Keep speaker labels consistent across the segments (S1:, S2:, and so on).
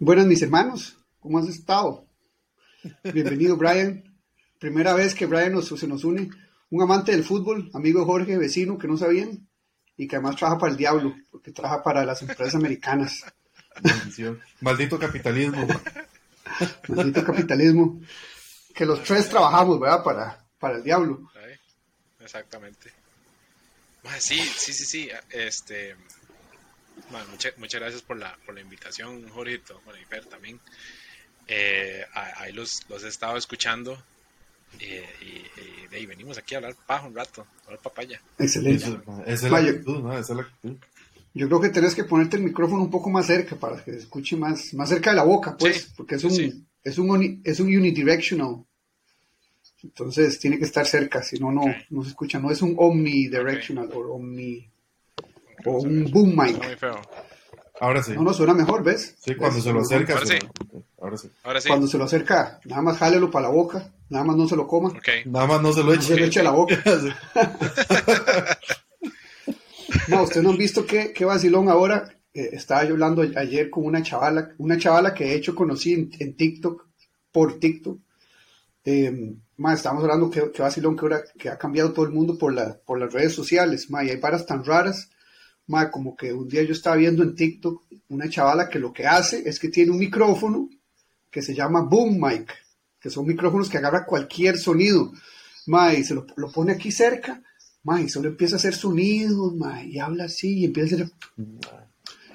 S1: Buenas mis hermanos, ¿cómo has estado? Bienvenido Brian. Primera vez que Brian nos, se nos une. Un amante del fútbol, amigo de Jorge, vecino que no sabían y que además trabaja para el diablo, porque trabaja para las empresas americanas.
S2: Maldito capitalismo.
S1: Maldito capitalismo. Que los tres trabajamos, ¿verdad? Para, para el diablo.
S3: Exactamente. Sí, sí, sí, sí. Este, muchas, muchas gracias por la, por la invitación, Jorge, bueno, y Fer también. Eh, ahí los, los he estado escuchando eh, y, de ahí venimos aquí a hablar paja un rato, a hablar papaya.
S1: Excelente.
S2: esa es la actitud, ¿no? Esa es la actitud.
S1: Yo creo que tenés que ponerte el micrófono un poco más cerca para que se escuche más, más cerca de la boca, pues, porque es un, es un, es un unidirectional. Entonces tiene que estar cerca, si no, no, no se escucha. No es un omnidirectional o omni o un boom mic.
S2: Ahora sí.
S1: No, no suena mejor, ¿ves?
S2: Sí, cuando se lo acerca.
S3: Ahora,
S2: sí.
S3: Ahora sí.
S1: Cuando se lo acerca, nada más jálelo para la boca, nada más no se lo coma.
S2: Nada más no se lo eche.
S1: Se lo eche a la boca. no, ustedes no han visto qué, qué vacilón ahora. Eh, estaba yo hablando ayer con una chavala, una chavala que de hecho conocí en, TikTok, por TikTok. Eh, más, estamos hablando que, que vacilón que ahora que ha cambiado todo el mundo por, la, por las redes sociales. Ma, y hay varas tan raras como que un día yo estaba viendo en TikTok una chavala que lo que hace es que tiene un micrófono que se llama Boom Mic, que son micrófonos que agarra cualquier sonido, ma, y se lo, pone aquí cerca, ma, y solo empieza a hacer sonidos, ma, y habla así, y empieza a hacer...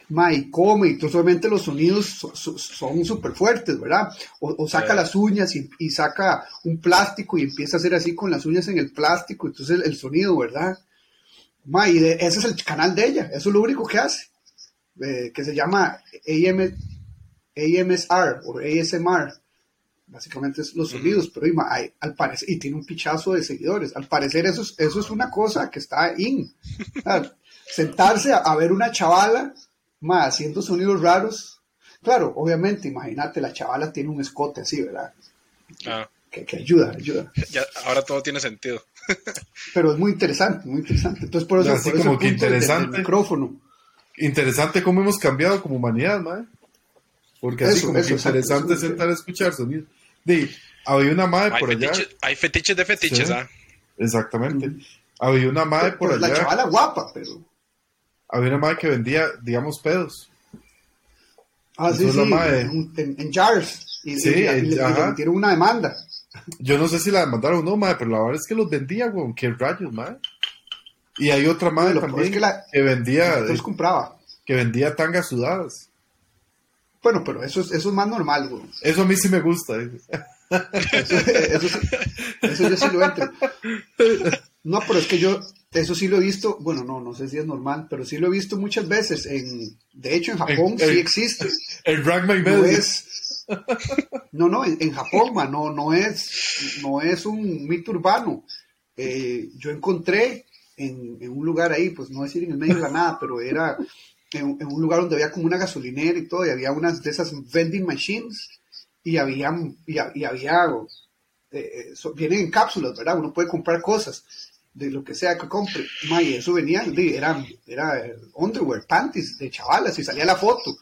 S1: Ma, y come, y solamente los sonidos son súper fuertes, ¿verdad? O, saca las uñas y, saca un plástico y empieza a hacer así con las uñas en el plástico, entonces el sonido, ¿verdad? Ma, y ese es el canal de ella, eso es lo único que hace, eh, que se llama AM, AMSR o ASMR. Básicamente es los sonidos, pero al parecer, y tiene un pichazo de seguidores. Al parecer eso es, eso es una cosa que está in. sentarse a, ver una chavala ma, haciendo sonidos raros. Claro, obviamente, imagínate, la chavala tiene un escote así, ¿verdad? Que, que, ayuda, ayuda.
S3: Ya, ahora todo tiene sentido.
S1: Pero es muy interesante, muy interesante. Entonces, por eso,
S2: Así como que interesante.
S1: micrófono.
S2: Interesante cómo hemos cambiado como humanidad, ¿no? Porque así como que interesante sentar a escuchar sonidos. había una madre por allá.
S3: Hay fetiches de fetiches, ¿ah?
S2: Exactamente. Había una madre por allá.
S1: La chavala guapa, pero.
S2: Había una madre que vendía, digamos, pedos.
S1: Ah, sí, sí, en, jars. Y, sí, y, le, metieron una demanda.
S2: Yo no sé si la demandaron o no, madre, pero la verdad es que los vendía, weón. Qué rayos, madre. Y hay otra madre también que, la, que, vendía.
S1: Los compraba.
S2: Que vendía tangas sudadas.
S1: Bueno, pero eso es, eso es más normal, güey.
S2: Eso a mí sí me gusta.
S1: Eso, eso, eso, yo sí lo entro. No, pero es que yo, eso sí lo he visto, bueno, no, no sé si es normal, pero sí lo he visto muchas veces. En, de hecho, en Japón sí existe.
S2: El drag my
S1: no es, no, no, en, Japón, no, no, es, no es un mito urbano. Eh, yo encontré en, un lugar ahí, pues no decir en el medio de la nada, pero era en, un lugar donde había como una gasolinera y todo, y había unas de esas vending machines, y había, y, había, eh, vienen en cápsulas, ¿verdad? Uno puede comprar cosas de lo que sea que compre. y eso venía, era underwear, panties de chavalas, y salía la foto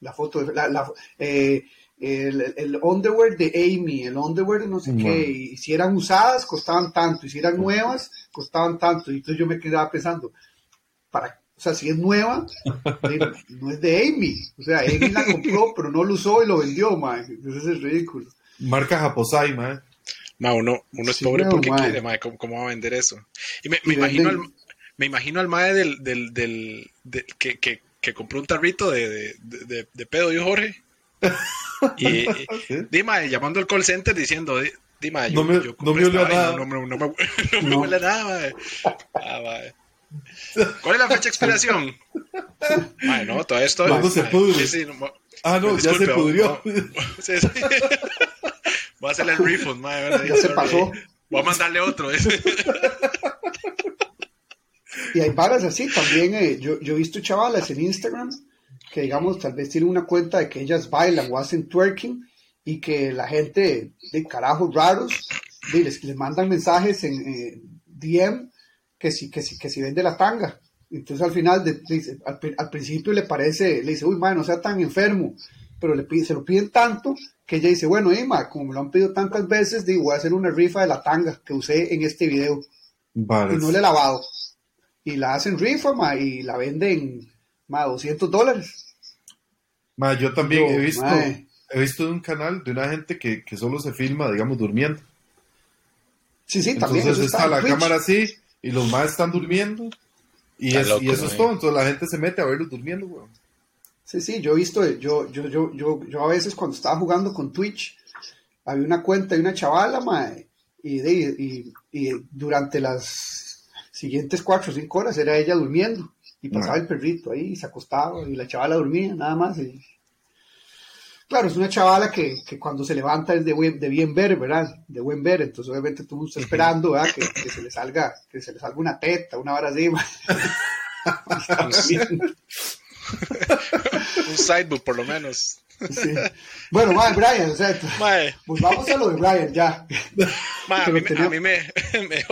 S1: la foto, la, la eh, el, el, underwear de Amy, el underwear de no sé qué, y si eran usadas costaban tanto, y si eran nuevas costaban tanto, y entonces yo me quedaba pensando, para, o sea, si es nueva, no es de Amy, o sea, Amy la compró, pero no lo usó y lo vendió, man. entonces es ridículo.
S2: Marca Japosai, man.
S3: No, uno, uno es pobre porque quiere, mae, ¿cómo, va a vender eso? Y me, me imagino, al, me imagino al mae del, del, del, que, que que compró un tarrito de, de, de, pedo, yo Jorge. Y, Dima, llamando al call center diciendo, Dima, yo,
S2: no me,
S3: yo
S2: no me huele nada.
S3: No, no, no, me, no me huele nada, ah, ¿Cuál es la fecha de expiración? Ay, no, todo esto.
S2: ¿Cuándo se pudre? Sí, ah, no, ya se pudrió.
S3: sí, sí. Voy a hacerle el refund, madre.
S1: Ya se pasó.
S3: Voy a mandarle otro.
S1: Y hay varas así también. Eh, yo, yo he visto chavalas en Instagram que, digamos, tal vez tienen una cuenta de que ellas bailan o hacen twerking y que la gente de carajos raros les, les mandan mensajes en eh, DM que si, que, si, que si vende la tanga. Entonces al final, de, al, principio le parece, le dice, uy, man, no sea tan enfermo. pero le pide, se lo piden tanto que ella dice, bueno, Ima, como me lo han pedido tantas veces, digo, voy a hacer una rifa de la tanga que usé en este video. Y no le he lavado. Y la hacen rifa, ma, y la venden, ma, 200 dólares.
S2: Ma, yo también he visto, he visto un canal de una gente que, que solo se filma, digamos, durmiendo.
S1: Sí, sí, también.
S2: Entonces está, la cámara así y los más están durmiendo. Y, eso es todo. Entonces la gente se mete a verlos durmiendo, weón.
S1: Sí, sí, yo he visto, yo, yo, yo, yo, yo a veces cuando estaba jugando con Twitch, había una cuenta de una chavala, mae, y, y, y, durante las siguientes cuatro o cinco horas era ella durmiendo y pasaba el perrito ahí, y se acostaba y la chavala dormía, nada más. Y, Claro, es una chavala que, que cuando se levanta es de, de, bien ver, ¿verdad? De buen ver, entonces obviamente tú estás esperando, ¿verdad? Que, que, se le salga, que se le salga una teta, una vara así.
S3: Un sidebook por lo menos.
S1: Sí. Bueno, mae, Brian, o sea, pues vamos a lo de Brian ya.
S3: a mí, a mí me, me,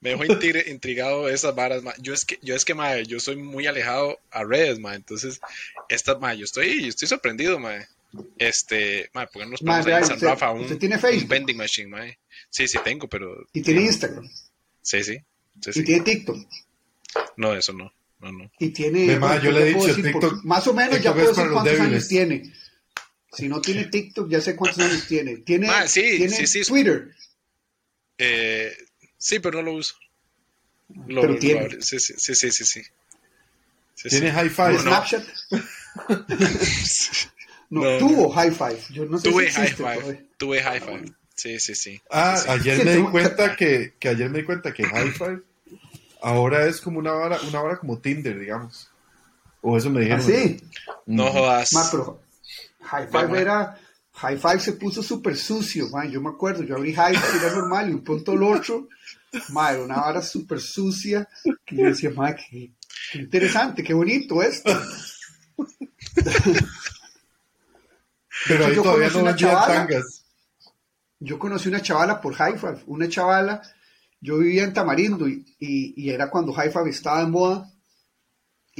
S3: me, dejó intrigado esas varas. Yo es que, yo es que mae, yo soy muy alejado a redes, mae, entonces, esta, mae, yo estoy, yo estoy sorprendido, mae. Este, madre, ¿por qué no nos ponemos ahí en San Rafa un,
S1: tiene Facebook?
S3: un vending machine, madre? Sí, sí tengo, pero...
S1: ¿Y tiene Instagram?
S3: Sí, sí.
S1: ¿Y tiene TikTok?
S3: No, eso no. No, no.
S1: Y tiene...
S2: yo le he dicho, TikTok,
S1: más o menos ya puedo decir cuántos años tiene. Si no tiene TikTok, ya sé cuántos años tiene. Tiene,
S3: ah, sí,
S1: ¿tiene
S3: sí, sí.
S1: Twitter.
S3: Eh, sí, pero no lo uso.
S1: Lo, pero tiene.
S3: Lo, sí, sí, sí, sí, sí.
S2: sí tiene hi fi
S1: Snapchat. No, tuvo High Five. Yo no sé
S3: tuve
S1: si
S3: High Five. Tuve High Five. Sí, sí, sí.
S2: Ah,
S3: sí,
S2: ayer me di cuenta que, que ayer me di cuenta que High Five ahora es como una hora, una hora como Tinder, digamos. O eso me dijeron.
S1: ¿Ah, sí?
S3: No jodas.
S1: Ma, pero High Five era. High Five se puso súper sucio, man. Yo me acuerdo, yo abrí High Five, era normal, y un punto el otro. Ma, era una vara súper sucia. Que yo decía, ma, qué, qué interesante, qué bonito esto.
S2: Pero ahí
S1: yo
S2: todavía
S1: conocí
S2: no
S1: una chavala.
S2: tangas.
S1: Yo conocí una chavala por High Five, una chavala. Yo vivía en Tamarindo y, y, y era cuando High Five estaba en moda.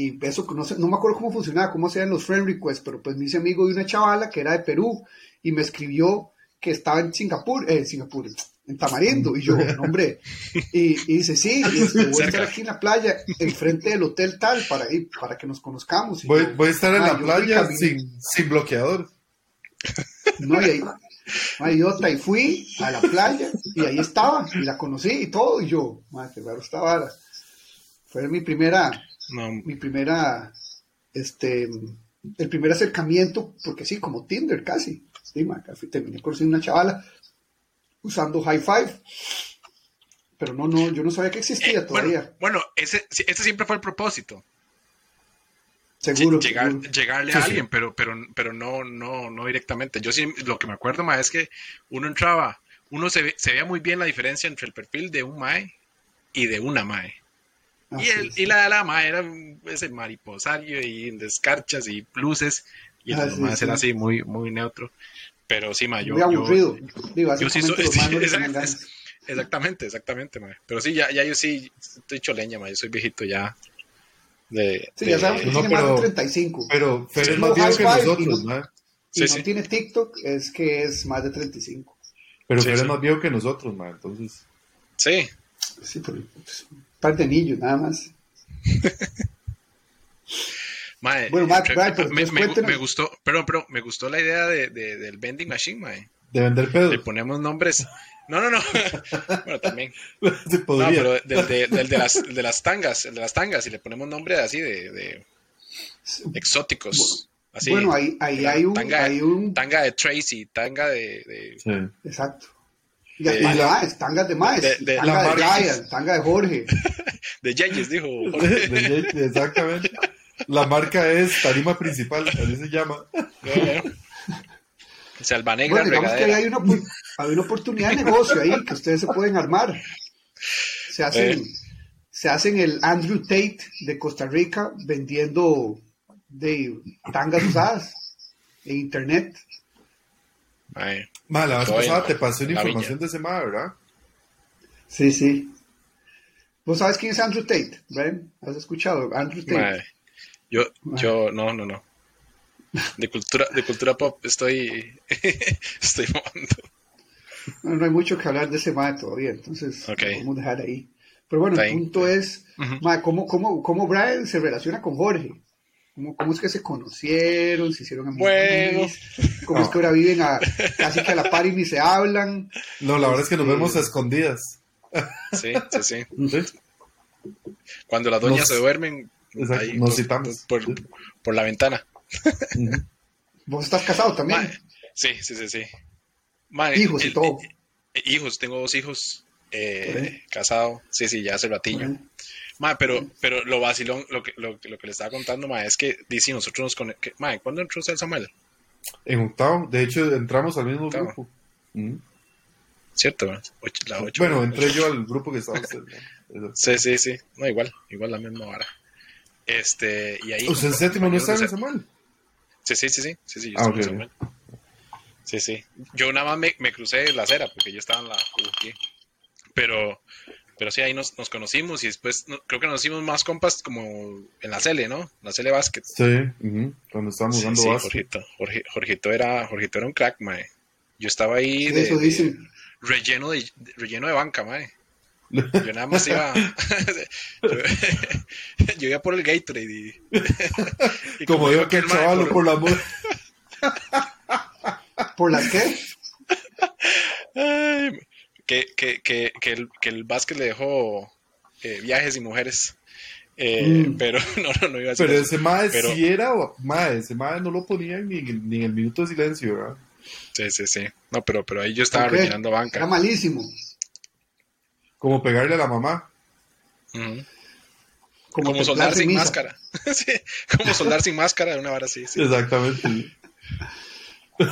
S1: Y eso, no, sé, no me acuerdo cómo funcionaba, cómo hacían los friend requests, pero pues me hice amigo de una chavala que era de Perú y me escribió que estaba en Singapur, eh, Singapur, en Tamarindo. Y yo, hombre, y, y dice, sí, y este, voy a estar aquí en la playa, enfrente del hotel tal, para, ir, para que nos conozcamos. Y
S2: Voy,
S1: yo,
S2: voy a estar en
S1: ah,
S2: la playa sin, sin bloqueador.
S1: No, y ahí, idiota, y fui a la playa y ahí estaba, y la conocí y todo, y yo, madre, qué raro esta vara. Fue mi primera,
S3: No,
S1: mi primera, este, el primer acercamiento, porque sí, como Tinder casi. Sí, ma, casi terminé conociendo una chavala usando High Five. Pero no, no, yo no sabía que existía
S3: eh,
S1: todavía.
S3: bueno, bueno ese, ese siempre fue el propósito.
S1: seguro.
S3: llegar,
S1: seguro.
S3: llegarle
S2: Sí,
S3: a
S2: sí.
S3: alguien, pero, pero, pero no, no, no directamente. Yo sí, lo que me acuerdo, mae, es que uno entraba, uno se, ve- se veía muy bien la diferencia entre el perfil de un mae y de una mae.
S1: Ah,
S3: y, el,
S1: sí.
S3: y la de la mae era ese mariposario y descarchas y luces, y el
S1: Ah,
S3: los
S1: sí,
S3: era así, muy, muy neutro. Pero sí, mae, yo,
S1: Muy
S3: yo-
S1: aburrido. Digo,
S3: yo sí soy-. Exactamente, exactamente, mae. Pero sí, ya, ya yo sí estoy choleña, mae. Yo soy viejito ya. De,
S1: Sí,
S3: de-
S1: ya sabes
S2: no,
S1: tiene más
S2: pero-
S1: de 35.
S2: Pero
S1: Sí,
S2: es más viejo que nosotros,
S1: no-
S2: ¿no?
S1: Si
S3: Sí,
S1: no
S3: sí.
S1: tiene TikTok, es que es más de 35.
S2: Pero
S3: Sí,
S2: Fer
S3: sí.
S2: es más viejo que nosotros, man. Entonces,
S3: Sí,
S1: Sí, pero pues, par de niños, nada más.
S3: mae.
S1: Bueno, Matt,
S3: re-
S1: Brian, pero
S3: me, gustó, pero, pero me gustó la idea de, de- del vending machine, mae.
S2: de vender pedo.
S3: Le ponemos nombres. No, no, no. bueno, también.
S2: Se
S3: No, pero del de, del de las, el de las tangas, el de las tangas, y le ponemos nombre así de, de exóticos. Así.
S1: bueno, ahí, ahí hay un,
S3: tanga,
S1: hay un,
S3: tanga de Tracy, tanga de, de-
S2: Sí.
S1: exacto. Y
S3: de-
S1: hasta
S2: y la-
S1: maes, tangas de maes,
S3: de- de-
S1: tanga
S2: la
S1: de tanga de Jorge.
S3: de Yeyes, dijo.
S2: De Jake, Exactamente. La marca es Tarima Principal, así se llama.
S3: Selva Negra,
S1: Bueno, digamos que
S3: regadera.
S1: hay una, hay una oportunidad de negocio ahí que ustedes se pueden armar. Se hacen,
S3: Eh.
S1: se hacen el Andrew Tate de Costa Rica vendiendo de tangas usadas en internet.
S3: Mae,
S2: Ma, la vez
S3: Estoy
S2: pasada
S3: en
S2: te pasé una
S3: la
S2: información de ese ma, ¿verdad?
S1: Sí, sí. ¿Vos sabes quién es Andrew Tate, Brian? ¿Has escuchado? Andrew Tate.
S3: mae. Yo, yo, no, no, no. de cultura, de cultura pop estoy, estoy
S1: No, hay mucho que hablar de ese mae todavía, entonces vamos a dejar ahí. Pero bueno, el punto es, ¿cómo, cómo, ¿cómo Brian se relaciona con Jorge? ¿Cómo, ¿Cómo, es que se conocieron? ¿Se hicieron amigos?
S3: Bueno.
S1: ¿Cómo es que ahora viven a, casi que a la par y ni se hablan?
S2: No, la verdad es que nos vemos a escondidas.
S3: Sí, sí, sí. Cuando las doñas se duermen,
S2: ahí, nos citamos.
S3: Por, por, la ventana.
S1: ¿Vos estás casado también?
S3: sí, sí, sí, sí.
S1: hijos y todo.
S3: hijos, tengo dos hijos. Eh, casado, sí, sí, ya hace ratillo. Pero, pero lo vacilón, lo que, lo, lo que le estaba contando, ma, es que dice nosotros nos conectamos. Ma, ¿cuándo entró usted Samuel?
S2: En octavo, de hecho entramos al mismo grupo.
S3: Cierto,
S2: Bueno, entré yo al grupo que estaba usted.
S3: sí, sí, sí. No, igual, igual la misma vara. Este, y ahí.
S2: ¿Usted en séptimo no está en Samuel?
S3: Sí, sí, sí, sí, sí, sí, yo ah, Samuel. Sí, sí. Yo nada más me, me, crucé la acera porque yo estaba en la Pero, pero sí, ahí nos, nos conocimos y después creo que nos hicimos más compas como en la Cele, ¿no? La Cele Basket.
S2: Sí, cuando estábamos jugando sí,
S3: Jorgito, Jorgito, era, Jorgito era un crack, mae. Yo estaba ahí de, relleno, de, relleno de banca, mae. Yo nada más iba. yo, iba por el Gatorade. Y,
S2: y como, como que el chaval por... la amor.
S1: ¿Por las qué?
S3: que, que, que, que, el, que el básquet le dejó eh, viajes y mujeres. Eh, mm. Pero no, no, no iba a
S2: decir Pero ese mae pero... sí era, mae, ese mae no lo ponía ni en, el, ni en el minuto de silencio, ¿verdad?
S3: Sí, sí, sí. No, pero, pero ahí yo estaba rellenando banca.
S1: Era malísimo.
S2: Como pegarle a la mamá.
S3: Como, soldar sin máscara. sí, como soldar sin máscara de una vara así. Sí.
S2: Exactamente.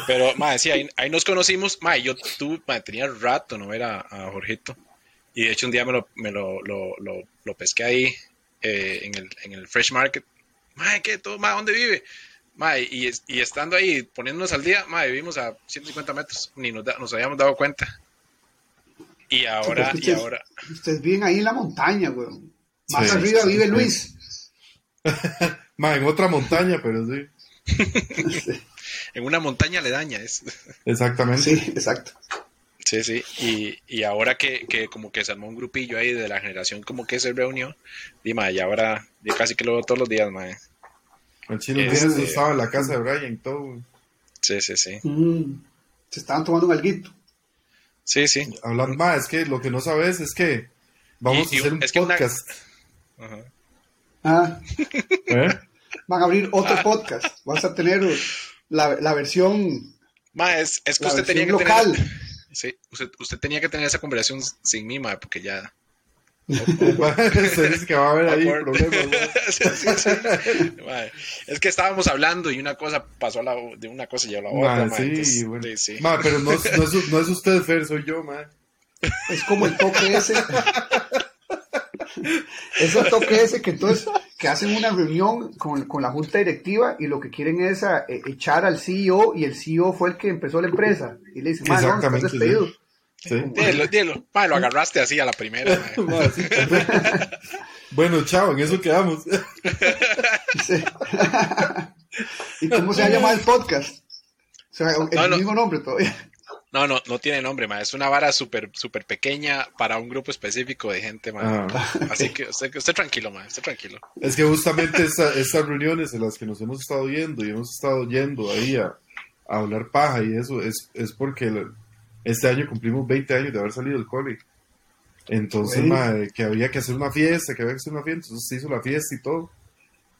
S3: Pero, madre, sí, ahí, ahí, nos conocimos. Madre, yo tuve, madre, tenía rato no era a Jorgito. Y de hecho un día me lo, me lo, lo, lo, pesqué ahí eh, en, el, en el Fresh Market. Madre, ¿qué? Todo, madre, ¿dónde vive? Madre, y, y estando ahí, poniéndonos al día, madre, vivimos a 150 metros. Ni nos, nos habíamos dado cuenta. Y ahora, y ahora.
S1: Ustedes viven ahí en la montaña, weón. Más arriba vive Luis.
S2: Más en otra montaña, pero sí.
S3: en una montaña le daña, es.
S2: Exactamente.
S1: Sí, exacto.
S3: Sí, sí. Y, y ahora que, que, como que se armó un grupillo ahí de la generación como que se reunió, y ma, y ahora yo casi que lo veo todos los días, ma.
S2: El chino este, estaba en la casa de Brian y todo.
S3: Sí, sí, sí.
S1: Mm, se estaban tomando un alguito.
S3: Sí, sí.
S2: Hablando más, es que lo que no sabes es que vamos a hacer un podcast.
S1: Ah. ¿Eh? Van a abrir otro ah. podcast. Vas a tener la, la versión.
S3: Ma, es, es que usted tenía que local. tener. Sí, usted, usted, tenía que tener esa conversación sin mí, ma, porque ya.
S2: es que va a haber ahí problemas. sí, sí,
S3: es que estábamos hablando y una cosa pasó a la, de una cosa y a la otra. Ma,
S2: sí, bueno. sí, ma, pero no, no, es, no es usted, Fer, soy yo, ma.
S1: Es como el toque ese. es el toque ese que entonces que hacen una reunión con, con la junta directiva y lo que quieren es a, e, echar al CEO y el CEO fue el que empezó la empresa. Y le dicen, Exactamente, no, despedido.
S3: Sí. Dilo, lo agarraste así a la primera.
S2: bueno, chao, en eso quedamos.
S1: ¿Y cómo se llama el podcast? O sea, el mismo nombre todavía.
S3: No, no, no tiene nombre, ma. Es una vara súper super pequeña para un grupo específico de gente, ma. Ah. Así que usted, usted, tranquilo, ma. Usted tranquilo.
S2: Es que justamente estas reuniones en las que nos hemos estado yendo y hemos estado yendo ahí a, hablar paja y eso es, es porque este año cumplimos 20 años de haber salido del cole. Entonces, ma, que había que hacer una fiesta, que había que hacer una fiesta, entonces se hizo la fiesta y todo.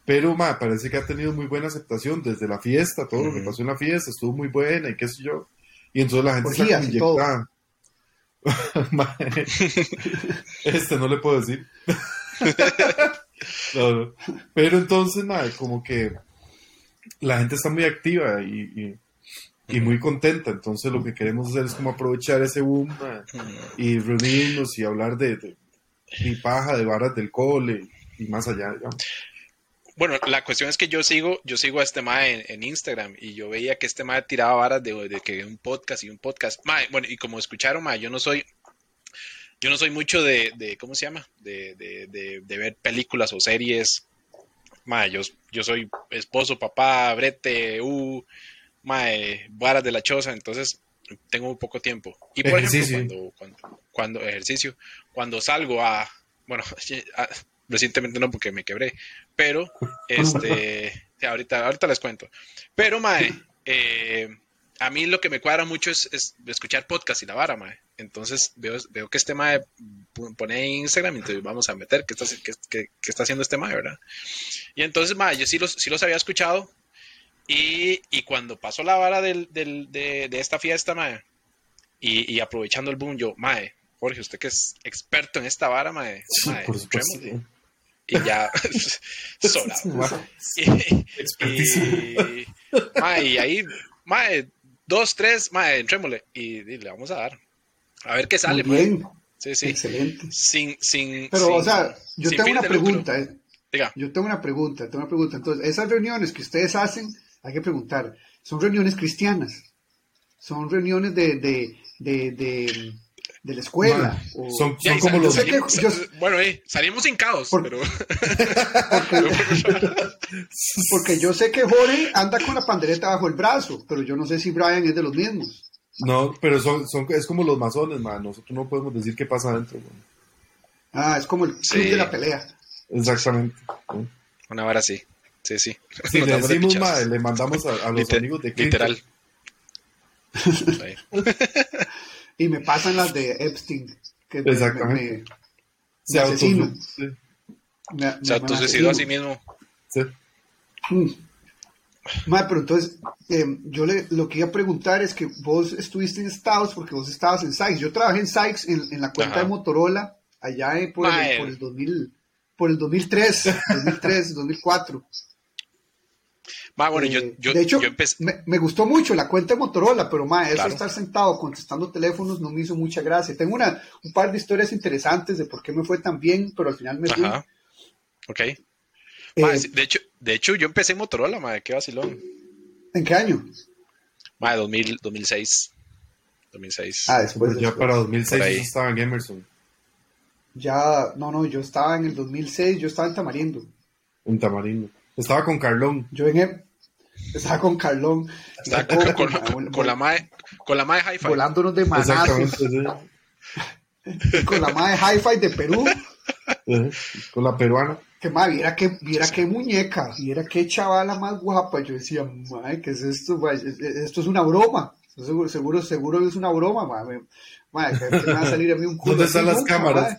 S2: Pero, ma, parece que ha tenido muy buena aceptación desde la fiesta, todo lo que pasó en la fiesta estuvo muy buena y qué sé yo. Y entonces la gente está inyectada. este no le puedo decir. Pero entonces, nada, como que la gente está muy activa y, y, muy contenta. Entonces lo que queremos hacer es como aprovechar ese boom y reunirnos y hablar de, de, paja, de varas del cole y más allá. Digamos.
S3: Bueno, la cuestión es que yo sigo, yo sigo a este mae en, Instagram y yo veía que este mae tiraba varas de, que un podcast y un podcast. Mae, bueno, y como escucharon, mae, yo no soy, yo no soy mucho de, ¿cómo se llama? De, de, ver películas o series. mae, yo, yo soy esposo, papá, brete, uh, mae, varas de la choza, entonces tengo poco tiempo. Y por
S2: Ejercicio.
S3: ejemplo, cuando, cuando, cuando ejercicio, cuando salgo a, bueno, a- recientemente no porque me quebré, pero este, ahorita, ahorita les cuento. Pero, mae, eh, a mí lo que me cuadra mucho es, es escuchar podcast y la vara, mae. Entonces veo, veo que este mae pone en Instagram y entonces vamos a meter qué está, qué, qué- qué está haciendo este mae, ¿verdad? Y entonces, mae, yo sí los, sí los había escuchado y, y cuando pasó la vara del, del- de, de esta fiesta, mae, y, y aprovechando el boom, yo, mae, Jorge, usted que es experto en esta vara, mae,
S2: Sí,
S3: mae,
S2: por supuesto.
S3: Y ya.
S2: Wow,
S3: Y, y, mae, y ahí, mae, dos, tres, mae, entrémosle. Y, y le vamos a dar. A ver qué sale,
S1: bien,
S3: Sí, sí.
S1: excelente.
S3: Sin, sin.
S1: Pero,
S3: sin-
S1: o sea, yo tengo una pregunta. eh.
S3: Diga.
S1: Yo tengo una pregunta, tengo una pregunta. Entonces, esas reuniones que ustedes hacen, hay que preguntar, ¿son reuniones cristianas? ¿Son reuniones de, de, de, de, de la escuela? O-
S2: son, son como los...
S1: yo-
S3: Bueno, eh, salimos sin caos,
S1: Por-
S3: pero.
S1: porque, porque yo sé que Jorge anda con la pandereta bajo el brazo, pero yo no sé si Brian es de los mismos.
S2: No, pero son, son, es como los masones, man. Nosotros no podemos decir qué pasa adentro. man.
S1: Ah, es como el club
S3: Sí.
S1: de la pelea.
S2: Exactamente.
S3: Una vara sí. Sí, sí.
S2: Si le
S3: de
S2: decimos, madre, le mandamos a, a los
S3: Liter-
S2: amigos de Clinton.
S3: Literal.
S1: Y me pasan las de Epstein, que me,
S2: Exactamente.
S1: me,
S2: Se auto-
S1: asesino.
S2: sí,
S1: me-
S3: a sí mismo.
S2: sí.
S1: Mm. Ma, pero entonces, eh, yo le, lo que iba a preguntar es que vos estuviste en Estados porque vos estabas en Sykes. Yo trabajé en Sykes en, en la cuenta
S3: Ajá.
S1: de Motorola allá eh, por, el,
S3: eh.
S1: por el 2000, por el 2003, 2003, 2004.
S3: Ma, bueno, yo,
S1: Eh,
S3: yo,
S1: de hecho,
S3: yo empecé.
S1: me, me gustó mucho la cuenta de Motorola, pero ma, eso
S3: Claro.
S1: de estar sentado contestando teléfonos no me hizo mucha gracia. Tengo una, un par de historias interesantes de por qué me fue tan bien, pero al final me fui.
S3: Ajá. Ok.
S1: Eh,
S3: Ma, de, hecho, de hecho, yo empecé en Motorola, ma, qué vacilón.
S1: ¿En qué año?
S3: Ma, 2000, 2006. 2006.
S1: Ah, después.
S2: Pues
S1: después.
S2: para 2006
S3: Por ahí.
S2: eso estaba en Emerson,
S1: Ya, no, no, yo estaba en el 2006, yo estaba en Tamarindo.
S2: en Tamarindo. Estaba con Carlón.
S1: Yo en el- estaba con Carlón,
S3: Está
S1: con,
S3: con, con- con la mae, con la mae hi-fi.
S1: volándonos de manazos,
S2: sí.
S1: con la madre hi-fi de Perú.
S2: Con la peruana.
S1: que madre, viera qué, viera qué muñeca, viera qué chavala más guapa. Yo decía, madre, ¿qué es esto? mae? Es- es- Esto es una broma. Seguro, seguro, seguro es una broma, madre. Madre, ¿qué- qué me va a salir a mí un culo
S2: ¿Dónde están las
S1: Nunca,
S2: cámaras?
S1: madre.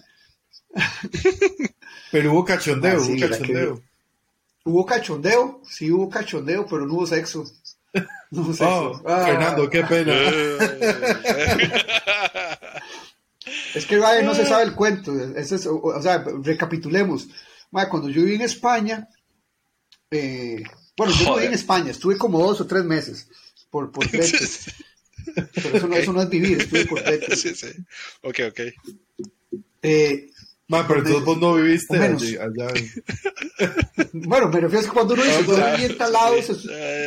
S2: Pero hubo cachondeo,
S1: Ah, sí,
S2: hubo
S1: que-
S2: cachondeo.
S1: Hubo cachondeo, sí hubo cachondeo, pero no hubo sexo. No hubo sexo.
S2: Oh,
S1: Ah.
S2: Fernando, qué pena.
S1: Es que Ryan no se sabe el cuento. Ese es- o, o sea, recapitulemos. Ma, cuando yo viví en España, eh, bueno, yo no viví en. España, estuve como dos o tres meses por, por brete. Pero eso no, eso no es vivir, estuve por brete.
S3: sí, sí. Ok, ok.
S1: Eh,
S2: Ma, pero entonces vos no viviste
S1: menos.
S2: allí- allá. en-
S1: bueno, me refiero a que cuando uno dice, yo viví en tal lado,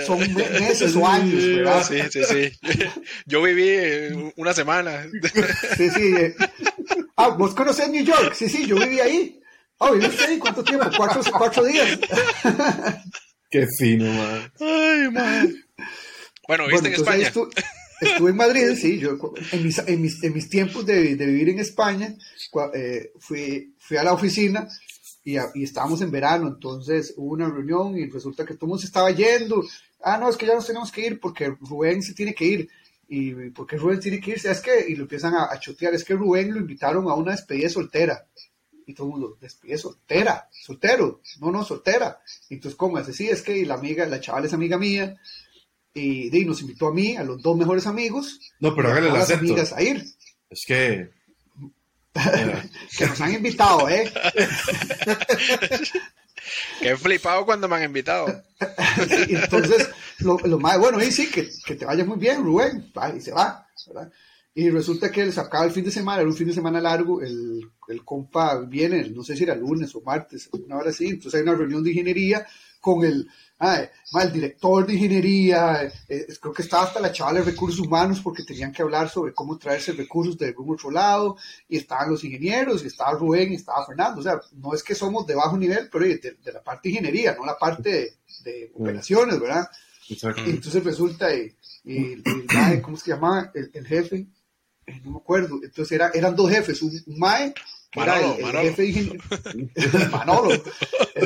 S1: son me- meses o años, ¿verdad?
S3: Sí, sí, sí. Yo viví eh, una semana.
S1: Sí, sí. eh. Ah, ¿vos conocés New York? Sí, sí, yo viví ahí. Ah, ¿viviste ahí? ¿Cuánto tiempo? Cuatro, cuatro días.
S2: Qué fino, man.
S3: Ay, man. Bueno, viste en
S1: entonces ahí
S3: España.
S1: Estu- estuve en Madrid, sí, yo en mis, en mis, en mis tiempos de, de vivir en España, eh, fui, fui a la oficina y, y estábamos en verano, entonces hubo una reunión y resulta que todo el mundo se estaba yendo. Ah, no, es que ya nos tenemos que ir porque Rubén se tiene que ir. ¿Y porque Rubén tiene que irse? Es que, y lo empiezan a, a chotear, es que Rubén lo invitaron a una despedida soltera. Y todo el mundo, despedida soltera, soltero, no, no, soltera. Entonces, ¿cómo es? Sí, es que la amiga, la chavala es amiga mía, y, nos invitó a mí, a los dos mejores amigos,
S2: No, pero hágale el
S1: las
S2: acento.
S1: amigas a ir,
S2: Es que.
S1: Que nos han invitado, ¿eh?
S3: Qué flipado cuando me han invitado.
S1: Y entonces, lo, lo más bueno, y sí, que, que te vaya muy bien, Rubén, va, y se va, ¿verdad? Y resulta que les acaba el fin de semana, era un fin de semana largo, el, el compa viene, no sé si era lunes o martes, una hora así, entonces hay una reunión de ingeniería con el, ah, el director de ingeniería, eh, creo que estaba hasta la chavala de recursos humanos porque tenían que hablar sobre cómo traerse recursos de algún otro lado, y estaban los ingenieros, y estaba Rubén, y estaba Fernando, o sea, no es que somos de bajo nivel, pero de, de la parte de ingeniería, no la parte de, de operaciones, ¿verdad? Entonces resulta, y, y, y ¿cómo se llamaba? El, el jefe, eh, no me acuerdo, entonces era, eran dos jefes, un, un mae el jefe ingeniería, Manolo,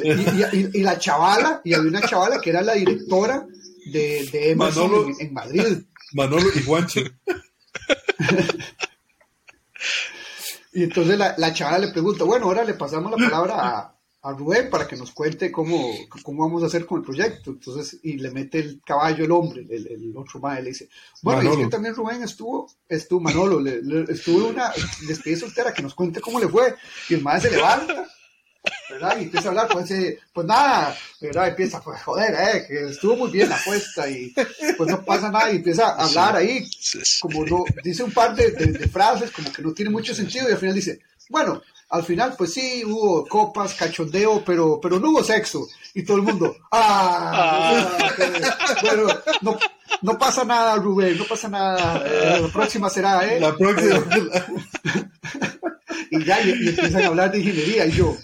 S1: y, y, y, la chavala, y había una chavala que era la directora de, de Emerson
S2: Manolo,
S1: en, en Madrid.
S2: Manolo y Juancho.
S1: y entonces la, la chavala le pregunta, bueno, ahora le pasamos la palabra a, a Rubén para que nos cuente cómo, cómo vamos a hacer con el proyecto. Entonces, y le mete el caballo el hombre, el, el otro mae, le dice, bueno, y es que también Rubén estuvo, estuvo Manolo, le, le- estuvo una despedida soltera, que nos cuente cómo le fue. Y el mae se levanta, ¿verdad? Y empieza a hablar, pues, eh, pues nada, ¿verdad? Empieza, pues joder, eh, que estuvo muy bien la apuesta y pues no pasa nada y empieza a hablar ahí, como no, dice un par de, de- de frases como que no tiene mucho sentido y al final dice, bueno, al final pues sí hubo copas, cachondeo, pero, pero no hubo sexo. Y todo el mundo, ah, ah, bueno, no, no pasa nada Rubén, no pasa nada, eh, la próxima será, ¿eh?
S2: La próxima.
S1: y ya y, y empiezan a hablar de ingeniería y yo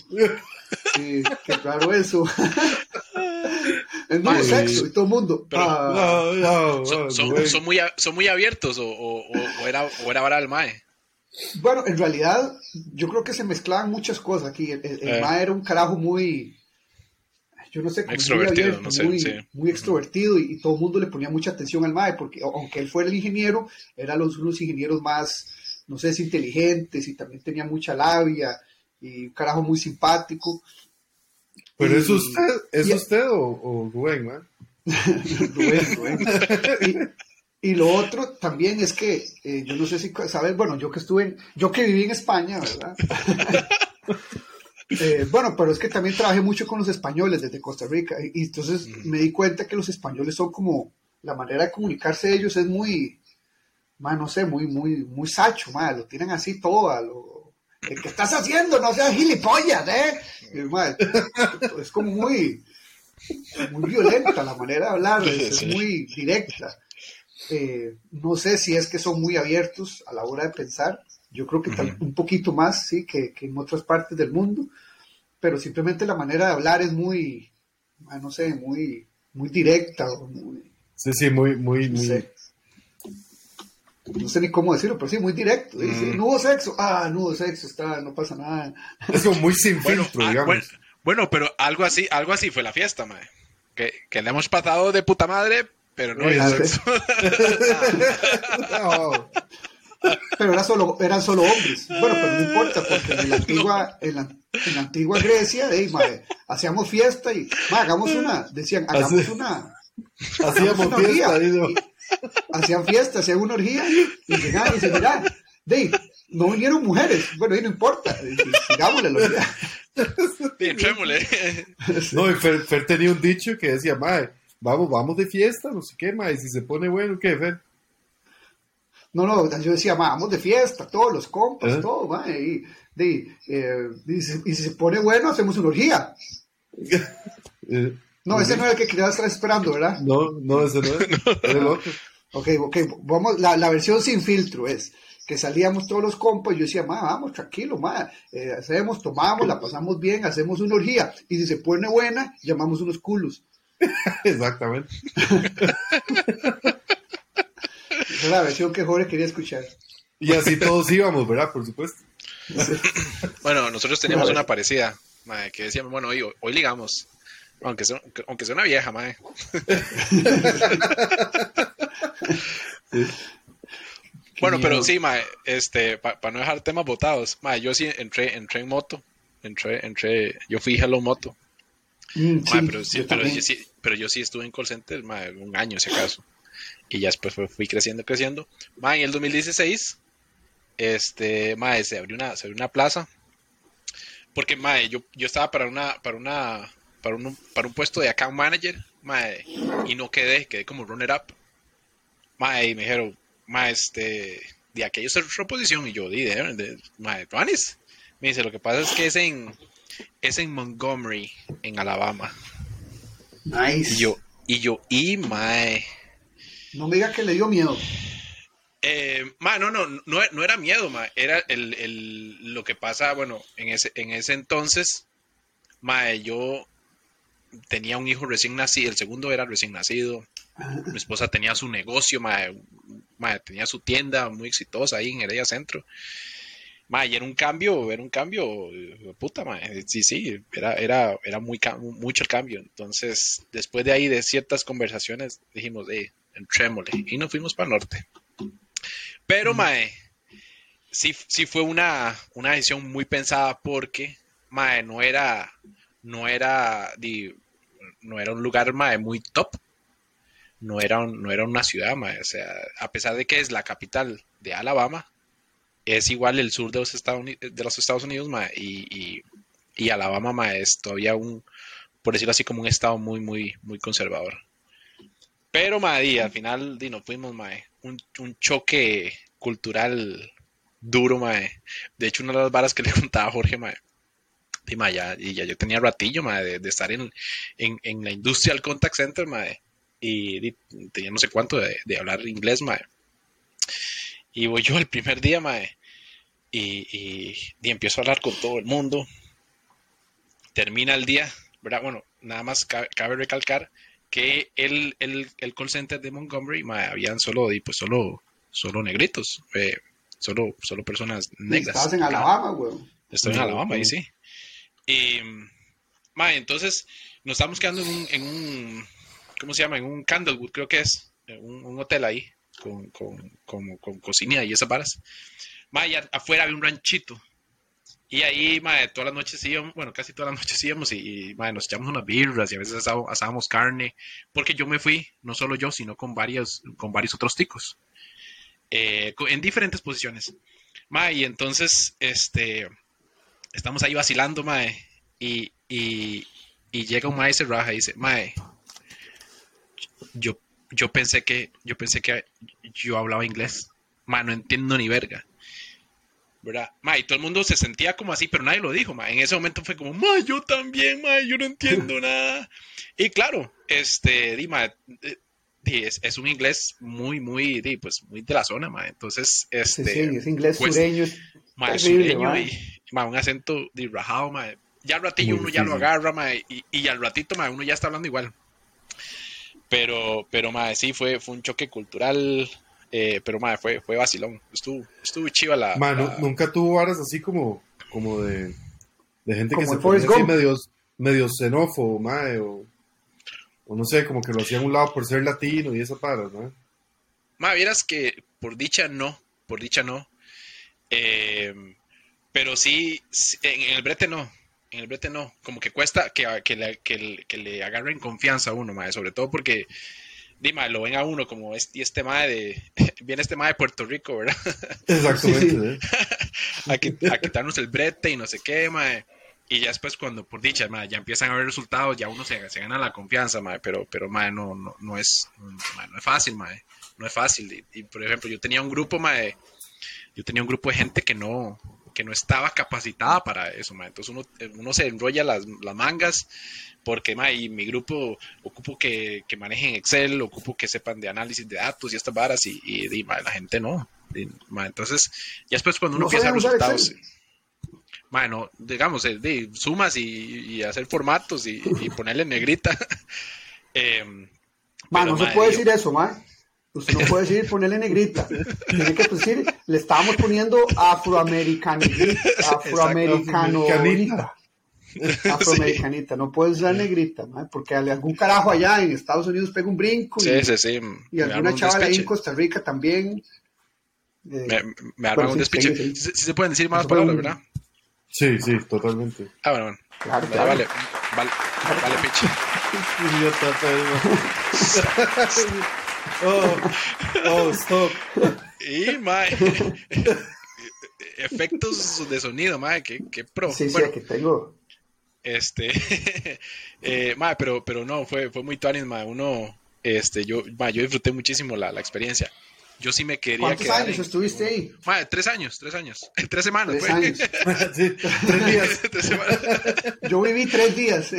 S1: sí, qué raro eso es nuevo sexo y todo el mundo
S3: pero-
S1: ah,
S2: No, no,
S3: Son,
S2: no,
S3: son, son muy, son muy abiertos o, o, o- o era, o era vara del mae.
S1: Bueno en realidad yo creo que se mezclaban muchas cosas aquí el, el, el
S3: Eh.
S1: mae era un carajo muy yo no sé como muy
S3: Extrovertido,
S1: abierto,
S3: no sé,
S1: muy,
S3: sí.
S1: muy extrovertido y, y todo el mundo le ponía mucha atención al mae porque aunque él fuera el ingeniero eran los unos ingenieros más no sé si inteligentes y también tenía mucha labia y un carajo muy simpático
S2: Pero es
S1: Y-
S2: usted, ¿es
S1: y-
S2: usted o, o Rubén, man?
S1: Rubén, Rubén. Y, lo otro también es que, eh, yo no sé si sabes, bueno, yo que estuve en, yo que viví en España, ¿verdad? Eh, bueno, pero es que también trabajé mucho con los españoles desde Costa Rica y, entonces me di cuenta que los españoles son como, la manera de comunicarse de ellos es muy, ma, no sé, muy, muy, muy sacho, ma, lo tienen así todo a lo, "Eh, ¿qué estás haciendo? No seas gilipollas, ¿eh? Y, es como muy, muy violenta la manera de hablar, es, muy directa. Eh, no sé si es que son muy abiertos a la hora de pensar. Yo creo que tal- un poquito más, sí, que, que en otras partes del mundo, pero simplemente la manera de hablar es muy, ah, no sé, muy, muy directa, o muy,
S2: Sí, sí, muy, muy,
S1: no
S2: muy.
S1: sé. No sé ni cómo decirlo, pero sí, muy directo. Dice,
S3: Mm.
S1: no hubo sexo. Ah, no hubo sexo, está, no pasa nada.
S2: Es como muy sin
S3: Bueno,
S2: filtro,
S3: ah,
S2: digamos.
S3: bueno, bueno, pero algo así, algo así fue la fiesta, mae. Que, que le hemos pasado de puta madre, pero no hizo
S1: ah,
S3: sexo.
S2: No,
S1: Pero era solo, eran solo hombres. Bueno, pero no importa, porque en la antigua, en la, en la antigua Grecia, ey, mae, hacíamos fiesta y hagamos una, decían, hagamos
S2: Así-
S1: una,
S2: hacíamos
S1: una
S2: fiesta.
S1: Y hacían fiesta, hacían una orgía y llegaban y dicen, mira, dey, no vinieron mujeres, bueno, ahí no importa, sigámosle la orgía.
S3: Sí, entrémosle.
S2: No, y Fer, Fer tenía un dicho que decía, mae, vamos, vamos de fiesta, no sé qué, mae, si se pone bueno, ¿qué, Fer?
S1: No, no, yo decía, "Ma, vamos de fiesta, todos los compas,
S2: ¿Eh?
S1: todo, mae, y, eh, y, si, y si se pone bueno, hacemos una orgía.
S2: Eh,
S1: No, ese no era el que querías estar esperando, ¿verdad?
S2: no, no, ese no es. Era el otro.
S1: Ok, ok, vamos, la, la versión sin filtro es que salíamos todos los compas y yo decía, ma, vamos, tranquilo, ma, eh, hacemos, tomamos, la pasamos bien, hacemos una orgía, y si se pone buena, llamamos unos culos.
S2: Exactamente.
S1: Esa es la versión que Jorge quería escuchar.
S2: Y así todos íbamos, ¿verdad? Por supuesto.
S3: Bueno, nosotros teníamos una parecida, mae, que decíamos, bueno, hoy, hoy ligamos. Aunque sea, aunque sea una vieja, mae. Bueno, pero sí, mae, este, para no dejar temas botados, mae, yo sí entré, entré en moto, entré, entré, yo fui Hello Moto,
S1: Mm, sí,
S3: pero, sí,
S1: yo
S3: pero, yo sí, pero yo sí estuve en call center, mae, un año si acaso, y ya después fui creciendo, creciendo, mae, en el 2016, este, mae, se abrió una, se abrió una plaza, porque, mae, yo, yo estaba para una, para una, para un, para un puesto de account manager, mae, y no quedé, quedé como runner up, mae, y me dijeron, mae, este, de aquello es otra posición. Y yo, di, de, de, ¿tuanis? Me dice, lo que pasa es que es en, es en Montgomery, en Alabama.
S1: Nice.
S3: Y yo, y yo, y mae.
S1: No me diga que le dio miedo.
S3: Eh, ma, no, no, no, no era miedo, ma, era el, el, lo que pasa, bueno, en ese, en ese entonces, ma, yo tenía un hijo recién nacido, el segundo era recién nacido, mi esposa tenía su negocio, ma, ma, tenía su tienda muy exitosa ahí en Heredia Centro, ma, y era un cambio, era un cambio, puta, ma, sí, sí, era, era, era muy, mucho el cambio, entonces, después de ahí, de ciertas conversaciones, dijimos, eh, entrémosle, y nos fuimos para el norte. Pero, mae, sí, sí fue una, una decisión muy pensada porque, mae, no era, no era, di, no era un lugar, mae, muy top. No era, un, no era una ciudad, mae. O sea, a pesar de que es la capital de Alabama, es igual el sur de los Estados Unidos, de los Estados Unidos mae, y, Alabama, es todavía un, por decirlo así, como un estado muy, muy, muy conservador. Pero, mae, al final, nos fuimos, un, choque cultural duro, mae. De hecho, una de las varas que le contaba a Jorge, y, ya, yo tenía ratillo, de, estar en, la industria del contact center, y, y tenía no sé cuánto de, de, hablar inglés. Y voy yo el primer día, mae, y, y, y empiezo a hablar con todo el mundo. Termina el día, ¿verdad? Bueno, nada más cabe, cabe recalcar que el, el, el, call center de Montgomery ma, habían solo, pues solo, solo negritos, eh, solo, solo personas negras.
S1: Estás en Alabama, güey.
S3: Estoy en Alabama, ahí sí. Y, ma, entonces nos estamos quedando en un, en un, ¿cómo se llama? En un Candlewood, creo que es, un, un hotel ahí, con, con, con, con, cocina y esas varas. Ma, afuera había un ranchito. Y ahí, madre, todas las noches íbamos, bueno, casi todas las noches íbamos y, y nos echamos unas birras y a veces asábamos, asábamos carne, porque yo me fui, no solo yo, sino con varios, con varios otros ticos, eh, en diferentes posiciones. Madre, y entonces, este, estamos ahí vacilando, madre, y, y, y llega un maestro raja y dice, madre, yo, yo pensé que, yo pensé que yo hablaba inglés, madre, no entiendo ni verga. ¿verdad? Ma, y todo el mundo se sentía como así, pero nadie lo dijo, ma. En ese momento fue como, ma, yo también, ma, yo no entiendo nada. Y claro, este, di, ma, di, es, es, un inglés muy, muy, di, pues, muy de la zona, ma. Entonces, este...
S1: Sí, sí, es inglés pues, sureño.
S3: Ma, terrible, sureño ma. y, ma, un acento di, rajado, ma. Ya al ratillo uno ya lo agarra, ma, y, y al ratito, ma, uno ya está hablando igual. Pero, pero, ma, sí, fue, fue un choque cultural, eh, pero madre, fue, fue vacilón. Estuvo, estuvo chiva la,
S2: man,
S3: la...
S2: Nunca tuvo varas así como, como de, de gente que se ponía así medio, medio xenófobo, madre, o, o, no sé, como que lo hacía a un lado por ser latino y esas paras, ¿no?
S3: Madre, vieras que por dicha no, por dicha no. Eh, pero sí, en, en, el brete no. En el brete no. Como que cuesta que, que, le, que, que le agarren confianza a uno, madre, sobre todo porque Dima, lo ven a uno como este, y este mae de. Viene este mae de Puerto Rico, ¿verdad?
S2: Exactamente.
S3: a, a, quitarnos el brete y no sé qué, mae. Y ya después, cuando por dicha, mae, ya empiezan a ver resultados, ya uno se, se gana la confianza, mae. Pero, pero mae, no, no, no, es, mae, no es fácil, mae. No es fácil. Y, y, por ejemplo, yo tenía un grupo, mae. Yo tenía un grupo de gente que no, que no estaba capacitada para eso, mae. Entonces uno, uno se enrolla las, las mangas porque ma, y mi grupo ocupo que, que, manejen Excel, ocupo que sepan de análisis de datos y estas varas y, y, y ma, la gente no. Y, ma, entonces, ya después cuando uno no empieza a resultados, bueno, digamos, eh, de, sumas y, y, hacer formatos y, ponerle negrita. eh,
S1: ma, no se puede decir eso, ma. Usted no puede decir ponerle negrita. Tiene que decir, le estábamos poniendo afroamericanita. Afroamericanita. afroamericanita, no puedes ser negrita, ¿no? porque algún carajo allá en Estados Unidos pega un brinco y,
S3: sí, sí, sí.
S1: y alguna chavala ahí en Costa Rica también.
S3: Eh, me, me arma un despiche. Sí, sí, sí, se pueden decir más palabras, ¿verdad?
S2: Sí, sí, totalmente.
S3: Ah, bueno, bueno.
S1: Claro,
S3: claro. Vale, vale, vale, piche.
S2: oh, oh, stop.
S3: Y, mae. Efectos de sonido, mae, qué, qué pro.
S1: Sí, bueno, sí, aquí tengo.
S3: Este, eh, ma, pero, pero no, fue, fue muy tuanis, ma, uno, este, yo, ma, yo disfruté muchísimo la, la experiencia. Yo sí me quería
S1: ¿Cuántos
S3: quedar
S1: años
S3: en-
S1: estuviste ahí?
S3: Mae, tres años, tres años. Tres semanas,
S1: Tres
S3: fue.
S1: años.
S2: Sí, tres días.
S3: Tres semanas.
S1: Yo viví tres días.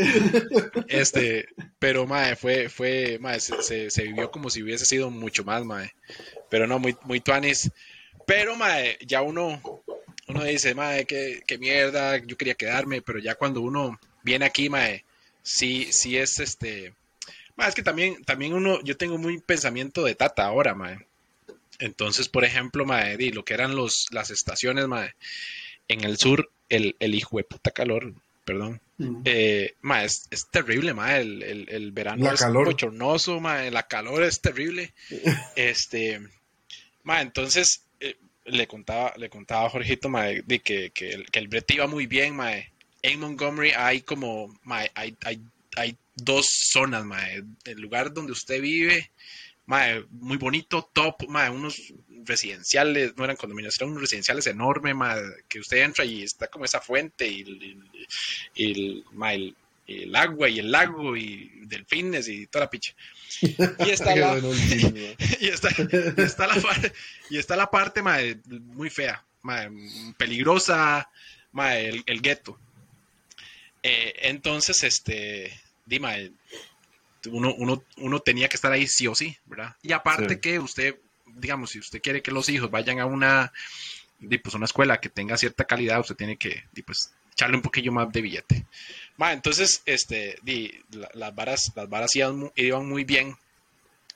S3: Este, pero mae, fue, fue, mae, se, se, se vivió como si hubiese sido mucho más, mae. Pero no, muy, muy tuanis. Pero, mae, ya uno, uno dice, mae, qué, qué mierda, yo quería quedarme, pero ya cuando uno viene aquí, mae, sí, sí es este. Mae, es que también, también uno, yo tengo muy pensamiento de tata ahora, mae. Entonces, por ejemplo, mae, di, lo que eran los, las estaciones, mae, en el sur, el, el hijo de puta calor, perdón, eh, ma, es, es terrible, ma, el, el, el verano
S2: La
S3: es
S2: calor.
S3: bochornoso, ma, la calor es terrible. Este, ma, entonces eh, le contaba, le contaba a Jorgito, ma, de que, que, el, que el brete iba muy bien, ma. En Montgomery hay como, ma, hay, hay, hay dos zonas, ma, el lugar donde usted vive, muy bonito, top, ma, unos residenciales, no eran condominios, eran unos residenciales enormes, ma, que usted entra y está como esa fuente y, y- y el, ma, el, el agua y el lago y delfines y toda la picha. Y está la, y está, y está la parte, y está la parte mae, muy fea, mae, peligrosa, mae, el, el gueto. Eh, entonces, este, di, mae, uno, uno, uno tenía que estar ahí sí o sí, ¿verdad? Y aparte
S2: Sí.
S3: que usted, digamos, si usted quiere que los hijos vayan a una, pues, una escuela que tenga cierta calidad, usted tiene que, pues, echarle un poquillo más de billete. Ma, entonces, este, di, la- las varas, las varas iban, iban muy bien.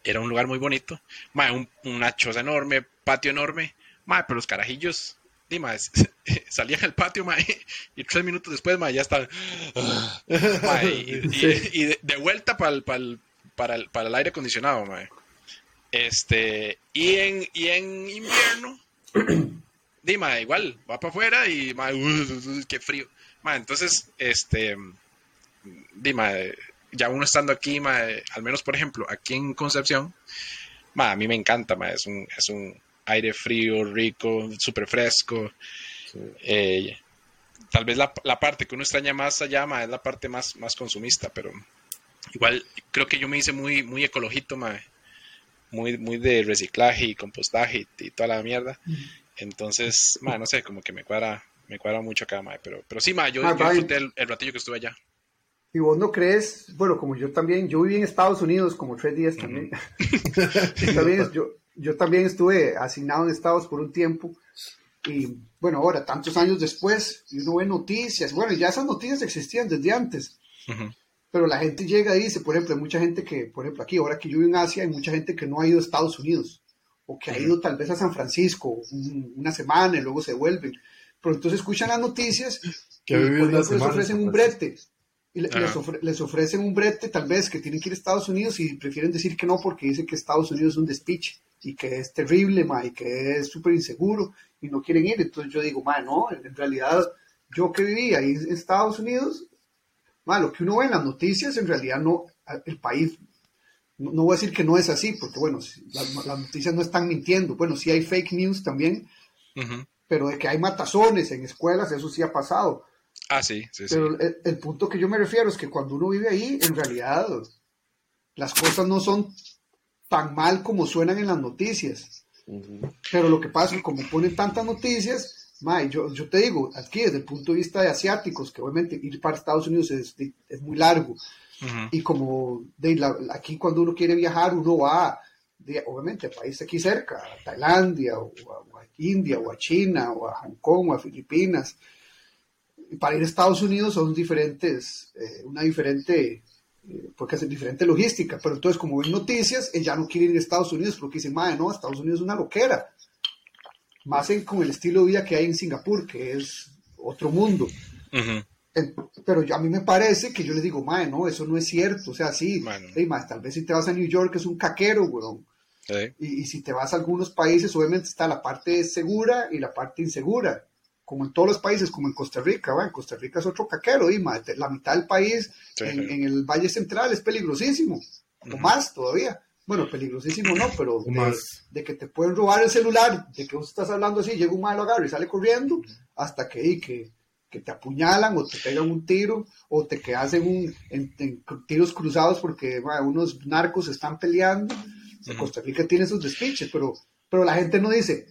S3: Era un lugar muy bonito. Ma, un, una choza enorme, patio enorme. Ma, pero los carajillos, di, ma, es- salían al patio, ma, y tres minutos después, ma, ya. Ma, y, y- y de, vuelta para el, para el, para el, para el aire acondicionado, ma. Este, y en, y en invierno, Dima, igual, va para afuera y ma, uh, qué frío. Ma, entonces, este, Dima, ya uno estando aquí, ma, al menos por ejemplo, aquí en Concepción, ma, a mí me encanta, ma, es un, es un aire frío, rico, súper fresco.
S2: Sí.
S3: Eh, tal vez la, la parte que uno extraña más allá, ma, es la parte más, más consumista, pero igual creo que yo me hice muy, muy ecologito, ma, muy, muy de reciclaje y compostaje y, y toda la mierda. Entonces, ma, no sé, como que me cuadra, me cuadra mucho acá, ma, pero, pero sí, ma, yo,
S1: Ma,
S3: yo disfruté el, el ratillo que estuve allá.
S1: Y vos no crees, bueno, como yo también, yo viví en Estados Unidos como tres días también. Yo también, yo, yo también estuve asignado en Estados por un tiempo. Y bueno, ahora, tantos años después, y uno ve noticias. Bueno, ya esas noticias existían desde antes. Pero la gente llega y dice, por ejemplo, hay mucha gente que, por ejemplo, aquí, ahora que yo vivo en Asia, hay mucha gente que no ha ido a Estados Unidos. O que ha ido tal vez a San Francisco un- una semana y luego se vuelven. Pero entonces escuchan las noticias
S2: Que
S1: y, por ejemplo, les ofrecen un brete. Y le- les, ofre- les ofrecen un brete tal vez que tienen que ir a Estados Unidos y prefieren decir que no porque dicen que Estados Unidos es un despiche y que es terrible, ma, y que es súper inseguro y no quieren ir. Entonces yo digo, ma, no, en realidad yo que vivía ahí en Estados Unidos, ma, lo que uno ve en las noticias en realidad no, el país, no, no voy a decir que no es así, porque bueno, las, las noticias no están mintiendo. Bueno, sí hay fake news también, pero de que hay matazones en escuelas, eso sí ha pasado.
S3: Ah, sí, sí, sí.
S1: Pero el, el punto que yo me refiero es que cuando uno vive ahí, en realidad las cosas no son tan mal como suenan en las noticias. Pero lo que pasa es que como ponen tantas noticias, mae, yo, yo te digo, aquí desde el punto de vista de asiáticos, que obviamente ir para Estados Unidos es, es muy largo, y como de la- aquí cuando uno quiere viajar, uno va, de- obviamente, a países aquí cerca, a Tailandia, o a, o a India, o a China, o a Hong Kong, o a Filipinas. Y para ir a Estados Unidos son diferentes, eh, una diferente, porque es diferente logística, pero entonces como ven noticias, ella no quiere ir a Estados Unidos porque dicen, madre, no, Estados Unidos es una loquera. Más en, con el estilo de vida que hay en Singapur, que es otro mundo. Pero a mí me parece que yo les digo, mae, no, eso no es cierto. O sea, sí,
S3: Bueno.
S1: ey, mae, tal vez si te vas a New York es un caquero, weón.
S3: Sí.
S1: Y, y si te vas a algunos países, obviamente está la parte segura y la parte insegura. Como en todos los países, como en Costa Rica, ¿va? En Costa Rica es otro caquero, y la mitad del país
S3: Sí,
S1: en,
S3: sí.
S1: en el Valle Central es peligrosísimo. O más todavía. Bueno, peligrosísimo no, pero de,
S2: Más.
S1: de que te pueden robar el celular, de que vos estás hablando así, llega un malo agarra y sale corriendo, hasta que, y que, que te apuñalan o te pegan un tiro o te quedas en, un, en, en tiros cruzados porque unos narcos están peleando.
S3: Ujú.
S1: Costa Rica tiene esos despiches, pero pero la gente no dice,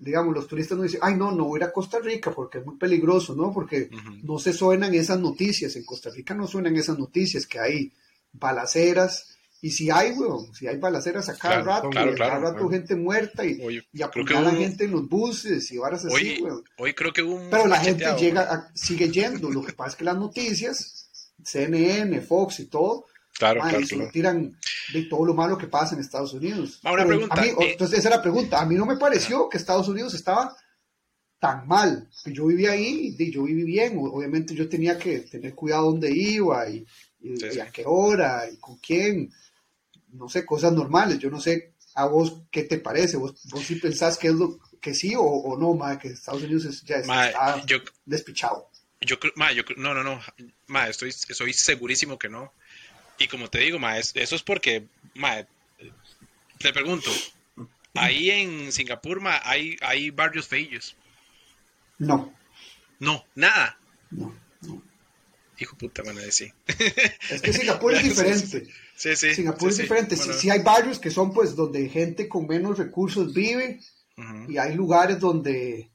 S1: digamos, los turistas no dicen, ay, no, no voy a ir a Costa Rica porque es muy peligroso, ¿no? Porque no se suenan esas noticias, en Costa Rica no suenan esas noticias, que hay balaceras, y si hay, weón, si hay balaceras a cada rato, a cada rato gente muerta y, hoy, y apuñalan gente en los buses y varas así, weón.
S3: Hoy creo que un
S1: Pero la gente llega sigue yendo, lo que pasa es que las noticias, CNN, Fox y todo,
S3: Claro,
S1: claro, se tiran de todo lo malo que pasa en Estados Unidos.
S3: una pregunta.
S1: Eh, entonces, esa es la pregunta. A mí no me pareció que Estados Unidos estaba tan mal. Yo vivía ahí y yo viví bien. Obviamente yo tenía que tener cuidado dónde iba y, y a qué hora y con quién no sé, cosas normales. Yo no sé a vos qué te parece. ¿Vos, vos sí pensás que es lo que sí o, no, ma, que Estados Unidos ya está despichado?
S3: Yo, ma, yo, no, no, no, ma, estoy, estoy segurísimo que no. Y como te digo, ma, eso es porque, ma, te pregunto, ahí en Singapur, ma, hay, hay barrios feillos.
S1: No.
S3: No, nada.
S1: No, no.
S3: Hijo puta, van a decir.
S1: Es que Singapur es diferente.
S3: Sí, sí.
S1: Singapur es diferente. Sí, hay barrios que son pues donde gente con menos recursos vive y hay lugares donde,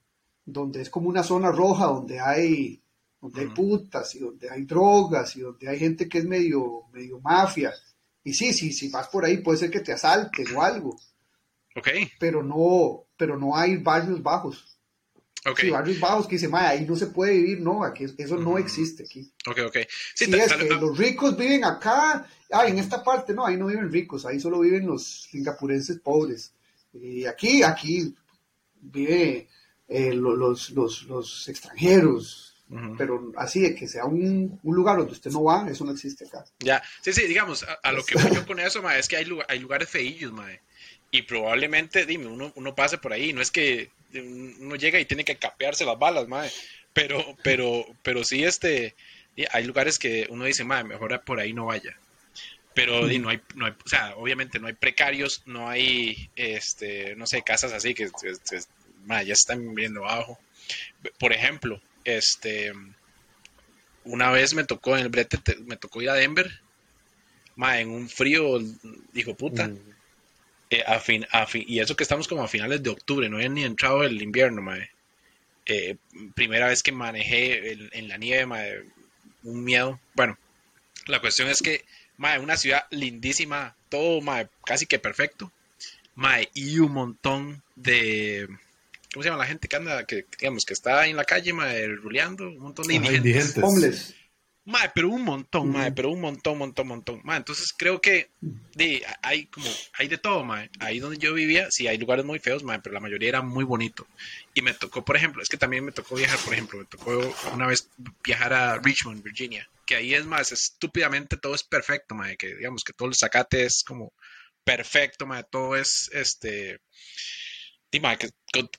S1: donde es como una zona roja, donde hay, donde hay putas y donde hay drogas y donde hay gente que es medio, medio mafia. Y sí, sí, si vas por ahí puede ser que te asalten o algo.
S3: Ok.
S1: Pero no, pero no hay barrios bajos.
S3: Okay.
S1: Sí, barrios bajos que dicen, ahí no se puede vivir, no, aquí eso no existe aquí.
S3: Ok, ok.
S1: Sí, es que los ricos viven acá, ah, en esta parte, no, ahí no viven ricos, ahí solo viven los singapurenses pobres. Y aquí, aquí vive eh, los, los, los, extranjeros, pero así de que sea un, un, lugar donde usted no va, eso no existe acá.
S3: Ya, sí, sí, digamos, a, lo que voy yo con eso, ma, es que hay, hay lugares feillos, ma, y probablemente, dime, uno, uno pase por ahí, no es que uno llega y tiene que capearse las balas, madre. Pero, pero, pero sí, este, hay lugares que uno dice, madre, mejor por ahí no vaya. Pero no, hay, no hay, o sea, obviamente no hay precarios, no hay, este, no sé, casas así que, ya están viendo abajo. Por ejemplo, este, una vez me tocó en el brete, me tocó ir a Denver, madre, en un frío, dijo puta. Mm. Eh, a fin, a fin, y eso que estamos como a finales de octubre, no había ni entrado el invierno, mae. Eh, primera vez que manejé en, la nieve, mae, un miedo. Bueno, la cuestión es que, mae, una ciudad lindísima, todo, mae, casi que perfecto, mae, y un montón de, ¿cómo se llama la gente que anda, que digamos, que está en la calle, mae, ruleando, un montón de indigentes.
S1: Homeless.
S3: Mae, pero un montón, mae, pero un montón, montón, montón. Mae, entonces creo que de, hay como, hay de todo, mae. Ahí donde yo vivía, sí, hay lugares muy feos, mae, pero la mayoría era muy bonito. Y me tocó, por ejemplo, es que también me tocó viajar, por ejemplo, me tocó una vez viajar a Richmond, Virginia, que ahí es más, estúpidamente todo es perfecto, mae, que digamos que todo el zacate es como perfecto, mae, todo es, este, mae, que,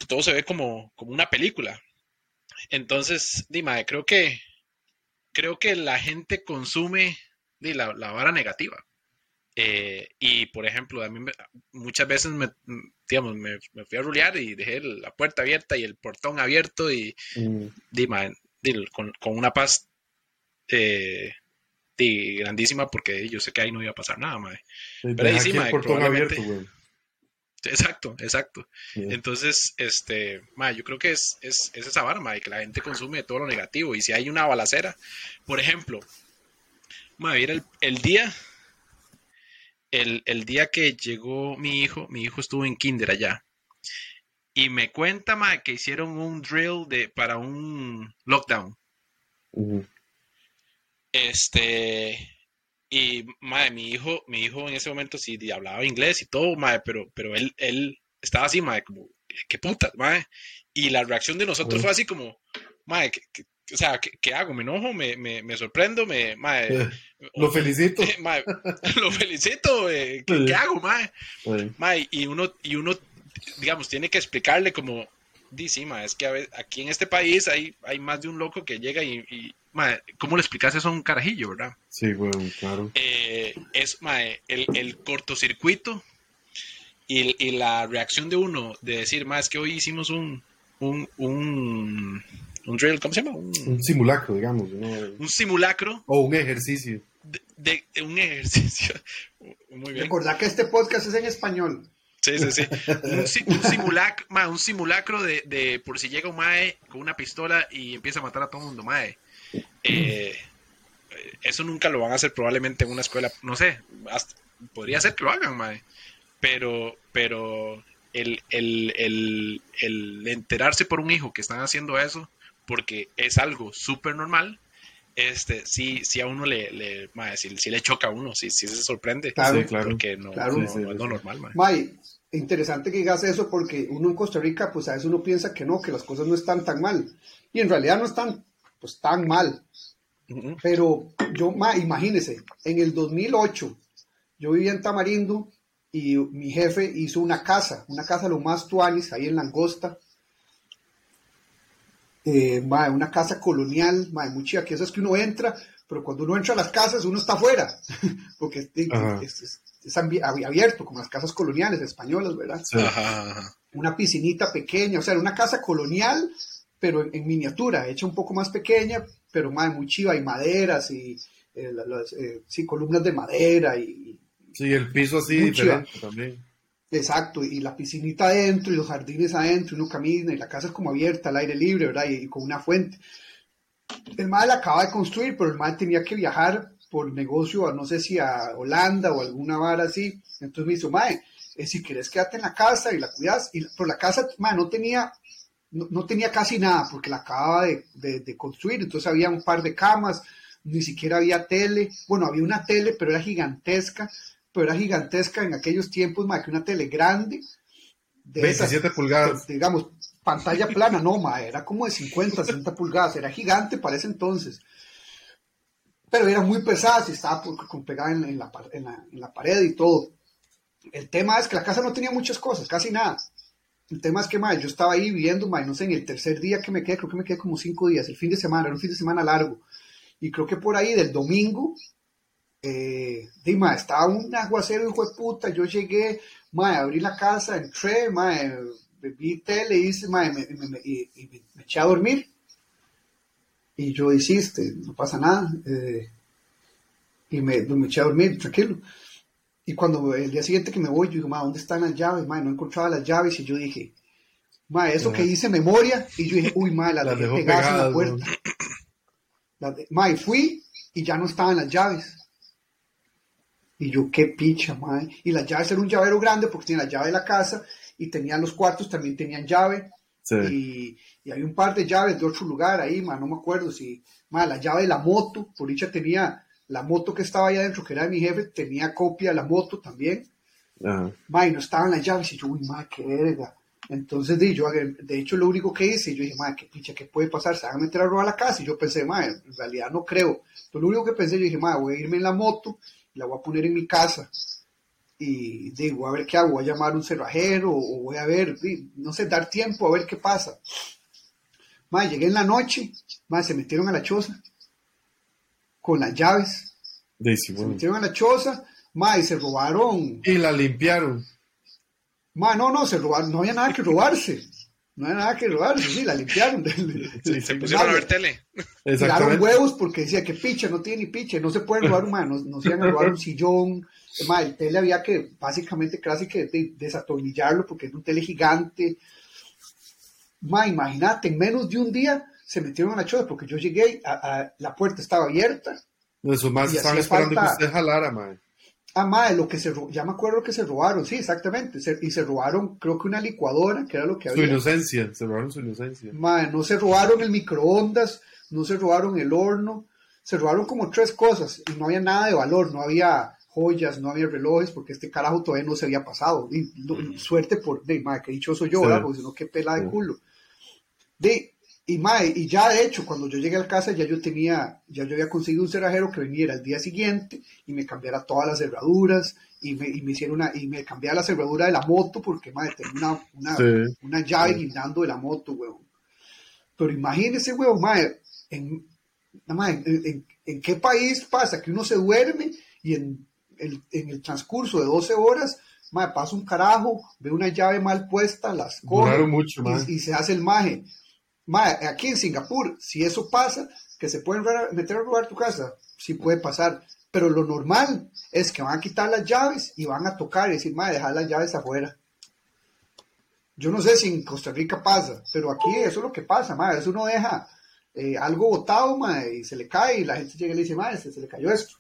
S3: todo se ve como, como una película. Entonces, Dima, creo que creo que la gente consume la, la vara negativa. Eh, y por ejemplo, a mí muchas veces me, digamos, me, fui a rulear y dejé la puerta abierta y el portón abierto y mm. con, una paz eh, grandísima porque yo sé que ahí no iba a pasar nada,
S2: Pero ahí sí, el portón abierto,
S3: Exacto, exacto. Entonces, este, yo creo que es, es, esa barba y que la gente consume todo lo negativo. Y si hay una balacera, por ejemplo, ma, el, el día, el, el, día que llegó mi hijo, mi hijo estuvo en kinder allá. Y me cuenta, ma, que hicieron un drill de, para un lockdown. Este, y, madre, mi hijo, mi hijo en ese momento sí hablaba inglés y todo, madre, pero, pero él, él estaba así, madre, como, qué puta, madre. Y la reacción de nosotros fue así como, madre, o sea, ¿qué, hago? ¿Me enojo? ¿Me, me, me sorprendo? Me, madre,
S2: eh, lo felicito.
S3: Madre, lo felicito. Eh, ¿qué, hago, madre? madre? Y uno, y uno, digamos, tiene que explicarle como, dice, madre, es que a veces, aquí en este país hay, hay más de un loco que llega y, ¿cómo le explicas eso a un carajillo, verdad?
S2: Sí, bueno, claro.
S3: Eh, es el, el, cortocircuito y, y, la reacción de uno de decir, más que hoy hicimos un, un, un, un drill, ¿cómo se llama?
S2: Un, simulacro, digamos.
S3: Un simulacro.
S2: O un ejercicio.
S3: De, un ejercicio. Muy bien.
S1: Recordad que este podcast es en español.
S3: Sí, sí, sí. Un, si- un simulacro, mae, un simulacro de, de por si llega un mae con una pistola y empieza a matar a todo el mundo, mae. Eh, eso nunca lo van a hacer probablemente en una escuela, no sé, podría ser que lo hagan, mae. Pero, pero el, el, el, el enterarse por un hijo que están haciendo eso, porque es algo súper normal, este, sí, sí a uno le, le, mae, sí, sí le choca a uno, sí, sí se sorprende.
S1: Claro.
S2: Sí, claro.
S3: Porque no,
S1: Claro.
S3: no-
S2: Sí, sí,
S3: no es lo normal, mae.
S1: May, interesante que digas eso porque uno en Costa Rica, pues a veces uno piensa que no, que las cosas no están tan mal. Y en realidad no están pues tan mal. Pero yo, ma, imagínese, en el 2008 yo vivía en Tamarindo y mi jefe hizo una casa, una casa lo más tuanis, ahí en Langosta. Eh, una casa colonial, ma, muy chida, que eso es que uno entra, pero cuando uno entra a las casas uno está afuera, porque es, abierto, como las casas coloniales españolas, ¿verdad?
S2: Sí.
S3: Ajá, ajá.
S1: una piscinita pequeña, o sea, era una casa colonial, pero en, en miniatura, hecha un poco más pequeña, pero más muy chiva, y maderas, y eh, las, eh, sí, columnas de madera, y,
S2: Sí, el piso así también.
S1: Exacto, y la piscinita adentro, y los jardines adentro, uno camina, y la casa es como abierta, al aire libre, ¿verdad? Y, con una fuente. El mal la acaba de construir, pero el mal tenía que viajar por negocio, a, no sé si a Holanda o alguna vara así. Entonces me dijo, mae, eh, si querés quédate en la casa y la cuidas. Y, pero la casa, mae, no tenía, no, no tenía casi nada porque la acababa de, de- de construir. Entonces había un par de camas, ni siquiera había tele. Bueno, había una tele, pero era gigantesca. Pero era gigantesca en aquellos tiempos, mae, que una tele grande. De esas-
S2: 27 pulgadas.
S1: digamos, pantalla plana, no, ma, era como de 50, 60 pulgadas, era gigante para ese entonces. Pero era muy pesada, si estaba por- con pegada en, en la, en la- en la pared y todo. El tema es que la casa no tenía muchas cosas, casi nada. El tema es que, ma, yo estaba ahí viviendo, ma, no sé, en el tercer día que me quedé, creo que me quedé como cinco días, el fin de semana, era un fin de semana largo. Y creo que por ahí del domingo, eh, di, ma, estaba un aguacero hijo de puta, yo llegué, ma, abrí la casa, entré, ma, vi tele, hice, ma, me, me- me- y, y me, eché a dormir. Y yo hiciste, no pasa nada. eh, y me, me eché a dormir, tranquilo. Y cuando el día siguiente que me voy, yo digo, ma, ¿dónde están las llaves? Ma, no encontraba las llaves y yo dije, ma, eso que hice memoria. Y yo dije, uy, ma, las,
S2: Las
S1: dejé pegadas en la puerta. De- ma, y fui y ya no estaban las llaves. Y yo, qué picha, ma. Y las llaves era un llavero grande porque tenía la llave de la casa y tenían los cuartos, también tenían llave.
S2: Sí.
S1: Y, y hay un par de llaves de otro lugar ahí, ma, no me acuerdo si, ma, la llave de la moto, por dicha tenía la moto que estaba ahí adentro, que era de mi jefe, tenía copia de la moto también,
S2: Ajá.
S1: ma, y no estaban las llaves, y yo, uy, ma, qué verga. Entonces, di, yo, de hecho, lo único que hice, yo dije, ma, qué picha, ¿qué puede pasar? Se van a meter a robar la casa, y yo pensé, ma, en realidad no creo. Entonces, lo único que pensé, yo dije, ma, voy a irme en la moto, la voy a poner en mi casa, y digo, a ver qué hago, voy a llamar a un cerrajero, o voy a ver, no sé, dar tiempo a ver qué pasa. Ma, llegué en la noche, ma, se metieron a la choza con las llaves.
S2: Sí, sí,
S1: Se metieron a la choza, ma, y se robaron.
S2: Y la limpiaron.
S1: Ma, no, no, se robaron, no había nada que robarse. No había nada que robarse, sí, la limpiaron.
S3: Se, se pusieron a ver tele.
S1: Tiraron huevos porque decía que picha, no tiene ni picha, no se puede robar un ma, no, no se iban a robar un sillón. Ma, el tele había que básicamente casi que de- desatornillarlo porque es un tele gigante. Ma, imagínate, en menos de un día se metieron a la choza porque yo llegué, a, a- la puerta estaba abierta.
S2: Esos más
S1: Y
S2: estaban esperando
S1: falta-
S2: que usted jalara, mae.
S1: Ah, ma, lo que se ya me acuerdo que se robaron, sí, exactamente. se- y se robaron, creo que una licuadora, que era lo que
S2: Su
S1: había.
S2: inocencia. Se robaron su inocencia.
S1: Ma, no se robaron el microondas, no se robaron el horno, se robaron como tres cosas y no había nada de valor, no había joyas, no había relojes, porque este carajo todavía no se había pasado. Y, no- Suerte por, de, ma, que dichoso yo,
S2: Sí.
S1: ¿verdad? Porque si no, qué pela de
S2: Sí.
S1: culo. De, y, y ya de hecho, cuando yo llegué a la casa, ya yo tenía, ya yo había conseguido un cerrajero que viniera el día siguiente y me cambiara todas las cerraduras y me, y me hiciera una, y me cambiara la cerradura de la moto, porque, ma, tenía una, una,
S2: Sí.
S1: una llave guindando de la moto, huevón. Pero imagínese, huevón, mae, en, mae, en, en- en qué país pasa que uno se duerme y en el, en el transcurso de 12 horas, mae, pasa un carajo, ve una llave mal puesta, las
S2: mucho, mae.
S1: y, y se hace el maje. Mae, aquí en Singapur, si eso pasa, que se pueden meter a robar tu casa, sí puede pasar. Pero lo normal es que van a quitar las llaves y van a tocar y decir, mae, dejar las llaves afuera. Yo no sé si en Costa Rica pasa, pero aquí eso es lo que pasa, madre. Eso uno deja eh, algo botado, madre, y se le cae y la gente llega y le dice, madre, se, se le cayó esto.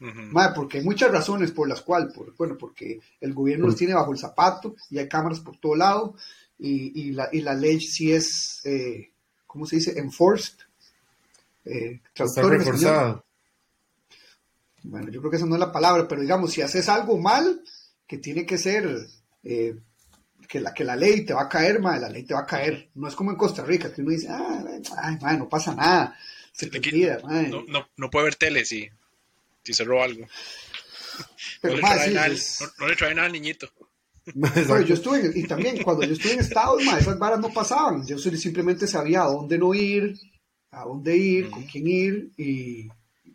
S1: Madre, porque hay muchas razones por las cuales, por, bueno, porque el gobierno los tiene bajo el zapato y hay cámaras por todo lado y, y, la, y la ley sí es, eh, ¿cómo se dice? Enforced. Eh,
S2: Está reforzada.
S1: Bueno, yo creo que esa no es la palabra, pero digamos, si haces algo mal, que tiene que ser, eh, que, la, que la ley te va a caer, madre, la ley te va a caer. No es como en Costa Rica, que uno dice, ah, ay, madre, no pasa nada, se te madre.
S3: No, no, no puede ver tele si, si se roba algo.
S1: pero,
S3: no, le
S1: madre,
S3: trae
S1: sí,
S3: nada,
S1: es-
S3: no- no le trae nada al niñito.
S1: Bueno, yo estuve, en- y también cuando yo estuve en Estados, ma, esas varas no pasaban. Yo simplemente sabía a dónde no ir, a dónde ir, con quién ir y,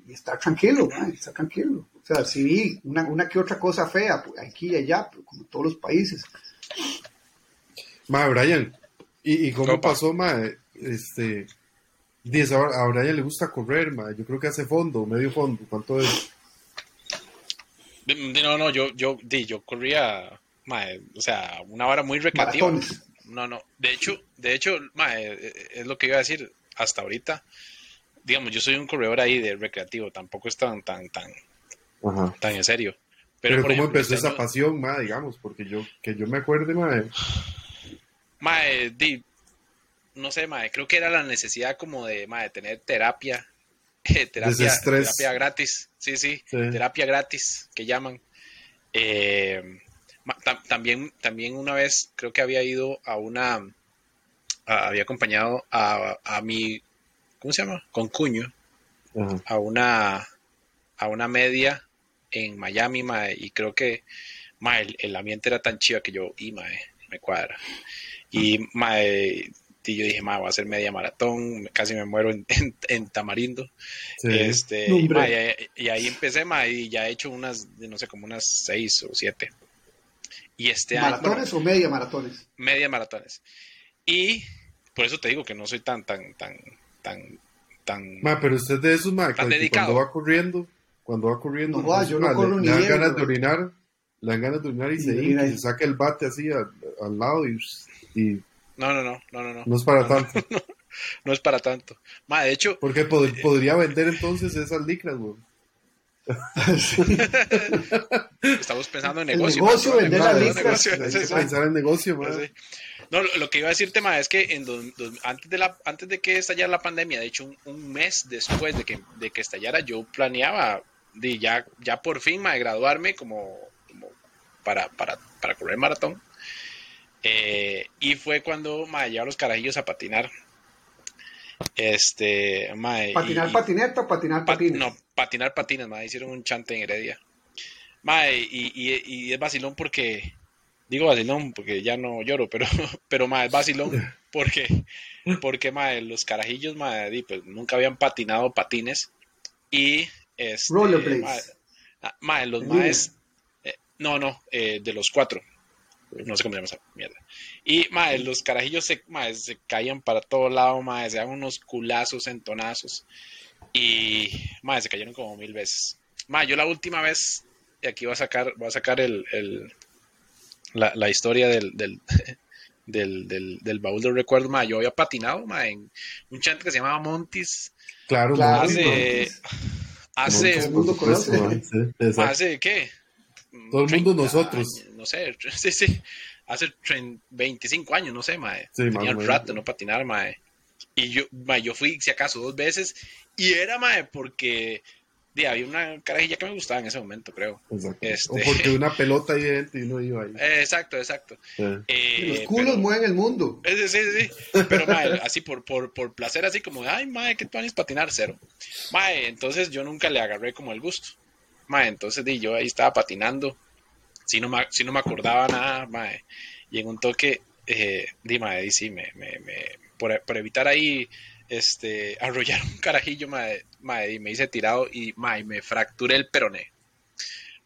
S1: y estar tranquilo, ma, estar tranquilo. O sea, sí vi una, una que otra cosa fea, pues, aquí y allá, pero como en todos los países.
S2: Ma, Brian, ¿y, y cómo
S3: Opa.
S2: pasó, ma? Este, dice, a a Brian le gusta correr, ma. Yo creo que hace fondo, medio fondo. ¿Cuánto es?
S3: No, no, yo, yo, di, yo corría, mae, o sea, una hora muy recreativa.
S1: Maratones.
S3: No, no, de hecho, de hecho, mae, eh, es lo que iba a decir hasta ahorita. Digamos, yo soy un corredor ahí de recreativo, tampoco es tan, tan, tan,
S2: Ajá.
S3: tan en serio.
S2: Pero,
S3: por
S2: ¿cómo
S3: ejemplo,
S2: empezó esa pasión, ma, digamos? Porque yo, que yo me acuerde, ma,
S3: Mae, di, no sé, mae, creo que era la necesidad como de, mae, tener terapia, eh, terapia, terapia gratis, sí, sí,
S2: Sí.
S3: terapia gratis, que llaman. Eh, también, también una vez creo que había ido a una, a- había acompañado a, a mi, ¿cómo se llama? Concuño,
S2: Ajá.
S3: a una, a una media en Miami, mae, y creo que, mae, el, el ambiente era tan chiva que yo, y mae, me cuadra. Y, mae, y yo dije, mae, voy a hacer media maratón, casi me muero en, en- en Tamarindo.
S2: Sí.
S3: Este, mae, y, y ahí empecé, mae, y ya he hecho unas, no sé, como unas seis o siete. Y este año, bueno,
S1: ¿Maratones o media maratones?
S3: media maratones. Y por eso te digo que no soy tan, tan, tan, tan, tan...
S2: Ma, pero usted de esos, ma,
S3: Tan
S2: que
S3: dedicado.
S2: cuando va corriendo, cuando va corriendo,
S1: No
S2: entonces,
S1: yo no
S2: ma,
S1: corro
S2: le,
S1: ni
S2: le dan
S1: bien,
S2: ganas de orinar, le dan ganas de orinar y
S1: Y
S2: se y se saca el bate así al, al lado y, y
S3: No, no, no, no, no, no.
S2: no es para tanto.
S3: No es para tanto. Ma, de hecho,
S2: Porque pod- podría vender entonces esas licras, güey.
S3: estamos pensando en
S1: El
S3: negocio.
S1: negocio,
S3: ma,
S1: vender
S3: sí.
S2: pensar en negocio, ma.
S3: No, lo, que iba a decir, tema, es que en dos- dos- antes, de la, antes de que estallara la pandemia, de hecho, un, un mes después de que, de que estallara, yo planeaba de ya, ya por fin ma, graduarme como, como para, para, para correr maratón. Eh, y fue cuando me llevaron los carajillos a patinar. Este, ma,
S1: ¿Patinar
S3: y-
S1: patineta o patinar
S3: Pa-
S1: patines?
S3: no, patinar patines, ma, hicieron un chante en Heredia. Ma, y, y, y es vacilón porque, digo vacilón porque ya no lloro, pero, pero ma, es vacilón porque, porque ma, los carajillos ma, pues, nunca habían patinado patines y este, ma, ah, los maes, eh, no, no, eh, de los cuatro, no sé cómo se llama esa mierda. Y mae, los carajillos se, se caían para todo lado, mae, se daban unos culazos, entonazos. Y mae, se cayeron como mil veces. Mae, yo la última vez, y aquí voy a sacar, voy a sacar el, el- la, la historia del, del, del, del, del baúl del recuerdo, mae. Yo había patinado, mae, en un chante que se llamaba Montis.
S2: Claro,
S1: Claro,
S3: Hace, hace,
S2: supuesto, exacto.
S3: ¿Hace qué?
S2: Todo el mundo
S3: 30
S2: nosotros.
S3: años, no sé, sí, sí. Hace 30, 25 años, no sé, mae.
S2: Sí,
S3: Tenía un rato no patinar, mae. Y yo, mae, yo fui, si acaso, dos veces. Y era, mae, porque di, había una carajilla que me gustaba en ese momento, creo. Este-
S2: O porque una pelota ahí dentro y uno iba ahí.
S3: Eh, exacto, exacto.
S2: Sí.
S3: Eh,
S1: Los culos
S3: pero-
S1: mueven el mundo.
S3: eh, Sí, sí, sí. Pero, mae, así por, por, por placer, así como, ay, mae, ¿qué tú patinar? Cero. Mae, entonces yo nunca le agarré como el gusto. Mae, entonces di, yo ahí estaba patinando. Si no me, si no me acordaba nada, mae. Y en un toque, eh, di, mae, di, sí, me, me, me- por, por evitar ahí este, arrollar un carajillo, mae, mae, y me hice tirado y, mae, me fracturé el peroné.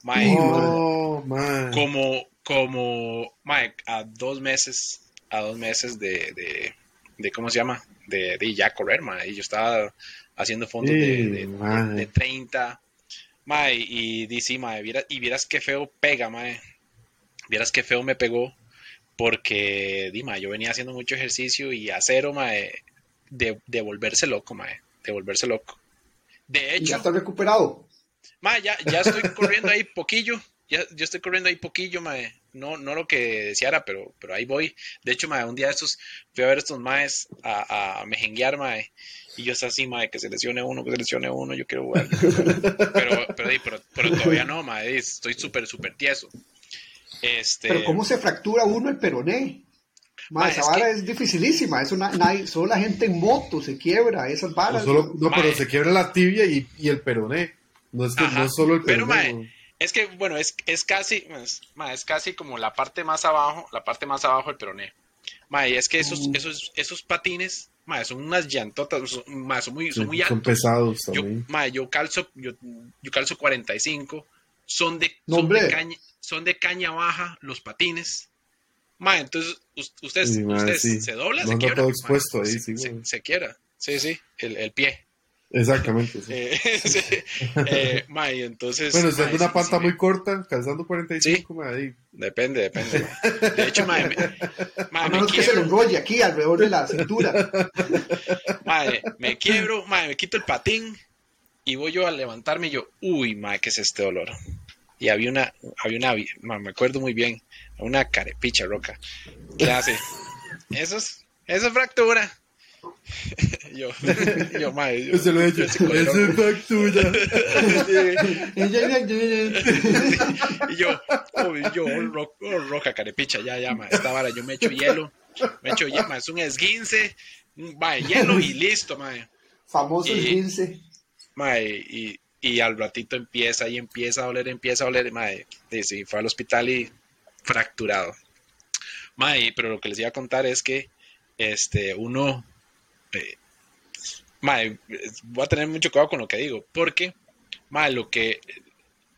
S1: Uy,
S2: Oh, man.
S3: como, como, mae, a dos meses, a dos meses de, de, de ¿cómo se llama? De, de ya correr, mae, y yo estaba haciendo fondos de,
S2: Sí,
S3: de, de 30, mae, y dice, mae, vieras, y vieras qué feo pega, mae, vieras qué feo me pegó, porque, Dima, yo venía haciendo mucho ejercicio y a cero, mae, de, de volverse loco, mae, de volverse loco. De
S1: ¿Y ya
S3: hecho,
S1: está recuperado?
S3: mae, ya, ya estoy corriendo ahí poquillo, ya, yo estoy corriendo ahí poquillo, mae, no, no lo que deseara, pero, pero ahí voy. De hecho, mae, un día de estos fui a ver estos maes a, a mejenguear, mae, y yo estaba así, mae, que se lesione uno, que se lesione uno, yo quiero jugar. Pero, pero, pero todavía no, mae, estoy súper, súper tieso. Este,
S1: Pero ¿cómo se fractura uno el peroné? Ma,
S3: Ma,
S1: esa
S3: es
S1: vara
S3: que-
S1: es dificilísima. Eso na- nadie- solo la gente en moto se quiebra. Esas varas.
S2: solo- no,
S3: Mae.
S2: pero se quiebra la tibia y, y el peroné. No es, que,
S3: Ajá.
S2: no es solo el
S3: Pero,
S2: peroné.
S3: mae, Es que, bueno, es, es casi, es, ma, es casi como la parte más abajo, la parte más abajo del peroné. Ma, y es que esos,
S1: Mm.
S3: esos, esos patines, ma, son unas llantotas, son, ma, son muy, son
S2: Sí,
S3: muy
S2: son
S3: altos.
S2: pesados
S3: Yo,
S2: también.
S3: ma, yo calzo, yo, yo calzo 45, son de,
S1: No,
S3: son, de caña, son de caña baja los patines. Ma, entonces us- ustedes,
S2: Sí, ma,
S3: ustedes
S2: sí.
S3: se dobla,
S2: No
S3: se quiebra.
S2: todo
S3: ma,
S2: expuesto ahí,
S3: se,
S2: sí,
S3: se- se quiebra. Sí, sí, el, el pie.
S2: Exactamente. sí.
S3: Eh. Eh, ma, y entonces.
S2: bueno,
S3: ma,
S2: siendo
S3: sí,
S2: una pata muy corta, calzando 45, mae, ahí.
S3: Depende, depende. ma. De hecho, mae, me,
S1: a
S3: me
S1: menos que se lo enrolle aquí alrededor de la cintura.
S3: mae, me quiebro, mae, me quito el patín y voy yo a levantarme y yo, uy, mae, ¿qué es este dolor? Y había una, había una, me acuerdo muy bien, una carepicha roca. ¿Qué hace? Eso es, eso es fractura. yo, yo, mae, yo,
S2: se lo he hecho.
S3: colero.
S2: Es fractura.
S3: Y yo, uy, yo, ro- oh, roja carepicha, ya, ya, ma, esta vara, yo me echo hielo, me echo hielo, ma, es un esguince, un va, hielo y listo, ma,
S1: Famoso el
S3: Y-
S1: 15.
S3: ma, y, y al ratito empieza y empieza a doler, empieza a doler, ma, y sí, fue al hospital y fracturado. Ma, y- pero lo que les iba a contar es que, este, uno, eh, ma, eh, voy a tener mucho cuidado con lo que digo, porque, ma, lo que,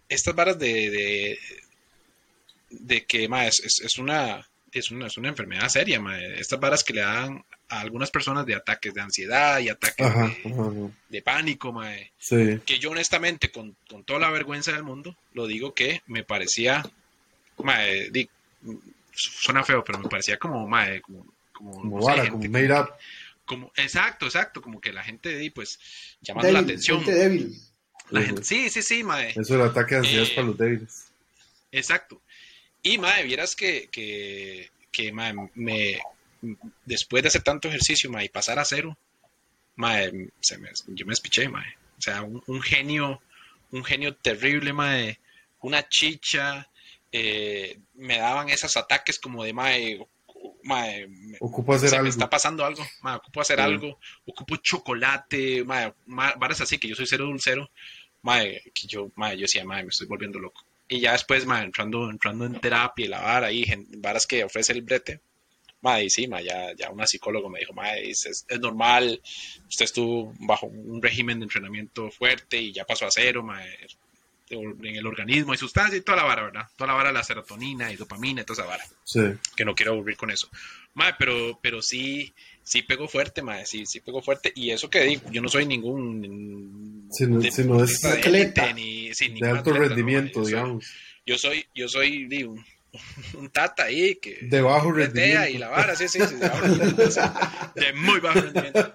S3: estas varas de, de, que, ma, es, es- es una, es una, es una enfermedad seria, ma, estas varas que le dan a algunas personas de ataques de ansiedad y ataques
S2: Ajá,
S3: de,
S2: ajá,
S3: de pánico, ma,
S2: Sí.
S3: que yo honestamente, con, con toda la vergüenza del mundo, lo digo que me parecía, mae, di- suena feo, pero me parecía como, mae, como, como,
S2: Como
S3: no sé,
S2: vara,
S3: gente
S2: como made up.
S3: como- exacto, exacto, como que la gente, di, pues, llamando la atención.
S1: gente débil.
S3: La
S2: Ujú.
S3: gente, sí, sí, sí, mae,
S2: Eso del ataque de ansiedad es
S3: Eh,
S2: para los débiles.
S3: exacto. Y, mae, vieras que, que, que mae, me, después de hacer tanto ejercicio, mae, y pasar a cero, mae, se me, yo me espiché, mae. O sea, un, un genio, un genio terrible, mae, una chicha, eh, me daban esos ataques como de, mae, me-
S2: Ocupo hacer
S3: se
S2: algo.
S3: me está pasando algo, mae, ocupo hacer
S2: Sí.
S3: algo, ocupo chocolate, mae, ma- varas así, que yo soy cero dulcero, mae, que yo, mae, yo decía, mae, me estoy volviendo loco. Y ya después, mae, entrando, entrando en terapia y la vara ahí, gen- varas que ofrece el brete, mae, y sí, mae, ya, ya una psicóloga me dijo, mae, es, es- normal, usted estuvo bajo un régimen de entrenamiento fuerte y ya pasó a cero, mae, en el organismo, hay sustancias y toda la vara, ¿verdad? Toda la vara, la serotonina y dopamina y toda esa vara
S2: Sí.
S3: que no quiero aburrir con eso. Mae, pero, pero sí, sí pegó fuerte, mae, sí, sí pegó fuerte. Y eso que digo, yo no soy ningún
S2: Sí, no- sí, no es
S3: deportista de
S1: atleta.
S3: élite, ni, sí,
S2: De alto
S3: atleta, no,
S2: rendimiento,
S3: mae, yo soy-
S2: digamos.
S3: Yo soy, yo soy, di, un, un tata ahí que
S2: De bajo rendimiento.
S3: y la vara, sí, sí, sí, de, bajo de muy bajo rendimiento.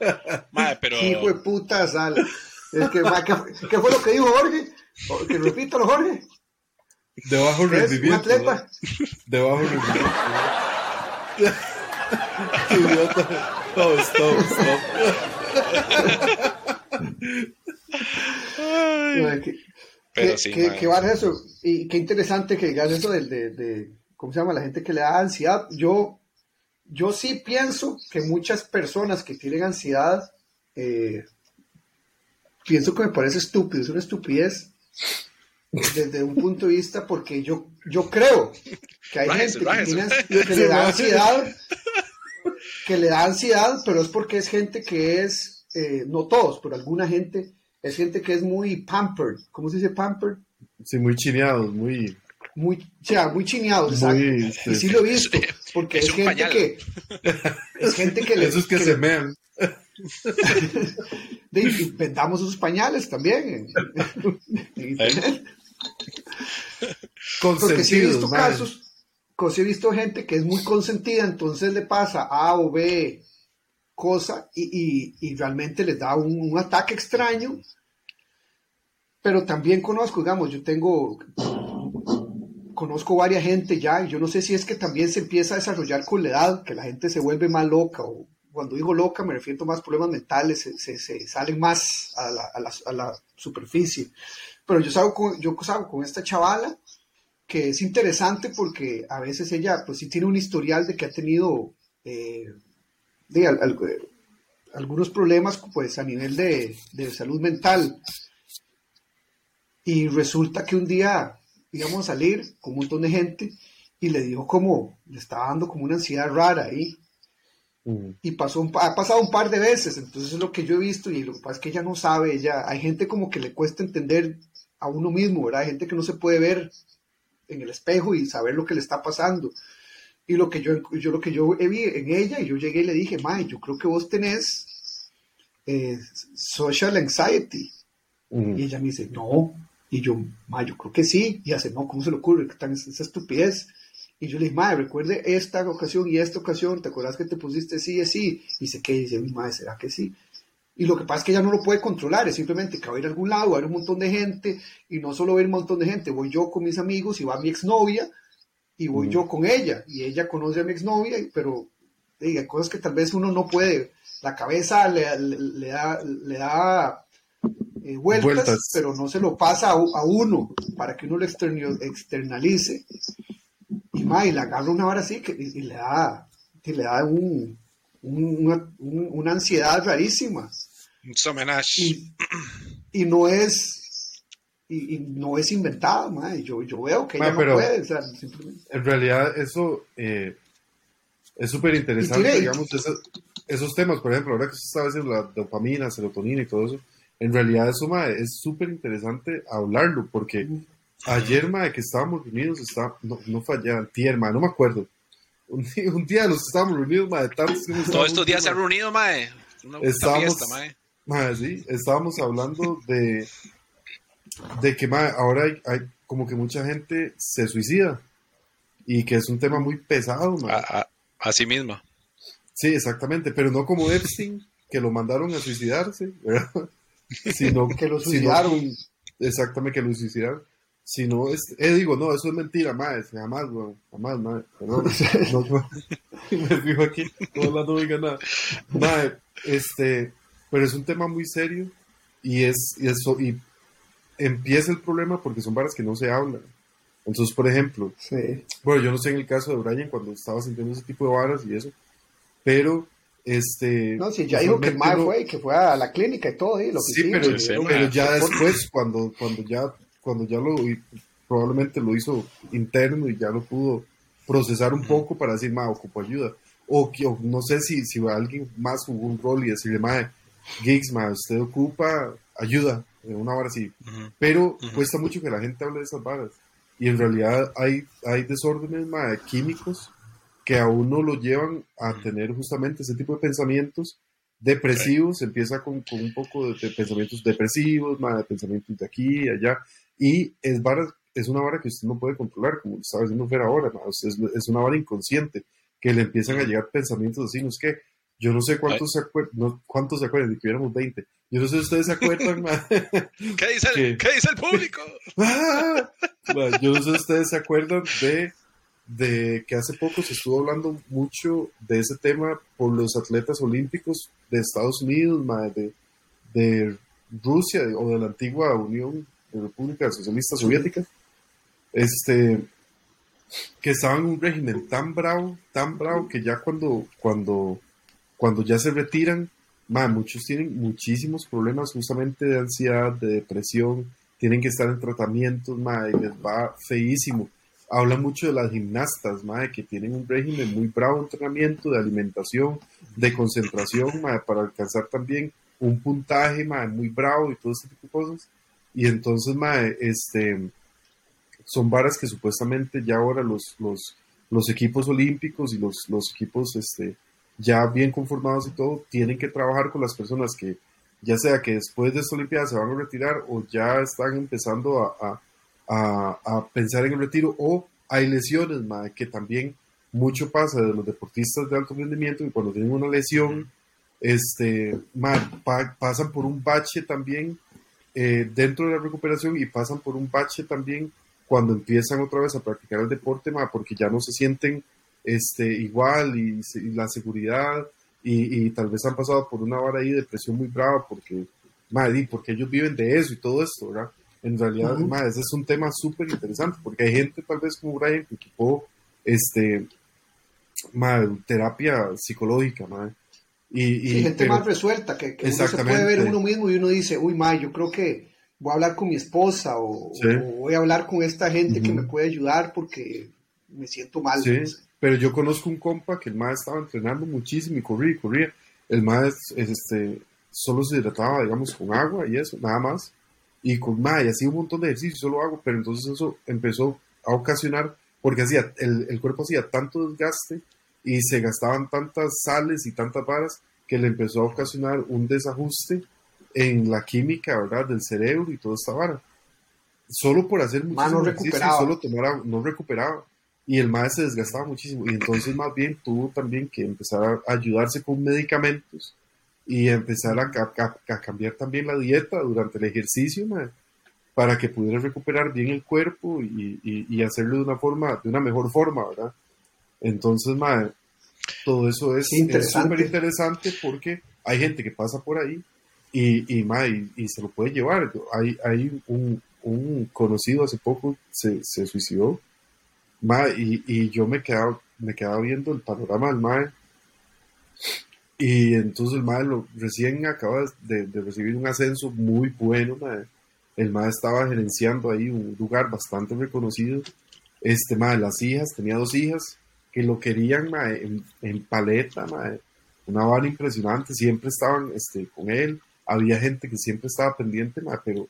S3: Mae, pero
S1: Hijo de puta sal. Es que, ma, ¿qué, fue- qué fue lo que dijo Jorge? Que repítalo, Jorge.
S2: De bajo
S1: ¿Es un
S2: rendimiento.
S1: atleta?
S2: ¿no? De bajo rendimiento. Idiota. No, stop, stop.
S1: Ma, ¿Qué,
S3: Pero
S1: qué-
S3: sí,
S1: qué- qué eso? Y qué interesante que digas eso del- de, de, ¿cómo se llama? La gente que le da ansiedad. Yo, yo sí pienso que muchas personas que tienen ansiedad, eh, pienso que me parece estúpido, es una estupidez desde un punto de vista porque yo, yo creo que hay gente que, tiene que le da ansiedad, que le da ansiedad, pero es porque es gente que es, eh, no todos, pero alguna gente, es gente que es muy pampered. ¿Cómo se dice pampered?
S2: Sí, muy chineados, muy.
S1: Muy, o sea, muy chineados, exacto.
S2: Muy, sí.
S1: Y sí lo he visto, porque
S3: Es
S1: gente
S3: pañal.
S1: que, es gente que le,
S2: Esos que
S1: que
S2: se mean.
S1: de- y vendamos esos pañales también en. Porque sí he visto
S2: man.
S1: casos, he visto gente que es muy consentida, entonces le pasa A o B cosa y, realmente les da un, ataque extraño. Pero también conozco, digamos, yo tengo, conozco varias gente ya, y yo no sé si es que también se empieza a desarrollar con la edad, que la gente se vuelve más loca, o cuando digo loca me refiero a más problemas mentales, se, salen más a la, a la, superficie. Pero yo salgo, con, yo salgo con esta chavala, que es interesante porque a veces ella, pues sí tiene un historial de que ha tenido eh, de, algunos problemas pues a nivel de, salud mental. Y resulta que un día íbamos a salir con un montón de gente y le dijo como, le estaba dando como una ansiedad rara ahí. Mm. Y pasó un, ha pasado un par de veces, entonces es lo que yo he visto y lo que pasa es que ella no sabe, ella, hay gente como que le cuesta entender a uno mismo, ¿verdad? Hay gente que no se puede ver en el espejo y saber lo que le está pasando. Y lo que yo, yo, lo que yo vi en ella, y yo llegué y le dije, May, yo creo que vos tenés eh, social anxiety. Y ella me dice, no. Y yo, May, yo creo que sí. Y hace, no, ¿cómo se le ocurre? que tan esa estupidez? Y yo le dije, May, recuerde esta ocasión y esta ocasión, ¿te acuerdas que te pusiste sí y sí? Y dice, ¿qué? Y dice, May, ¿será que sí? Y lo que pasa es que ella no lo puede controlar, es simplemente que va a ir a algún lado, va a ir un montón de gente, y no solo va a ir un montón de gente, voy yo con mis amigos y va mi exnovia, y voy yo con ella y ella conoce a mi exnovia, pero hay cosas que tal vez uno no puede, la cabeza le, da, le da eh, vueltas, pero no se lo pasa a, uno para que uno lo externalice. Y, ma, y le agarra una hora así que, y, le da, le da un, una, ansiedad rarísima. Y, y no es y, no es inventado, Yo, yo veo que ella no puede.
S2: En realidad, eso eh, es súper interesante, digamos, esos, temas, por ejemplo, ahora que se estaba diciendo la dopamina, serotonina y todo eso, en realidad eso, es súper interesante hablarlo, porque ayer, ma, que estábamos reunidos, está, no, no ayer, no me acuerdo. Un día, un día los estábamos reunidos, ma, de tantos
S3: Todos estos días se han reunido, mae.
S2: Una, estábamos, fiesta, sí, estábamos hablando de de que ahora hay, como que mucha gente se suicida y que es un tema muy pesado.
S3: A, sí misma.
S2: Sí, exactamente, pero no como Epstein, que lo mandaron a suicidarse, sino que lo suicidaron. exactamente, que lo suicidaron. Sino, es, eh, digo, no, eso es mentira, más, jamás, jamás, madre, perdón, me fijo aquí, no, no diga nada. Madre, este, pero es un tema muy serio y es, y, eso, y empieza el problema porque son varas que no se hablan. Entonces, por ejemplo, bueno, yo no sé en el caso de Brian cuando estaba sintiendo ese tipo de varas y eso, pero este...
S1: No, sí, ya dijo que mal fue, que fue a la clínica y todo, ¿eh? lo
S2: que sí, pero, pero, ya después, cuando, cuando ya, cuando ya lo, probablemente lo hizo interno y ya lo pudo procesar un poco para decir, ma, ocupo ayuda. O, que, no sé si, si alguien más jugó un rol y decirle, ma, Gigs, ma, usted ocupa ayuda, una vara así. Pero cuesta mucho que la gente hable de esas varas. Y en realidad hay, hay desórdenes químicos que a uno lo llevan a tener justamente ese tipo de pensamientos depresivos. Empieza con, con, un poco de, pensamientos depresivos, de pensamientos de aquí y allá. Y es, es una vara que usted no puede controlar, como estaba diciendo Fer ahora. Es, es, una vara inconsciente que le empiezan a llegar pensamientos así. No es que yo no sé cuántos se, acuerdan, cuántos se acuerdan de que hubiéramos 20 yo no sé si ustedes se acuerdan,
S3: ¿Qué, dice el, ¿Qué dice el público?
S2: yo no sé si ustedes se acuerdan de, de que hace poco se estuvo hablando mucho de ese tema por los atletas olímpicos de Estados Unidos, de, de Rusia o de la antigua Unión de República Socialista Soviética, este, que estaban en un régimen tan bravo, tan bravo que ya cuando, cuando, cuando ya se retiran, muchos tienen muchísimos problemas justamente de ansiedad, de depresión, tienen que estar en tratamientos, ma, y les va feísimo. Habla mucho de las gimnastas, ma, que tienen un régimen muy bravo de entrenamiento, de alimentación, de concentración, ma, para alcanzar también un puntaje ma, muy bravo y todo ese tipo de cosas. Y entonces, ma, este, son varas que supuestamente ya ahora los, los, los equipos olímpicos y los, los equipos este, ya bien conformados y todo, tienen que trabajar con las personas que, ya sea que después de esta Olimpiada se van a retirar o ya están empezando a, a, a, pensar en el retiro o hay lesiones, mae, que también mucho pasa de los deportistas de alto rendimiento y cuando tienen una lesión, este, pasan por un bache también eh, dentro de la recuperación y pasan por un bache también cuando empiezan otra vez a practicar el deporte, porque ya no se sienten este, igual y, la seguridad y, y tal vez han pasado por una vara ahí de presión muy brava porque, di, porque ellos viven de eso y todo esto, ¿verdad? En realidad, mae, ese es un tema súper interesante porque hay gente tal vez como Brian que equipó este, mae, terapia psicológica, mae. Y, y,
S1: Sí, gente
S2: pero-
S1: más resuelta, que, que uno se puede ver uno mismo y uno dice, uy, ma, yo creo que voy a hablar con mi esposa o,
S2: Sí.
S1: o voy a hablar con esta gente que me puede ayudar porque me siento mal.
S2: Sí,
S1: no sé.
S2: Pero yo conozco un compa que el mae estaba entrenando muchísimo y corría y corría. El es, este, solo se hidrataba, digamos, con agua y eso, nada más. Y con mae, y hacía un montón de ejercicio, solo hago, pero entonces eso empezó a ocasionar, porque hacía, el, el cuerpo hacía tanto desgaste y se gastaban tantas sales y tantas varas que le empezó a ocasionar un desajuste en la química, ¿verdad? Del cerebro y toda esta vara. Solo por hacer muchísimo
S1: no
S2: solo tomar agua, no recuperaba y el mae se desgastaba muchísimo. Y entonces más bien tuvo también que empezar a ayudarse con medicamentos y empezar a, ca- a cambiar también la dieta durante el ejercicio mae, para que pudiera recuperar bien el cuerpo y, y- y hacerlo de una forma de una mejor forma verdad entonces mae, todo eso es
S1: interesante.
S2: súper interesante porque hay gente que pasa por ahí y, y, mae, y, se lo puede llevar. Hay, hay un, un conocido hace poco se, se suicidó Ma, y, y yo me quedaba, me quedaba viendo el panorama del MAE. Y entonces el MAE lo, recién acaba de, de recibir un ascenso muy bueno. El MAE estaba gerenciando ahí un lugar bastante reconocido. Este MAE, las hijas, tenía dos hijas que lo querían mae, en, paleta, mae. una vara impresionante. Siempre estaban este, con él. Había gente que siempre estaba pendiente, mae, pero,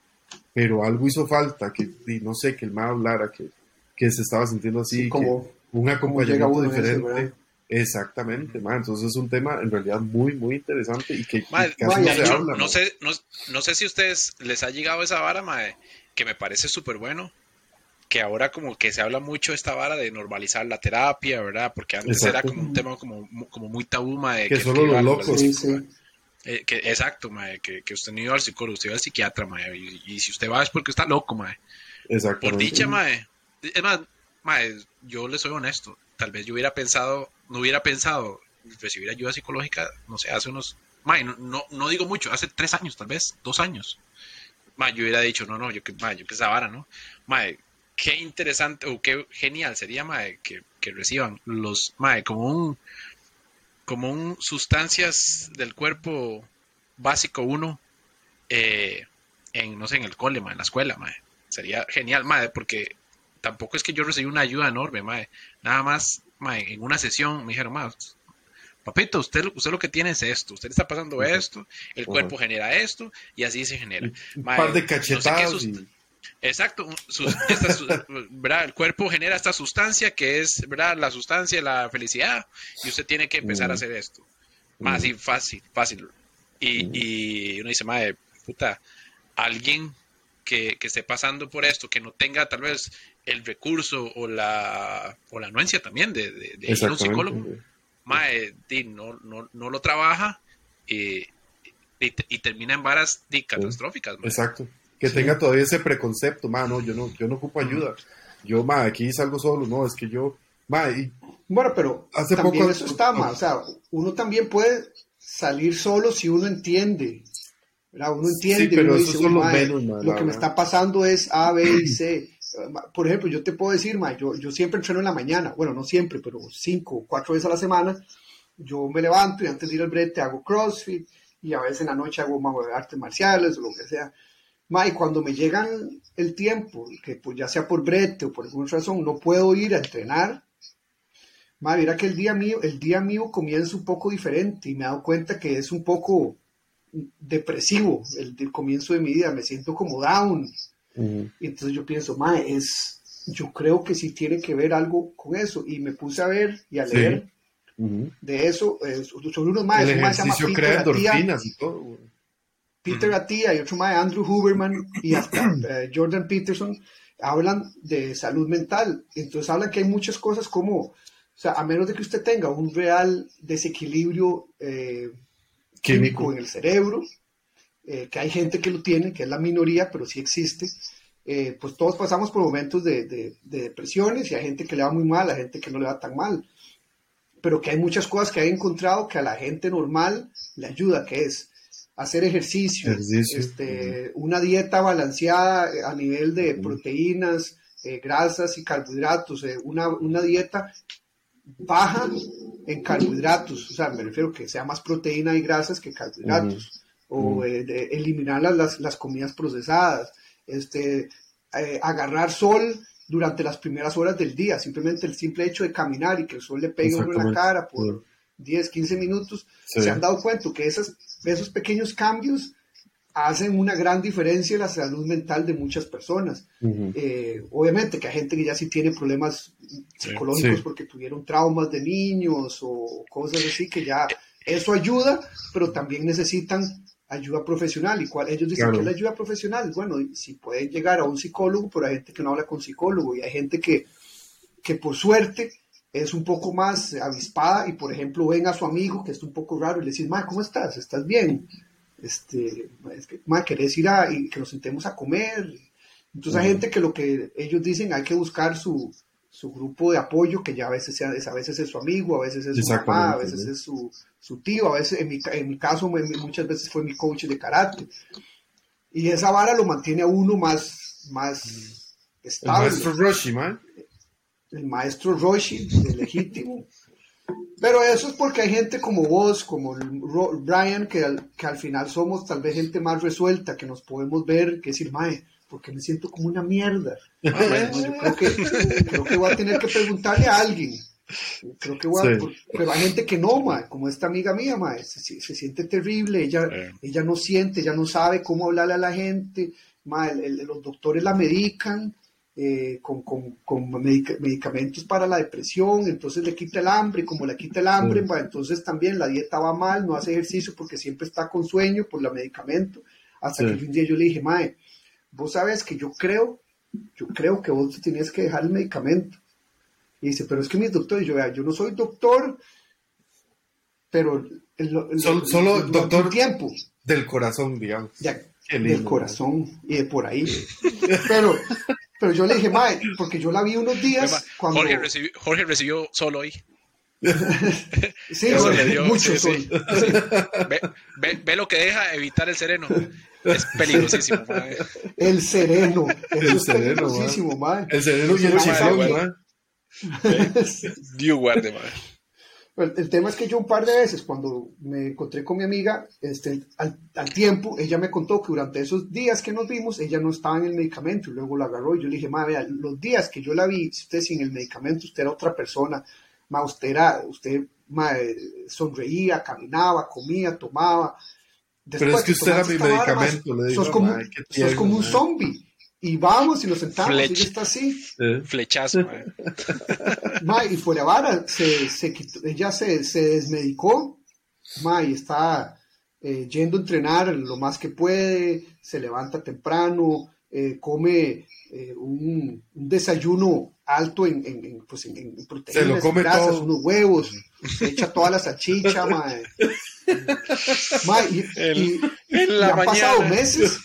S2: pero algo hizo falta, que no sé, que el MAE hablara, que, que se estaba sintiendo así,
S1: Sí,
S2: que-
S1: como,
S2: un acompañamiento diferente. Exactamente, ma, entonces es un tema en realidad muy, muy interesante y que,
S3: Ma,
S2: y casi
S1: ma,
S2: no se habla.
S3: no sé, no, no sé si a ustedes les ha llegado esa vara, mae, que me parece súper bueno, que ahora como que se habla mucho de esta vara de normalizar la terapia, ¿verdad? Porque antes
S2: Exacto.
S3: era como un tema como, como muy tabú, mae,
S2: Que solo los locos.
S1: Sí, sí.
S3: eh, que, exacto, mae, que, que usted no iba al psicólogo, usted iba al psiquiatra, mae, y, y si usted va es porque está loco, mae. Por dicha, mae. Es más, mae, yo le soy honesto. Tal vez yo hubiera pensado, no hubiera pensado recibir ayuda psicológica, no sé, hace unos, mae, no, no, no digo mucho, hace tres años, tal vez, dos años. Mae, yo hubiera dicho, no, no, yo mae, yo que esa vara, ¿no? Mae, qué interesante o qué genial sería, mae, que, que reciban los, mae, como un, como un sustancias del cuerpo básico uno, eh, en, no sé, en el cole, en la escuela, mae. Sería genial, mae, porque tampoco es que yo recibí una ayuda enorme, mae. Nada más, mae, en una sesión me dijeron, mae, papito, usted, usted lo que tiene es esto, usted está pasando esto, el cuerpo genera esto, y así se genera.
S2: Un
S3: Mae,
S2: par de
S3: no sé qué
S2: cachetadas y
S3: Exacto, un- sus- esta su- ¿verdad? el cuerpo genera esta sustancia que es ¿verdad? la sustancia de la felicidad y usted tiene que empezar a hacer esto. Más así, fácil, fácil. Y, y uno dice, madre, puta, alguien que, que esté pasando por esto, que no tenga tal vez el recurso o la, o la anuencia también de, de, de ir a un psicólogo, mae, di, no, no, no lo trabaja y, y, y termina en varas di, catastróficas. mae.
S2: Exacto. Que
S1: Sí.
S2: tenga todavía ese preconcepto, ma, no, yo no, yo no ocupo ayuda. Yo, ma, aquí salgo solo, no, es que yo, ma, y
S1: Bueno, pero
S2: Hace
S1: también
S2: poco-
S1: eso está mal. O sea, uno también puede salir solo si uno entiende. ¿verdad? Uno entiende.
S2: Sí, pero
S1: uno dice,
S2: son
S1: "Uy,
S2: los
S1: mae,
S2: menos, mae,
S1: Lo que me
S2: verdad".
S1: está pasando es A, B y C. Por ejemplo, yo te puedo decir, ma, yo, yo siempre entreno en la mañana. Bueno, no siempre, pero cinco o cuatro veces a la semana. Yo me levanto y antes de ir al brete hago CrossFit y a veces en la noche hago ma- artes marciales o lo que sea. Ma, y cuando me llegan el tiempo, que pues ya sea por brete o por alguna razón, no puedo ir a entrenar, ma, mira que el día mío, el día mío comienza un poco diferente y me he dado cuenta que es un poco depresivo el, el comienzo de mi vida, me siento como down. Y entonces yo pienso, ma, es, yo creo que sí tiene que ver algo con eso. Y me puse a ver y a
S2: Sí.
S1: leer de eso, eh, sobre unos más,
S2: El
S1: un mae se llama
S2: ejercicio
S1: Peter
S2: crea endorfinas y todo. güey.
S1: Peter Attia y otro mae, Andrew Huberman y hasta eh, Jordan Peterson, hablan de salud mental. Entonces hablan que hay muchas cosas como, o sea, a menos de que usted tenga un real desequilibrio eh, químico en el cerebro, eh, que hay gente que lo tiene, que es la minoría, pero sí existe, eh, pues todos pasamos por momentos de, de, depresiones y hay gente que le va muy mal, hay gente que no le va tan mal, pero que hay muchas cosas que he encontrado que a la gente normal le ayuda, que es hacer ejercicio, Este, una dieta balanceada a nivel de proteínas, eh, grasas y carbohidratos, una, una, dieta baja en carbohidratos, o sea, me refiero que sea más proteína y grasas que carbohidratos o eh, eliminar las, las, comidas procesadas, este, eh, agarrar sol durante las primeras horas del día, simplemente el simple hecho de caminar y que el sol le pegue en la cara por 10, 15 minutos, se han dado cuenta que esas, esos pequeños cambios hacen una gran diferencia en la salud mental de muchas personas. Eh, obviamente que hay gente que ya sí tiene problemas psicológicos porque tuvieron traumas de niños o cosas así que ya eso ayuda, pero también necesitan ayuda profesional. ¿Y cuál? Ellos dicen que es la ayuda profesional. Bueno, si pueden llegar a un psicólogo, pero hay gente que no habla con psicólogo y hay gente que, que por suerte es un poco más avispada y, por ejemplo, ven a su amigo que es un poco raro y le dicen, ma, ¿cómo estás? ¿Estás bien? Este, es que, ma, ¿querés ir a y que nos sentemos a comer? Entonces hay gente que lo que ellos dicen hay que buscar su, su grupo de apoyo, que ya a veces, sea, a veces es su amigo, a veces es su mamá, a veces es su, su, tío, a veces, en mi, en mi caso, muchas veces fue mi coach de karate. Y esa vara lo mantiene a uno más, más
S2: estable. El maestro Roshi, man.
S1: El maestro Roshi, legítimo. Pero eso es porque hay gente como vos, como Brian, que al, que al final somos tal vez gente más resuelta, que nos podemos ver, que decir, mae, porque me siento como una mierda. yo creo que, creo que voy a tener que preguntarle a alguien. Creo que voy a, pero hay gente que no, ma, como esta amiga mía, ma, se, se siente terrible, ella, ella no siente, ella no sabe cómo hablarle a la gente, ma, los doctores la medican eh, con, con, con medicamentos para la depresión, entonces le quita el hambre, como le quita el hambre, ma, entonces también la dieta va mal, no hace ejercicio porque siempre está con sueño por el medicamento, hasta que un día yo le dije, mae, vos sabes que yo creo, yo creo que vos tenías que dejar el medicamento. Y dice, pero es que mis doctores, yo, yo no soy doctor, pero
S2: el, solo, doctor tiempo. del corazón, digamos.
S1: Ya, del corazón y de por ahí. pero, pero yo le dije, mae, porque yo la vi unos días
S3: cuando... Jorge recibió, Jorge recibió solo hoy.
S1: sí, mucho
S3: Ve, ve, ve, lo que deja evitar el sereno. Es peligrosísimo,
S1: El sereno. El sereno, mae.
S2: El sereno y el
S3: Dios guarde,
S1: El, tema es que yo un par de veces, cuando me encontré con mi amiga, este, al, tiempo, ella me contó que durante esos días que nos vimos, ella no estaba en el medicamento y luego la agarró y yo le dije, ma, vea, los días que yo la vi, usted sin el medicamento, usted era otra persona, ma, usted era, usted sonreía, caminaba, comía, tomaba,
S2: pero es que usted era mi medicamento, le digo.
S1: Sos como, sos como un zombie. Y vamos y nos sentamos y está así.
S3: Flechazo,
S1: ma. y fuera vara, se, se quitó, ella se, se desmedicó, ma, y está eh, yendo a entrenar lo más que puede, se levanta temprano, eh, come eh, un, un, desayuno alto en, en, pues en, proteínas, grasas, unos huevos, se echa toda la salchicha, mae. y, han pasado meses,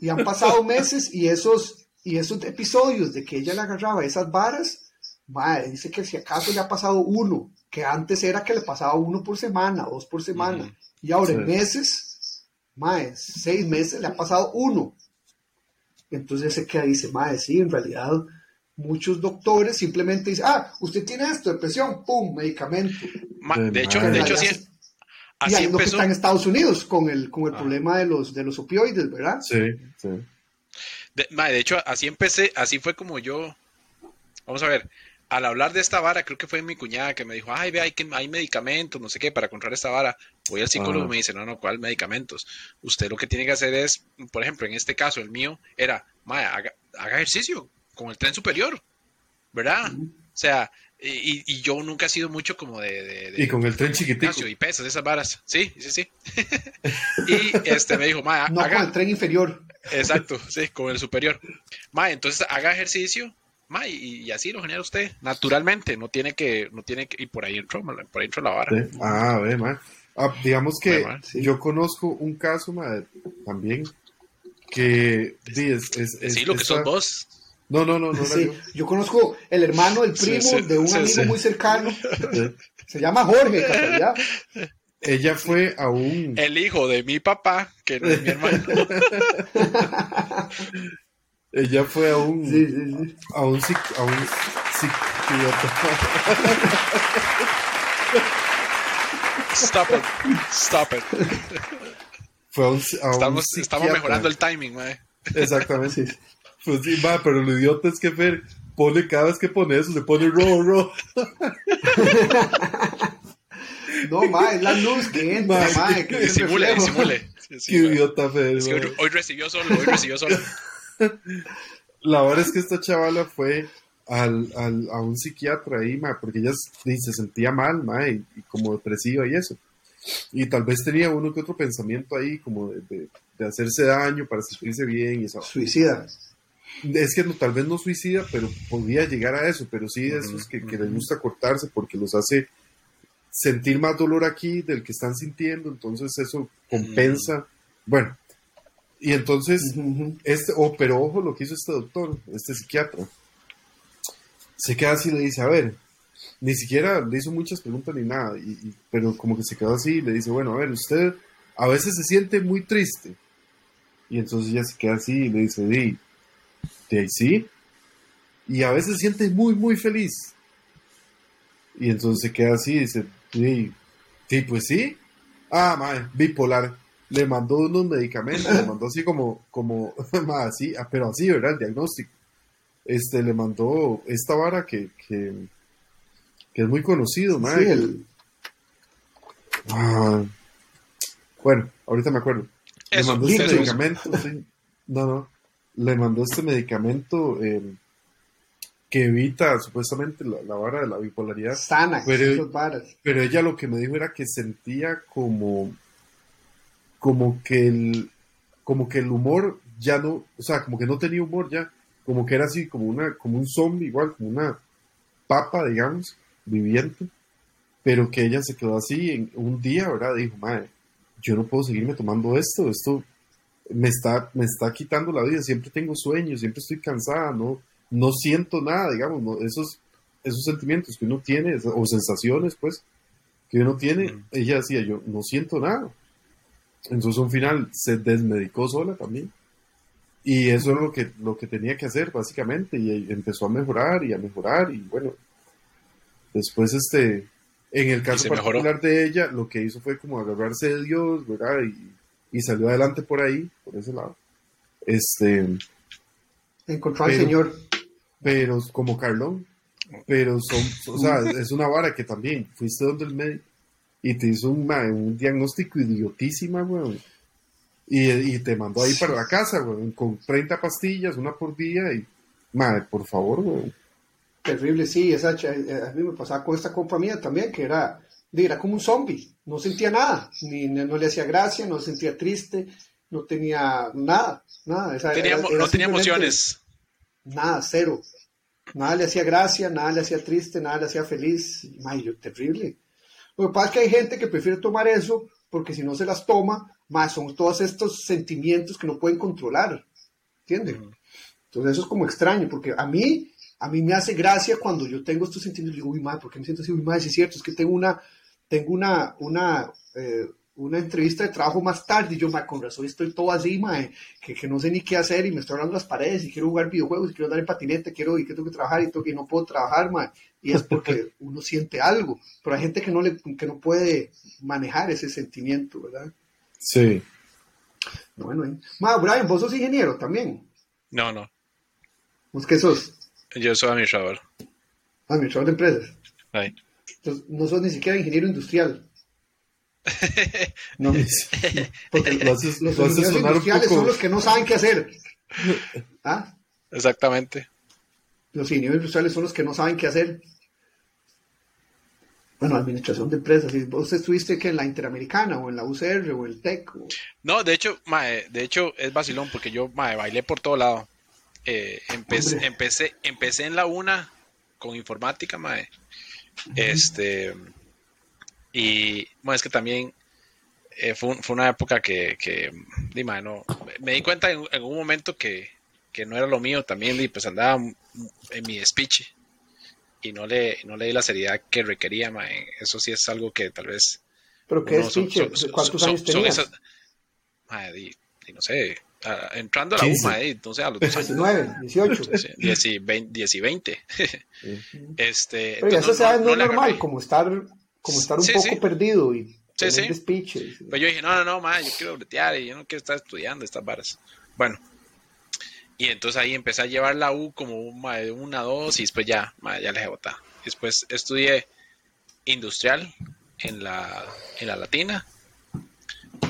S1: y han pasado meses, y esos, y esos episodios de que ella le agarraba esas varas, mae, dice que si acaso le ha pasado uno, que antes era que le pasaba uno por semana, dos por semana, y ahora en meses, mae, seis meses le ha pasado uno. Entonces se queda y dice, mae, sí, en realidad muchos doctores simplemente dicen, ah, usted tiene esto, depresión, pum, medicamento.
S3: de hecho, de hecho sí.
S1: Así y ahí lo que está en Estados Unidos con el, con el ah. problema de los, de los opioides, ¿verdad?
S2: Sí, sí.
S3: De, de, hecho, así empecé, así fue como yo, vamos a ver, al hablar de esta vara, creo que fue mi cuñada que me dijo, ay, ve, hay, que, hay medicamentos, no sé qué, para comprar esta vara. Voy al psicólogo y me dice, no, no, ¿cuál medicamentos? Usted lo que tiene que hacer es, por ejemplo, en este caso, el mío, era, haga, haga ejercicio, con el tren superior, ¿verdad? O sea, y, y, yo nunca he sido mucho como de...
S2: y con el tren chiquitito.
S3: Y pesas, esas varas. Sí, sí, sí. y este me dijo, ma,
S1: No, con el tren inferior.
S3: Exacto, sí, con el superior. Ma, entonces haga ejercicio, ma, y, y así lo genera usted, naturalmente, no tiene que, no tiene que, y por ahí entró, por ahí entró la vara.
S2: Sí. Ah, ve, ma. Ah, digamos que
S1: sí.
S2: yo conozco un caso ma, también que di, es, es, es-
S3: Sí, lo que sos vos.
S2: No, no, no, no.
S1: Sí,
S2: yo.
S1: yo conozco el hermano
S3: Sí,
S1: primo
S3: sí,
S1: de un
S3: sí,
S1: amigo
S3: sí.
S1: muy cercano.
S2: Sí.
S1: Se llama Jorge, casualidad.
S2: Ella fue a un
S3: El hijo de mi papá, que no es mi hermano.
S2: ella fue a un
S1: Sí, sí, sí.
S2: a un psic- a un psiquiatra.
S3: Stop it, stop it.
S2: Fue a un, a un
S3: Estamos, estamos mejorando el timing, ma.
S2: Exactamente. Pues sí, va, pero lo idiota es que Fer pone cada vez que pone eso, se pone ro, ro.
S1: No, ma, es la luz que entra,
S2: Ma,
S3: Disimule, disimule. Sí, sí,
S2: Qué
S3: ma.
S2: idiota, Fer.
S3: Es que
S2: ma.
S3: hoy, hoy recibió solo, hoy recibió solo.
S2: La verdad es que esta chavala fue al, al- a un psiquiatra ahí, ma, porque ella se sentía mal, ma, y, y como depresiva y eso. Y tal vez tenía uno que otro pensamiento ahí, como de, de- de hacerse daño para sentirse bien y eso.
S1: Suicida.
S2: Es que no, tal vez no suicida, pero podía llegar a eso, pero sí de
S3: Ujú,
S2: esos que, que les gusta cortarse porque los hace sentir más dolor aquí del que están sintiendo, entonces eso compensa. Bueno, y entonces, este, oh, pero ojo lo que hizo este doctor, este psiquiatra. Se queda así y le dice, a ver, ni siquiera le hizo muchas preguntas ni nada, y- y- pero como que se quedó así y le dice, bueno, a ver, usted a veces se siente muy triste. Y entonces ella se queda así y le dice, di, de ahí sí. Y a veces se siente muy, muy feliz. Y entonces se queda así y dice, sí, sí, pues sí. Ah, madre, bipolar. Le mandó unos medicamentos, le mandó así como, como, así, ah, pero así, ¿verdad? El diagnóstico. Este, le mandó esta vara que, que, que es muy conocido,
S1: Sí,
S2: madre.
S1: el,
S2: Ah, bueno, ahorita me acuerdo. Le
S3: Eso,
S2: mandó este medicamento, sí. No, no. Le mandó este medicamento eh, que evita supuestamente la, la vara de la bipolaridad.
S1: sana,
S2: Pero-. Pero ella lo que me dijo era que sentía como, como que el, como que el humor ya no, o sea, como que no tenía humor ya, como que era así como una, como un zombie igual, como una papa, digamos, viviente, pero que ella se quedó así en un día, ¿verdad? Dijo, madre, yo no puedo seguirme tomando esto, esto me está, me está quitando la vida, siempre tengo sueños, siempre estoy cansada, no, no siento nada, digamos, no, esos, esos sentimientos que uno tiene, o sensaciones, pues, que uno tiene, ella decía, yo no siento nada. Entonces, al final, se desmedicó sola también. Y eso es lo que, lo que tenía que hacer, básicamente, y empezó a mejorar y a mejorar, y bueno, después, este, en el caso
S3: se mejoró.
S2: particular de ella, lo que hizo fue como agarrarse de Dios, ¿verdad? Y, y salió adelante por ahí, por ese lado. Este,
S1: Encontró al señor.
S2: pero como Carlón, pero son, o sea, es una vara que también fuiste donde el médico y te hizo un, ma, un diagnóstico idiotísima, weón. Y, y te mandó ahí para la casa, weón, con 30 pastillas, una por día y, madre, por favor, weón.
S1: Terrible, sí, esa, eh, a mí me pasaba con esta compa mía también, que era, era como un zombie, no sentía nada, ni, no le hacía gracia, no se sentía triste, no tenía nada, nada. esa-
S3: Tenía-
S1: era- era
S3: no tenía emociones.
S1: Nada, cero. Nada le hacía gracia, nada le hacía triste, nada le hacía feliz. May, yo, terrible. Lo que pasa es que hay gente que prefiere tomar eso porque si no se las toma, más son todos estos sentimientos que no pueden controlar. ¿Entiendes?
S3: Ujú.
S1: Entonces eso es como extraño, porque a mí, a mí me hace gracia cuando yo tengo estos sentimientos, digo, uy, madre, ¿por qué me siento así? Uy, madre, sí es cierto, es que tengo una, tengo una, una, eh, una entrevista de trabajo más tarde y yo, madre, con razón estoy todo así, madre, que, que no sé ni qué hacer y me estoy hablando las paredes y quiero jugar videojuegos y quiero andar en patinete, quiero y que tengo que trabajar y, tengo, que no puedo trabajar, madre, y es porque uno siente algo, pero hay gente que no, le, que no puede manejar ese sentimiento, ¿verdad?
S2: Sí.
S1: Bueno, eh. Ma, Brian, vos sos ingeniero también,
S3: No, no.
S1: ¿vos qué sos?
S3: Yo soy administrador.
S1: Administrador de empresas.
S3: Ahí.
S1: Entonces, no sos ni siquiera ingeniero industrial. No, porque los
S2: lo haces
S1: ingenieros industriales son los que no saben qué hacer. ¿Ah?
S3: Exactamente.
S1: Los ingenieros industriales son los que no saben qué hacer. Bueno, administración de empresas. ¿sí? ¿Vos estuviste que en la Interamericana o en la UCR o el TEC? o-
S3: No, de hecho, mae, de hecho es vacilón porque yo mae, bailé por todo lado. Eh, empecé, empecé, empecé en la una con informática, mae. Este y bueno, es que también eh, fue una época que, que di, mae, no, me di cuenta en, en un momento que, que no era lo mío también y pues andaba en mi speech y no le, no le di la seriedad que requería, mae. Eso sí es algo que tal vez
S1: ¿Pero qué es,
S3: son-
S1: pinche?
S3: son-
S1: ¿Cuántos
S3: son-
S1: años
S3: son
S1: tenías?
S3: esas- Mae, di- di, no sé, ah, entrando a la
S2: 15.
S3: UMA, eh, no sé, a los dos años.
S1: 19, 18.
S3: Sí, 10 y 20. 10 y 20. este,
S1: Pero ya
S3: entonces
S1: eso sea, no, es
S3: le
S1: normal, como estar, como estar un
S3: Sí,
S1: poco
S3: sí.
S1: perdido y tener
S3: sí.
S1: despiches.
S3: Pero yo dije, no, no, no, mae, yo quiero bretear y yo no quiero estar estudiando estas varas. Bueno, y entonces ahí empecé a llevar la U como una, dos y después ya, ya le dejé botar. Después estudié industrial en la, en la latina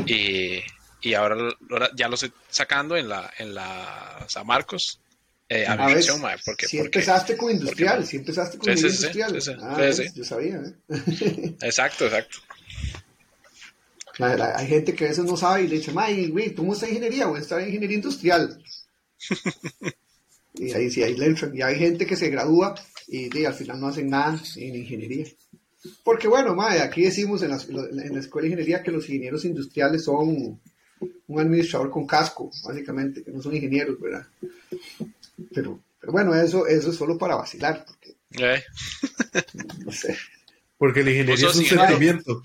S3: y, y ahora, ahora ya lo estoy sacando en la, en la San Marcos. Eh,
S1: A ver,
S3: administración, mae, porque,
S1: si
S3: porque-
S1: empezaste con industrial,
S3: porque-
S1: si empezaste con
S3: Sí, sí,
S1: industrial.
S3: sí,
S1: ah, ves, yo sabía. ¿eh?
S3: Exacto, exacto.
S1: La- la- hay gente que a veces no sabe y le dice, ay, güey, ¿tú no estás en ingeniería? Voy a estar en ingeniería industrial. y ahí sí, ahí le entran. Y hay gente que se gradúa y, di, al final no hacen nada en ingeniería. Porque bueno, mae, aquí decimos en la, en la escuela de ingeniería que los ingenieros industriales son un administrador con casco, básicamente, que no son ingenieros, ¿verdad? Pero, pero bueno, eso, eso es solo para vacilar, porque,
S3: Eh,
S1: no sé.
S2: Porque la ingeniería
S3: Vos
S2: es un
S3: ingeniero.
S2: sentimiento.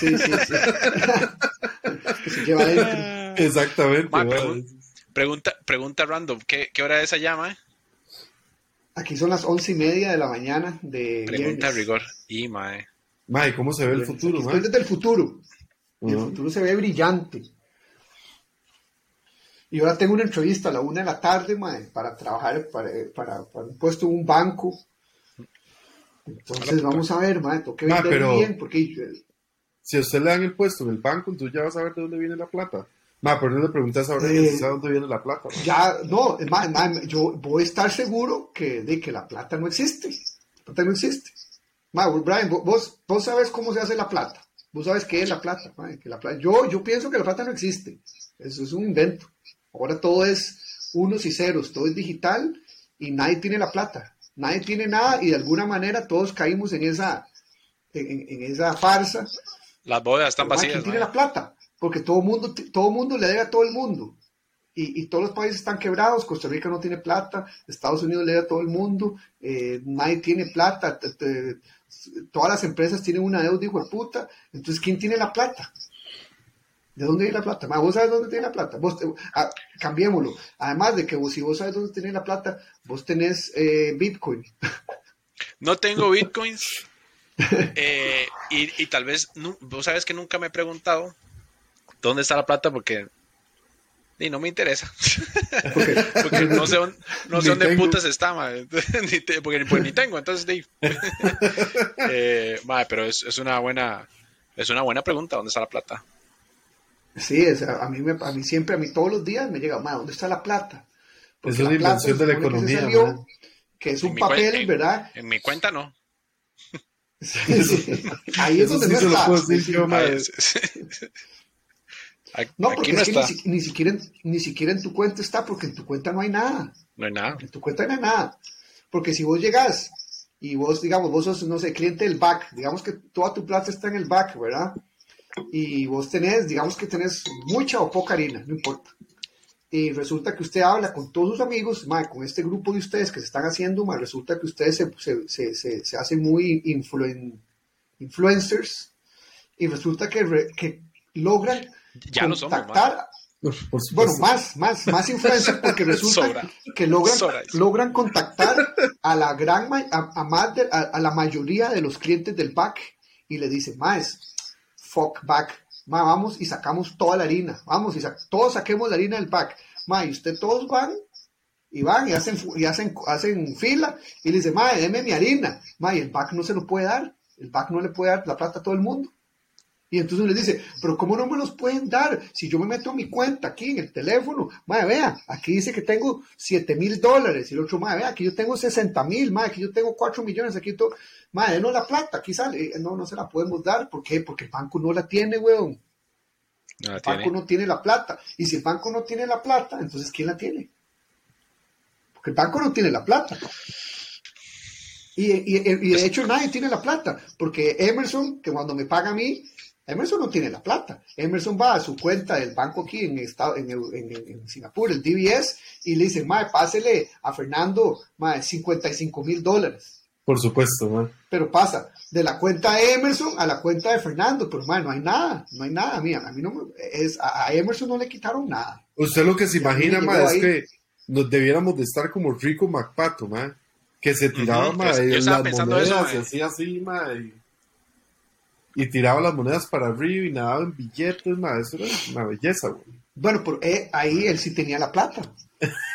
S1: Sí, sí, sí. que se lleva adentro.
S2: Exactamente.
S3: Ma,
S2: ma.
S3: pregun- pregunta, pregunta random, ¿qué, qué hora es allá, mae?
S1: Aquí son las once y media de la mañana de
S3: Pregunta
S1: viernes.
S3: rigor. Y, mae.
S2: Ma, ¿y cómo se ve el futuro,
S1: Aquí
S2: ma?
S1: Estoy desde el futuro. Y el futuro se ve brillante. Y ahora tengo una entrevista a la una de la tarde, mae, para trabajar para, para, para un puesto en un banco. Entonces vamos a ver, mae, tengo que
S2: Ma,
S1: vender
S2: pero-
S1: bien, porque eh,
S2: Si a usted le dan el puesto en el banco, entonces ya va a saber de dónde viene la plata. Ma, pero no le preguntas ahora
S1: Eh,
S2: dónde viene la plata. ma.
S1: ya, no, más, más, yo voy a estar seguro que, de que la plata no existe. La plata no existe. Ma, Brian, vo- vos, vos sabes cómo se hace la plata. Vos sabes qué es la plata. ma, que la plata yo, yo pienso que la plata no existe. Eso es un invento. Ahora todo es unos y ceros, todo es digital y nadie tiene la plata. Nadie tiene nada y de alguna manera todos caímos en esa, en, en esa farsa
S3: Las bóvedas están
S1: pero, ma,
S3: vacías.
S1: ¿Quién tiene la plata? Porque todo mundo, todo mundo le debe a todo el mundo. Y, y todos los países están quebrados. Costa Rica no tiene plata. Estados Unidos le debe a todo el mundo. eh, nadie tiene plata. todas las empresas tienen una deuda, hijo de puta. Entonces, ¿quién tiene la plata? ¿De dónde viene la plata? ¿Vos sabes dónde tiene la plata? Vos, ah, cambiémoslo. Además de que vos, si vos sabes dónde tiene la plata, vos tenés eh, Bitcoin.
S3: No tengo bitcoins. eh, y, y tal vez, vos sabes que nunca me he preguntado dónde está la plata porque y no me interesa.
S1: Porque,
S3: Porque no sé dónde, no sé dónde
S2: tengo.
S3: putas está. Ni te- porque pues, ni tengo, entonces di. eh, mae, pero es, es una buena es una buena pregunta, ¿dónde está la plata?
S1: Sí, es, a, a mí me, a mí siempre, a mí todos los días me llega, "Ma, ¿dónde está la plata?
S2: Es una
S1: la plata
S2: invención de la
S1: que
S2: economía,
S1: salió, que es
S3: En
S1: un
S3: mi
S1: papel,
S3: cuen- en-
S1: ¿verdad?
S3: En mi cuenta no.
S1: Sí, sí. Ahí es
S2: Eso
S1: donde
S2: sí
S1: no
S2: se lo
S1: está.
S2: puedo decir
S1: Sí,
S2: yo,
S1: sí.
S2: ma.
S3: Ay, es- Aquí
S1: No, porque
S3: no
S1: es que ni, siquiera, ni siquiera en tu cuenta está, porque en tu cuenta no hay nada.
S3: No hay nada.
S1: En tu cuenta no hay nada. Porque si vos llegas y vos, digamos, vos sos, no sé, cliente del back, digamos que toda tu plata está en el back, ¿verdad? Y vos tenés, digamos que tenés mucha o poca harina, no importa. Y resulta que usted habla con todos sus amigos, mae, con este grupo de ustedes que se están haciendo, mae, resulta que ustedes se, se, se, se- se hacen muy influen- influencers y resulta que, re- que logran
S3: Ya lo somos,
S2: Por supuesto.
S1: bueno, más, más, más influencia porque resulta
S3: Sobra.
S1: que logran,
S3: Sobra
S1: logran contactar a la gran a, a más de- a, a la mayoría de los clientes del back y le dicen, más, fuck back, ma, vamos y sacamos toda la harina, vamos y sa- todos saquemos la harina del back, ma, y usted todos van y van y hacen y hacen, hacen fila y le dicen, ma, deme mi harina, ma, y el back no se lo puede dar, el back no le puede dar la plata a todo el mundo. Y entonces uno les dice, pero ¿cómo no me los pueden dar? Si yo me meto a mi cuenta aquí en el teléfono, madre, vea, aquí dice que tengo 7 mil dólares. Y el otro, madre, vea, aquí yo tengo 60 mil, madre, aquí yo tengo 4 millones, aquí todo. Madre, no la plata, aquí sale. No, no se la podemos dar. ¿Por qué? Porque el banco no la tiene, weón.
S3: No
S1: El
S3: tiene.
S1: banco no tiene la plata. Y si el banco no tiene la plata, entonces ¿quién la tiene? Porque el banco no tiene la plata. Y, y- y de hecho nadie tiene la plata, porque Emerson, que cuando me paga a mí, Emerson no tiene la plata. Emerson va a su cuenta del banco aquí en, estado, en, en- en- en Singapur, el DBS, y le dice, mae, pásele a Fernando, mae, 55 mil dólares.
S2: Por supuesto, man.
S1: Pero pasa de la cuenta de Emerson a la cuenta de Fernando, pero mae, no hay nada, no hay nada, mía. A mí no me- es, a, a Emerson no le quitaron nada.
S2: Usted lo que se imagina,
S1: llegó
S2: ma, es
S1: ahí.
S2: que nos debiéramos de estar como Rico MacPato, ma, que se tiraba,
S3: Ujú,
S2: ma,
S3: yo- yo
S2: de
S3: estaba
S2: las monedas,
S3: eso,
S2: y hacía así, ma, y, y tiraba las monedas para arriba y nadaba en billetes, ma, eso era una belleza, güey.
S1: Bueno, pero eh, ahí él sí tenía la plata.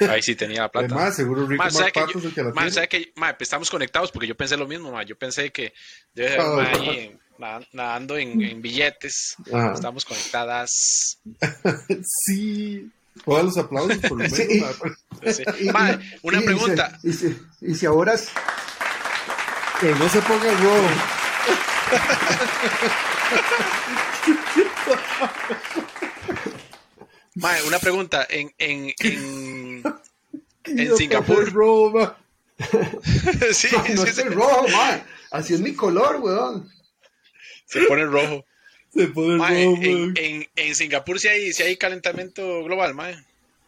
S3: Ahí sí tenía la plata.
S2: Además, seguro Rico
S3: ¿sabe que yo-
S2: es el que la
S3: ma,
S2: tiene.
S3: ¿sabe que, ma, pues estamos conectados porque yo pensé lo mismo, ma. Yo pensé que debe haber, ma,
S2: bueno.
S3: ahí, en- nada- nadando en, en billetes.
S2: Ajá.
S3: Estamos conectadas.
S2: Sí. Pongan los aplausos por lo menos,
S1: Sí.
S2: ma.
S3: Sí.
S1: Y-
S3: Ma,
S1: y-
S3: una
S1: y-
S3: pregunta.
S1: Y si, y si- y si ahora es-
S2: Pero no se ponga rojo.
S3: Ma, una pregunta. En, en, en, En Singapur.
S2: ma.
S3: sí,
S1: no, no
S3: sí,
S1: rojo, mae. Así es mi color, weón.
S3: se pone rojo.
S2: Se pone
S3: Ma,
S2: rojo,
S3: en, en, en Singapur sí hay, sí hay calentamiento global, ma.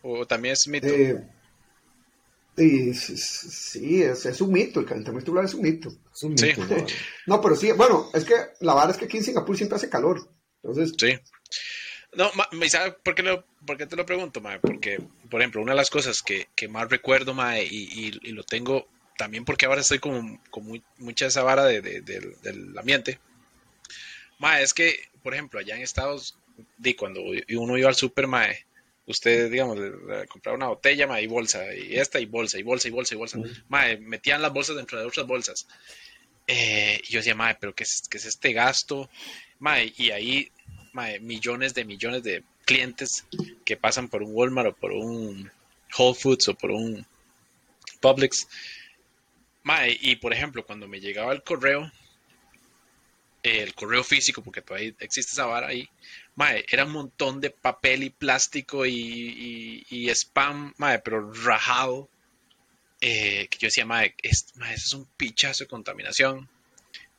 S3: O también es mito.
S1: Eh, y sí, es, es un mito, el calentamiento global es un mito.
S2: Es un mito, ma.
S1: No, pero sí, bueno, es que la verdad es que aquí en Singapur siempre hace calor. Entonces,
S3: Sí. No, ma, ¿y ¿sabes por qué, lo- por qué te lo pregunto, mae? Porque, por ejemplo, una de las cosas que, que más recuerdo, mae, y, y- y lo tengo también porque ahora estoy con, con mu- mucha esa vara de- de- del, del ambiente, mae, es que, por ejemplo, allá en Estados di cuando uno iba al super, mae, usted, digamos, compraba una botella, mae, y bolsa, y esta, y bolsa, y bolsa, y bolsa, y bolsa.
S2: Ujú.
S3: Mae, metían las bolsas dentro de otras bolsas. Eh, y yo decía, mae, pero ¿qué es, qué es este gasto? Mae, y ahí, mae, millones de millones de clientes que pasan por un Walmart o por un Whole Foods o por un Publix. Mae, y por ejemplo, cuando me llegaba el correo, eh, el correo físico, porque todavía existe esa vara ahí, mae, era un montón de papel y plástico y, y- spam, mae, pero rajado. eh, que yo decía, mae, es- mae, es un pichazo de contaminación.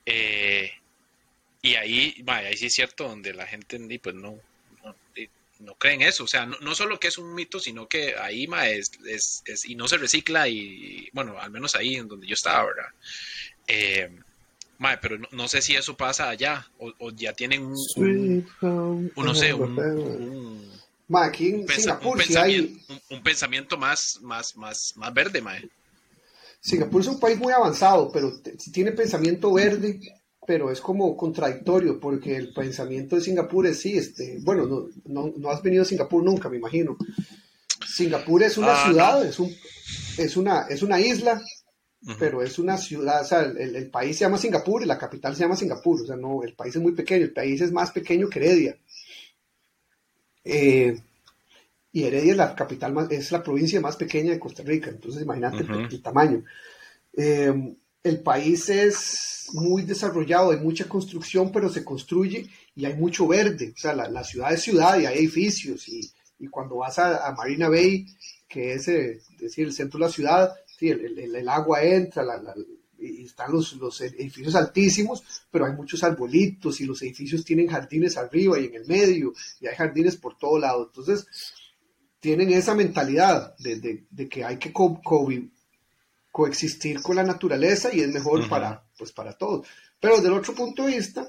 S3: Eh, y ahí, mae, ahí sí es cierto, donde la gente pues no, no, eh, no cree en eso. O sea, no, no solo que es un mito, sino que ahí mae, es, es- es- y no se recicla y, bueno, al menos ahí en donde yo estaba, ¿verdad? Eh, mae, pero no, no sé si eso pasa allá o, o ya tienen un, un- no sé, un,
S1: mae, aquí en
S3: pensa-
S1: Singapur
S3: un
S1: hay,
S3: pensamiento, un- un pensamiento más, más, más, más verde, mae.
S1: Singapur es un país muy avanzado, pero tiene pensamiento verde, pero es como contradictorio, porque el pensamiento de Singapur es sí, este, bueno, no, no, no has venido a Singapur nunca, me imagino. Singapur es una
S3: Ah,
S1: ciudad, es, un, es, una, es una isla, Pero es una ciudad, o sea, el, el país se llama Singapur y la capital se llama Singapur, o sea, no, el país es muy pequeño, el país es más pequeño que Heredia. Eh, y Heredia es la capital más, es la provincia más pequeña de Costa Rica, entonces imagínate el- tamaño. Eh, el país es muy desarrollado, hay mucha construcción, pero se construye y hay mucho verde, o sea, la, la ciudad es ciudad y hay edificios y, y cuando vas a, a Marina Bay, que es eh, decir, el centro de la ciudad, sí, el, el- el agua entra, la- la- y están los, los edificios altísimos, pero hay muchos arbolitos y los edificios tienen jardines arriba y en el medio, y hay jardines por todo lado. Entonces, tienen esa mentalidad de, de- de que hay que co- coexistir con la naturaleza y es mejor para, pues, para todos. Pero del otro punto de vista,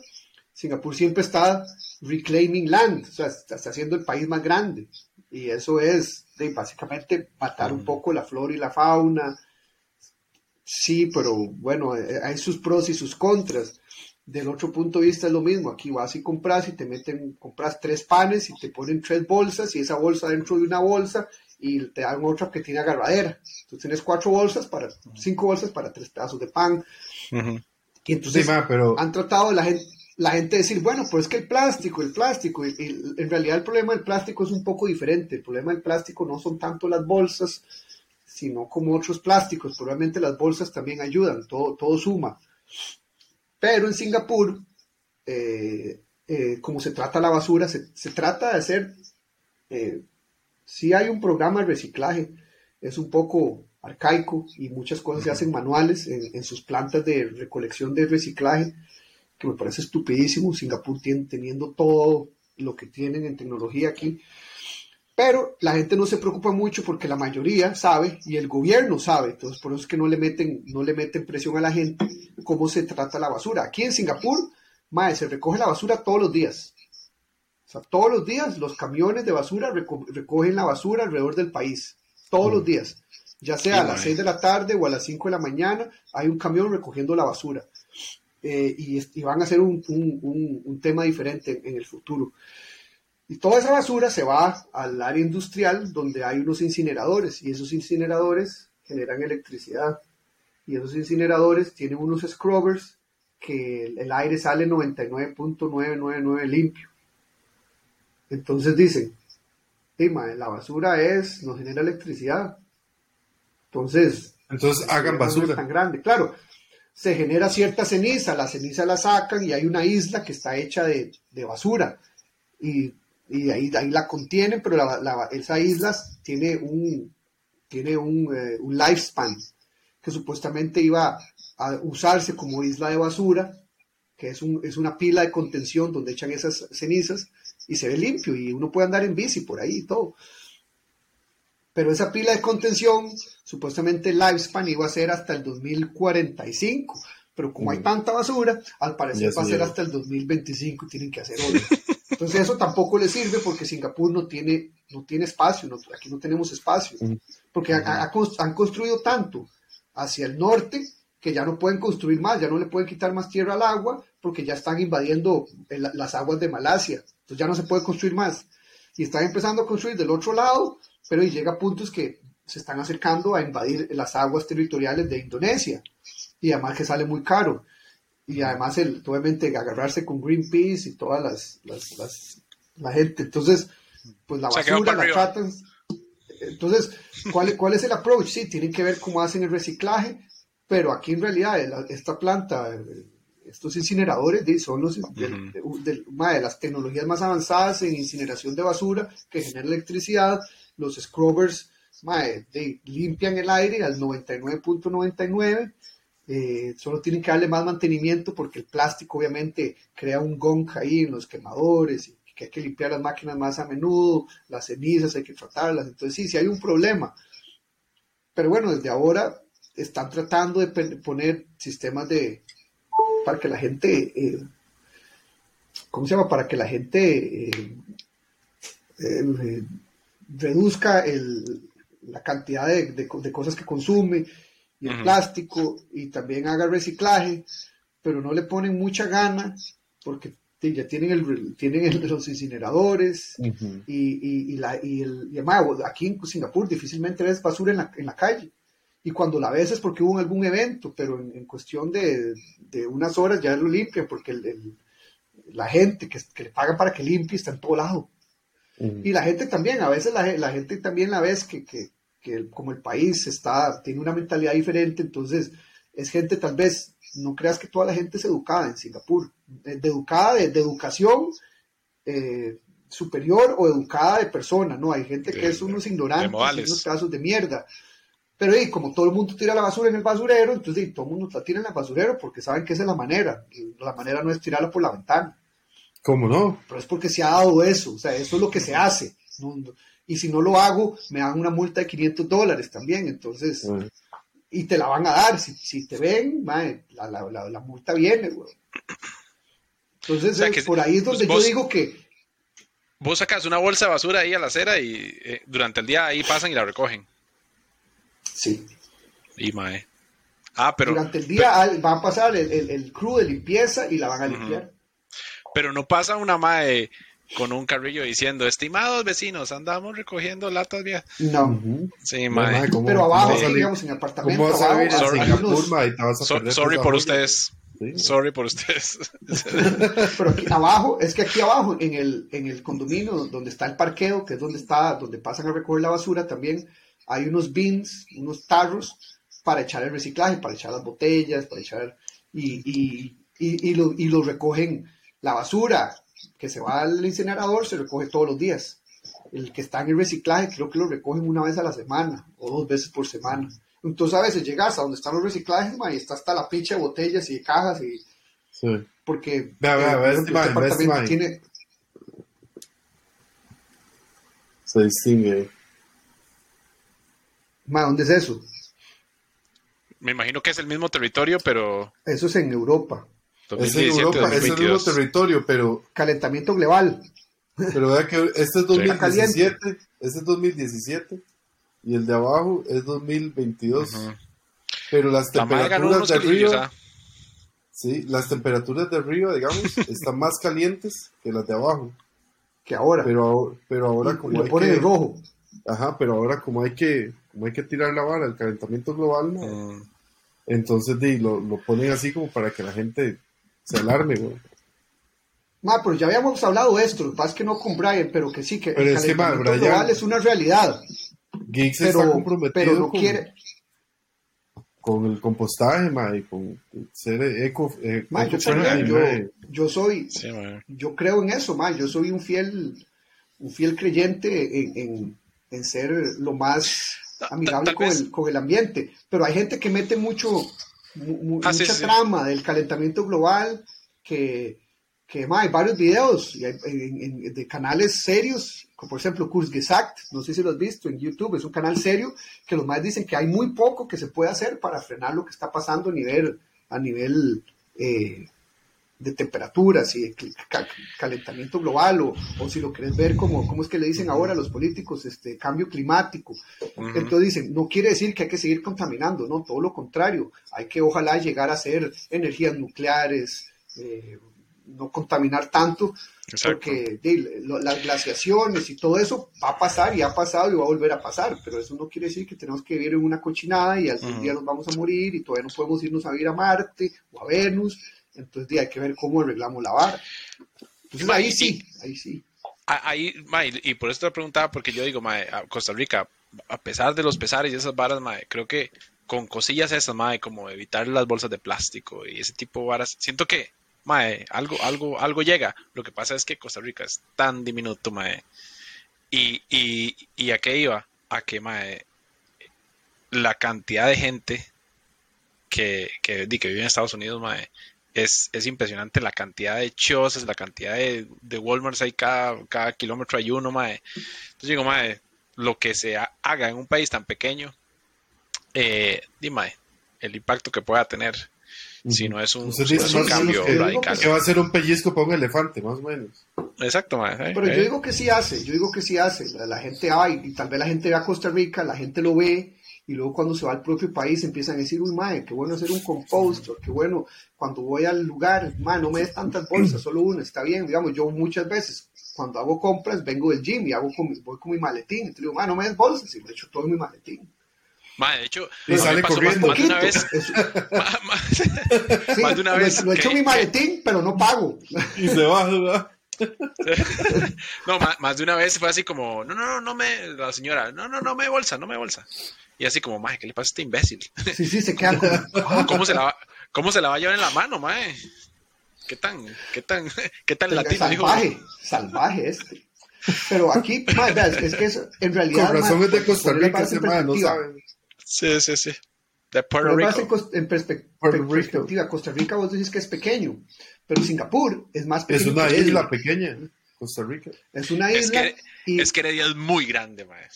S1: Singapur siempre está reclaiming land, o sea, está haciendo el país más grande. Y eso es de, básicamente matar un
S3: Ujú.
S1: poco la flora y la fauna. Sí, pero bueno, eh, hay sus pros y sus contras. Del otro punto de vista es lo mismo. Aquí vas y compras y te meten, compras tres panes y te ponen tres bolsas y esa bolsa dentro de una bolsa y te dan otra que tiene agarradera. Entonces tienes cuatro bolsas para, cinco bolsas para tres pedazos de pan. Y entonces
S2: Sí, ma, pero
S1: han tratado la gente, la gente decir, bueno, pues es que el plástico, el plástico, y, en realidad el problema del plástico es un poco diferente. El problema del plástico no son tanto las bolsas, sino como otros plásticos. Probablemente las bolsas también ayudan, todo, todo suma. Pero en Singapur, eh, eh, como se trata la basura, se, trata de hacer, eh, si hay un programa de reciclaje, es un poco arcaico y muchas cosas se hacen manuales en, en sus plantas de recolección de reciclaje que me parece estupidísimo, Singapur tiene, teniendo todo lo que tienen en tecnología aquí, pero la gente no se preocupa mucho porque la mayoría sabe y el gobierno sabe, entonces por eso es que no le meten, no le meten presión a la gente cómo se trata la basura. Aquí en Singapur, mae, se recoge la basura todos los días. O sea, todos los días los camiones de basura recogen la basura alrededor del país. Todos los mm. días. Ya sea a las 6 de la tarde o a las 5 de la mañana, hay un camión recogiendo la basura. Eh, y, van a ser un, tema diferente en, el futuro. Y toda esa basura se va al área industrial donde hay unos incineradores y esos incineradores generan electricidad. Y esos incineradores tienen unos scrubbers que el, aire sale 99.999 limpio. Entonces dicen, la basura es, no genera electricidad. Entonces,
S2: entonces hagan basura.
S1: tan grande. Claro, se genera cierta ceniza, la ceniza la sacan y hay una isla que está hecha de, basura y, ahí, ahí, la contienen, pero esa isla tiene un, tiene un, eh, un, lifespan que supuestamente iba a usarse como isla de basura, que es, un, es una pila de contención donde echan esas cenizas y se ve limpio y uno puede andar en bici por ahí y todo. Pero esa pila de contención, supuestamente el lifespan iba a ser hasta el 2045. Pero como hay mm. tanta basura, al parecer va a ser hasta el 2025 y tienen que hacer otra. Entonces eso tampoco le sirve porque Singapur no tiene, no tiene espacio, aquí no tenemos espacio. Mm. Porque han construido tanto hacia el norte que ya no pueden construir más, ya no le pueden quitar más tierra al agua porque ya están invadiendo las aguas de Malasia. Entonces ya no se puede construir más. Y están empezando a construir del otro lado pero llega a puntos que se están acercando a invadir las aguas territoriales de Indonesia. Y además que sale muy caro. Y además el, obviamente agarrarse con Greenpeace y todas las, las, la gente. Entonces pues la basura la tratan entonces ¿cuál, ¿cuál es el approach? sí, tienen que ver cómo hacen el reciclaje pero aquí en realidad esta planta estos incineradores son los de, las tecnologías más avanzadas en incineración de basura que generan electricidad los scrubbers limpian el aire al 99.99. Eh, solo tienen que darle más mantenimiento porque el plástico obviamente crea un gong ahí en los quemadores y que hay que limpiar las máquinas más a menudo, las cenizas hay que tratarlas. Entonces sí, sí hay un problema. Pero bueno, desde ahora están tratando de poner sistemas de para que la gente, eh, ¿cómo se llama? Para que la gente eh, reduzca el, la cantidad de, de, cosas que consume y el plástico y también haga reciclaje, pero no le ponen mucha gana porque ya tienen, el, tienen los incineradores y, y, la, y, el, y además, aquí en Singapur difícilmente ves basura en la, en la calle y cuando la ves es porque hubo algún evento, pero en, cuestión de, de, unas horas ya lo limpian porque el, la gente que, que, le paga para que limpie está en todo lado. Y la gente también, a veces la, la gente también la ves que, que, que, como el país está, tiene una mentalidad diferente, entonces es gente tal vez, no creas que toda la gente es educada en Singapur, de, educada de, educación eh, superior o educada de persona, no, hay gente que es unos ignorantes, unos casos de mierda. Pero y, como todo el mundo tira la basura en el basurero, entonces todo el mundo la tira en el basurero porque saben que esa es la manera. La manera no es tirarla por la ventana.
S2: ¿Cómo no?
S1: Pero es porque se ha dado eso, o sea, eso es lo que se hace. y si no lo hago, me dan una multa de 500 dólares también, entonces, y te la van a dar, si, te ven, la, multa viene, güey. Entonces, por ahí es donde yo digo que...
S3: Vos sacas una bolsa de basura ahí a la acera y eh, durante el día ahí pasan y la recogen.
S1: Sí.
S3: Y mae. Ah, pero...
S1: Durante el día va a pasar el, el, el, crew de limpieza y la van a limpiar
S3: pero no pasa una mae con un carrillo diciendo, estimados vecinos, andamos recogiendo latas viejas.
S1: No.
S3: Sí, mae.
S1: pero abajo, digamos, en el apartamento. ¿Cómo vas a
S3: sorry, sorry por ustedes. Sorry por ustedes.
S1: Pero aquí abajo, es que aquí abajo, en el, en el condominio donde está el parqueo, que es donde está, donde pasan a recoger la basura, también hay unos bins, unos tarros para echar el reciclaje, para echar las botellas, para echar y, y, y, y lo, y lo recogen la basura que se va al incinerador, se recoge todos los días. El que está en el reciclaje creo que lo recogen una vez a la semana o dos veces por semana. Entonces a veces llegas a donde están los reciclajes ma, y está hasta la pinche de botellas y de cajas y
S2: Sí.
S1: porque
S2: Vea, vea, vea este man.
S1: tiene
S2: Se distingue.
S1: ma, ¿dónde es eso?
S3: Me imagino que es el mismo territorio, pero
S1: Eso es en Europa.
S2: Es en
S3: 2017,
S2: Europa, es el mismo
S3: 2022.
S2: territorio, pero,
S1: Calentamiento global.
S2: pero vea que este es
S1: Está caliente.
S2: 2017, este es 2017 y el de abajo es 2022.
S3: Ujú.
S2: Pero las
S3: La
S2: temperaturas
S3: unos
S2: de arriba,
S3: ¿ah?
S2: sí, las temperaturas de arriba, digamos, están más calientes que las de abajo.
S1: Que ahora.
S2: Pero, ahora- pero ahora como hay que,
S1: rojo.
S2: ajá, pero ahora como hay que, como hay que tirar la vara, el calentamiento global, ¿no?
S3: Mm.
S2: entonces di, lo, lo ponen así como para que la gente se alarme, güey.
S1: Ma, pero ya habíamos hablado de esto, lo que pasa es que no con Brian, pero que sí, que
S2: Pero
S1: el
S2: es que, Brian-
S1: global es una realidad,
S2: Geeks
S1: pero,
S2: está comprometido
S1: pero no
S2: con,
S1: quiere,
S2: con el compostaje, ma, y con ser eco, eh,
S1: ma, yo
S2: eco-friendly,
S1: también,
S2: ma.
S1: yo, yo soy,
S3: Sí,
S1: yo creo en eso, ma, yo soy un fiel, un fiel creyente en, en- en ser lo más amigable con el, con el ambiente, pero hay gente que mete mucho, mu-
S3: Ah,
S1: mucha
S3: sí, sí.
S1: trama del calentamiento global, que, que ma, hay varios videos y hay- en- en- de canales serios, como por ejemplo Kurzgesagt, no sé si lo has visto en YouTube, es un canal serio, que los más dicen que hay muy poco que se puede hacer para frenar lo que está pasando a nivel, a nivel eh, de temperaturas y de calentamiento global, o, o si lo querés ver como, ¿cómo es que le dicen ahora a los políticos? Este, cambio climático. Entonces dicen, no quiere decir que hay que seguir contaminando, no, todo lo contrario, hay que ojalá llegar a hacer energías nucleares, eh, no contaminar tanto,
S3: Exacto.
S1: porque de, lo- las glaciaciones y todo eso va a pasar y ha pasado y va a volver a pasar, pero eso no quiere decir que tenemos que vivir en una cochinada y algún día nos vamos a morir y todavía no podemos irnos a vivir a Marte o a Venus, entonces hay que ver cómo arreglamos la vara. Entonces ahí sí, ahí sí.
S3: Ah, Ahí, ma, y, por eso te preguntaba, porque yo digo, ma, a Costa Rica, a pesar de los pesares y esas varas, ma, creo que con cosillas esas, ma, como evitar las bolsas de plástico y ese tipo de varas, siento que, ma, algo, algo, algo llega. Lo que pasa es que Costa Rica es tan diminuto, ma, y, y, y a qué iba, a que, ma, la cantidad de gente que, que, que vive en Estados Unidos, ma, es, es impresionante la cantidad de choses, la cantidad de, de Walmarts hay cada, cada kilómetro hay uno, mae. Entonces digo, mae, lo que se ha- haga en un país tan pequeño, eh, di, mae, el impacto que pueda tener, si no es un,
S2: Usted
S3: si no es un cambio
S2: que-
S3: radical.
S2: que va a ser un pellizco para un elefante, más o menos.
S3: Exacto, mae. eh,
S1: Pero
S3: eh.
S1: yo digo que sí hace, yo digo que sí hace. La, la gente va y, y tal vez la gente ve a Costa Rica, la gente lo ve y luego cuando se va al propio país empiezan a decir, uy, mae, qué bueno hacer un compostor, qué bueno, cuando voy al lugar, mae, no me des tantas bolsas, solo una, está bien. Digamos, yo muchas veces cuando hago compras vengo del gym y hago con, mi- voy con mi maletín, entonces digo, mae, no me des bolsas y me echo todo en mi maletín.
S3: Mae, de hecho,
S2: Y
S3: mí
S2: sale
S3: pasó más,
S2: corriendo.
S3: más de una vez, ma-
S1: sí,
S3: más de una
S1: lo-
S3: vez
S1: lo, echo
S3: que-
S1: en mi maletín, pero no pago.
S2: Y se va, ¿verdad?
S3: no, más, más de una vez fue así como, no, no, no, no me, la señora, no, no, no me bolsa, no me bolsa. Y así como, mae, ¿qué le pasa a este imbécil?
S1: Sí, sí, se ah,
S3: ¿Cómo se la va, cómo se la va a llevar en la mano, mae? ¿Qué tan, qué tan, qué tan latino dijo?
S1: salvaje, salvaje este. Pero aquí, mae, es, es que es, en realidad...
S2: Con razón
S1: mae,
S2: es de Costa Rica,
S1: en
S2: ese man, no
S1: perspectiva.
S2: sabe.
S3: Sí, sí, sí. De Puerto
S1: en,
S3: Rico.
S1: en perspe-
S2: Puerto
S1: per-
S2: Rico.
S1: perspectiva, Costa Rica vos decís que es pequeño, pero Singapur es más
S2: Es
S1: pequeño.
S2: una
S1: que Heredia.
S2: isla pequeña, Costa Rica.
S1: Es una
S3: Es
S1: isla
S3: que,
S1: y
S3: es que Heredia es muy grande, mae.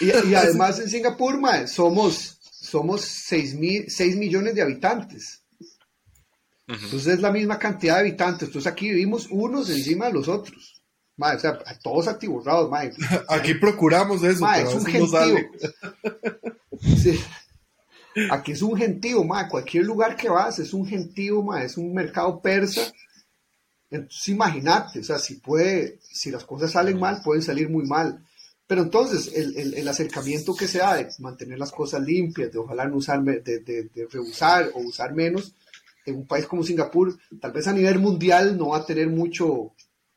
S1: Y, y además en Singapur, mae, somos, somos 6, mil, 6 millones de habitantes. Entonces es la misma cantidad de habitantes. Entonces aquí vivimos unos encima de los otros. Mae, o sea, todos atiborrados, mae.
S2: Aquí procuramos eso,
S1: Mae,
S2: pero
S1: es un gentío.
S2: sale.
S1: Sí. Aquí es un gentío, mae. Cualquier lugar que vas es un gentío, mae. Es un mercado persa. Entonces imagínate, o sea, si puede, si las cosas salen mal, pueden salir muy mal. Pero entonces, el, el, el, acercamiento que se da de mantener las cosas limpias, de ojalá no usar, de, de, de reusar o usar menos, en un país como Singapur, tal vez a nivel mundial no va a tener mucho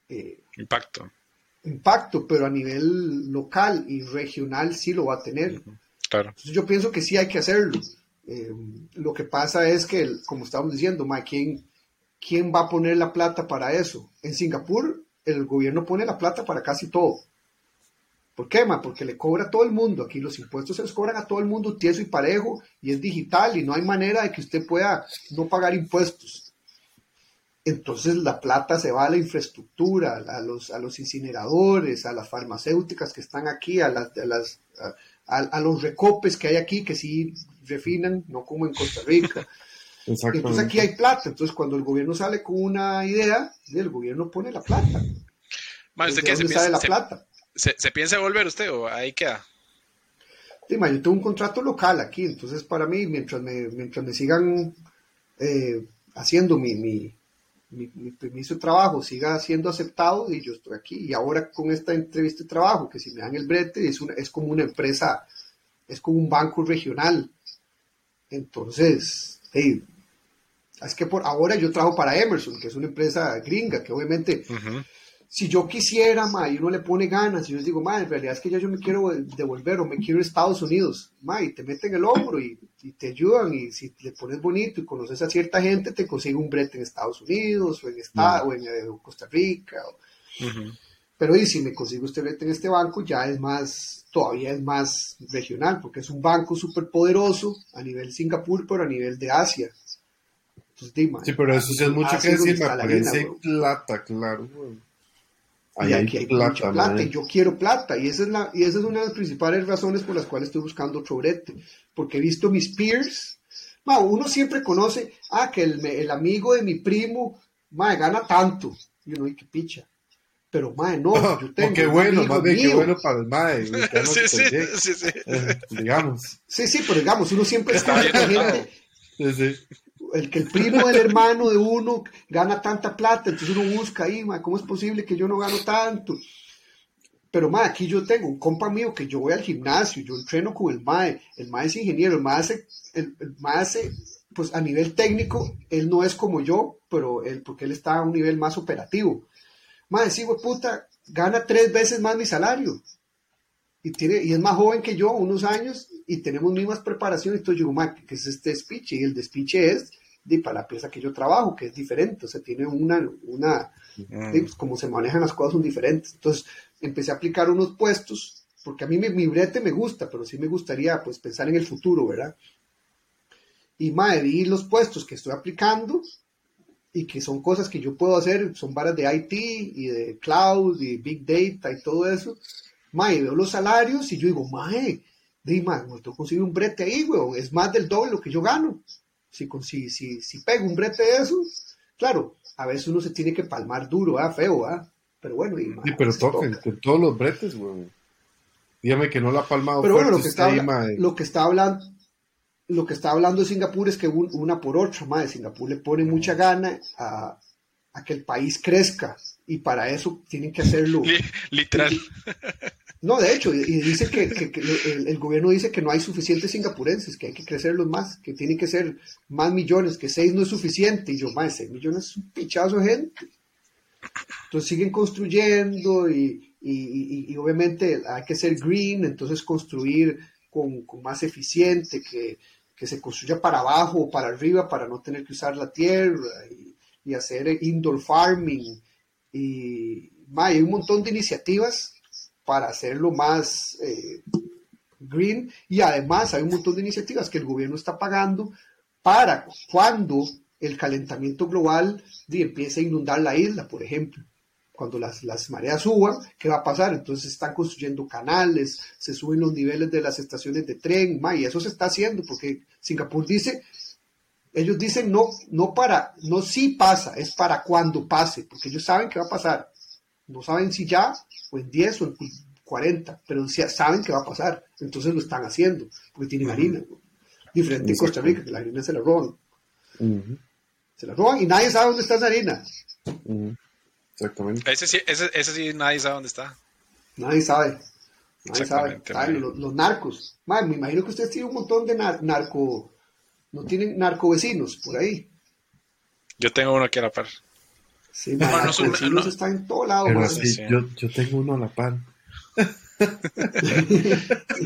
S3: eh, impacto.
S1: Impacto, pero a nivel local y regional sí lo va a tener.
S3: Claro.
S1: Entonces yo pienso que sí hay que hacerlo. Eh, lo que pasa es que, como estábamos diciendo, ma, ¿quién, ¿quién va a poner la plata para eso? En Singapur, el gobierno pone la plata para casi todo. ¿Por qué, ma? Porque le cobra a todo el mundo. Aquí los impuestos se les cobran a todo el mundo tieso y parejo y es digital y no hay manera de que usted pueda no pagar impuestos. Entonces la plata se va a la infraestructura, a los, a los incineradores, a las farmacéuticas que están aquí, a, las, a, las, a, los recopes que hay aquí que sí refinan, no como en Costa Rica. Entonces aquí hay plata. Entonces cuando el gobierno sale con una idea, el gobierno pone la plata.
S3: ¿De dónde sale la? ¿Se, ¿Se, piensa volver usted o ahí queda?
S1: Sí, yo tengo un contrato local aquí, entonces para mí, mientras me, mientras me sigan eh, haciendo mi, mi, mi, permiso de trabajo, siga siendo aceptado, y yo estoy aquí. Y ahora con esta entrevista de trabajo, que si me dan el brete, es, una, es como una empresa, es como un banco regional. Entonces, es que por ahora yo trabajo para Emerson, que es una empresa gringa, que obviamente si yo quisiera, ma, y uno le pone ganas, y yo les digo, ma, en realidad es que ya yo me quiero devolver o me quiero a Estados Unidos, ma, y te meten el hombro y, te ayudan, y si le pones bonito y conoces a cierta gente, te consigue un brete en Estados Unidos o en, o en eh, Costa Rica. Pero y si me consigo este brete en este banco, ya es más, todavía es más regional, porque es un banco súper poderoso a nivel Singapur, pero a nivel de Asia.
S2: Entonces, sí, pero eso es mucho que decir, me parece plata, claro
S1: y aquí hay plata, plata y yo quiero plata. Y esa, es la, y esa es una de las principales razones por las cuales estoy buscando otro brete. Porque he visto mis peers. Ma, uno siempre conoce, ah, que el, el amigo de mi primo, ma, gana tanto. Y uno, y qué picha. Pero, ma, no,
S2: yo tengo. qué bueno, más bien, qué bueno para el mae. sí, sí, sí, sí. Eh, digamos.
S1: Sí, sí, pero digamos, uno siempre está gente. Sí, sí el que el primo del hermano de uno gana tanta plata, entonces uno busca ahí, ¿cómo es posible que yo no gano tanto? Pero, ma, aquí yo tengo un compa mío que yo voy al gimnasio, yo entreno con el MAE, el MAE es ingeniero, el MAE hace, el, hace, pues a nivel técnico, él no es como yo, pero él, porque él está a un nivel más operativo. MAE, sí, puta, gana tres veces más mi salario. Y, tiene, y es más joven que yo, unos años, y tenemos mismas preparaciones. Entonces yo digo, ¿qué es este speech? Y el despiche es de, para la pieza que yo trabajo, que es diferente, o sea, tiene una, una mm. pues, como se manejan las cosas son diferentes. Entonces, empecé a aplicar unos puestos, porque a mí mi, brete me gusta, pero sí me gustaría, pues, pensar en el futuro, ¿verdad? Y, madre, vi los puestos que estoy aplicando y que son cosas que yo puedo hacer, son varas de IT y de cloud y big data y todo eso. Mae, veo los salarios y yo digo, mae, de mae, me tengo conseguir un brete ahí, weón, es más del doble lo que yo gano si, si, si, pego un brete de eso, claro, a veces uno se tiene que palmar duro, ¿ah? feo, ¿ah? pero bueno. Y,
S2: sí, pero toquen, todos los bretes, güey. Dígame que no la ha palmado
S1: Pero bueno, lo que, está, lo que está hablando, lo que está hablando de Singapur es que una por otra, más Singapur le pone mucha gana a, a, que el país crezca y para eso tienen que hacerlo.
S3: Literal.
S1: No, de hecho, y dice que, el, gobierno dice que no hay suficientes singapurenses, que hay que crecerlos más, que tienen que ser más millones, que seis no es suficiente. Y yo, más, seis millones es un pichazo de gente. Entonces siguen construyendo y, obviamente hay que ser green, entonces construir con, más eficiente, que, se construya para abajo o para arriba para no tener que usar la tierra y, hacer indoor farming. Y hay un montón de iniciativas para hacerlo más eh, green y además hay un montón de iniciativas que el gobierno está pagando para cuando el calentamiento global empiece a inundar la isla, por ejemplo. Cuando las, mareas suban, ¿qué va a pasar? Entonces están construyendo canales, se suben los niveles de las estaciones de tren, y eso se está haciendo porque Singapur dice, ellos dicen no, no para, no si pasa, es para cuando pase, porque ellos saben que va a pasar. No saben si ya, o en 10 o en 40, pero saben que va a pasar. Entonces lo están haciendo, porque tienen harina. Diferente en Costa Rica, que la harina se la roban. Se la roban y nadie sabe dónde está esa harina.
S3: Exactamente. Ese sí, ese, ese sí, nadie sabe dónde está.
S1: Nadie sabe. Nadie sabe, sabe los, los, narcos. Mae, me imagino que ustedes tienen un montón de nar narco, no tienen narco vecinos por ahí.
S3: Yo tengo uno aquí a la par.
S1: Sí, no, no, está en todo lado.
S2: Pero sí, sí. Yo, yo tengo uno a la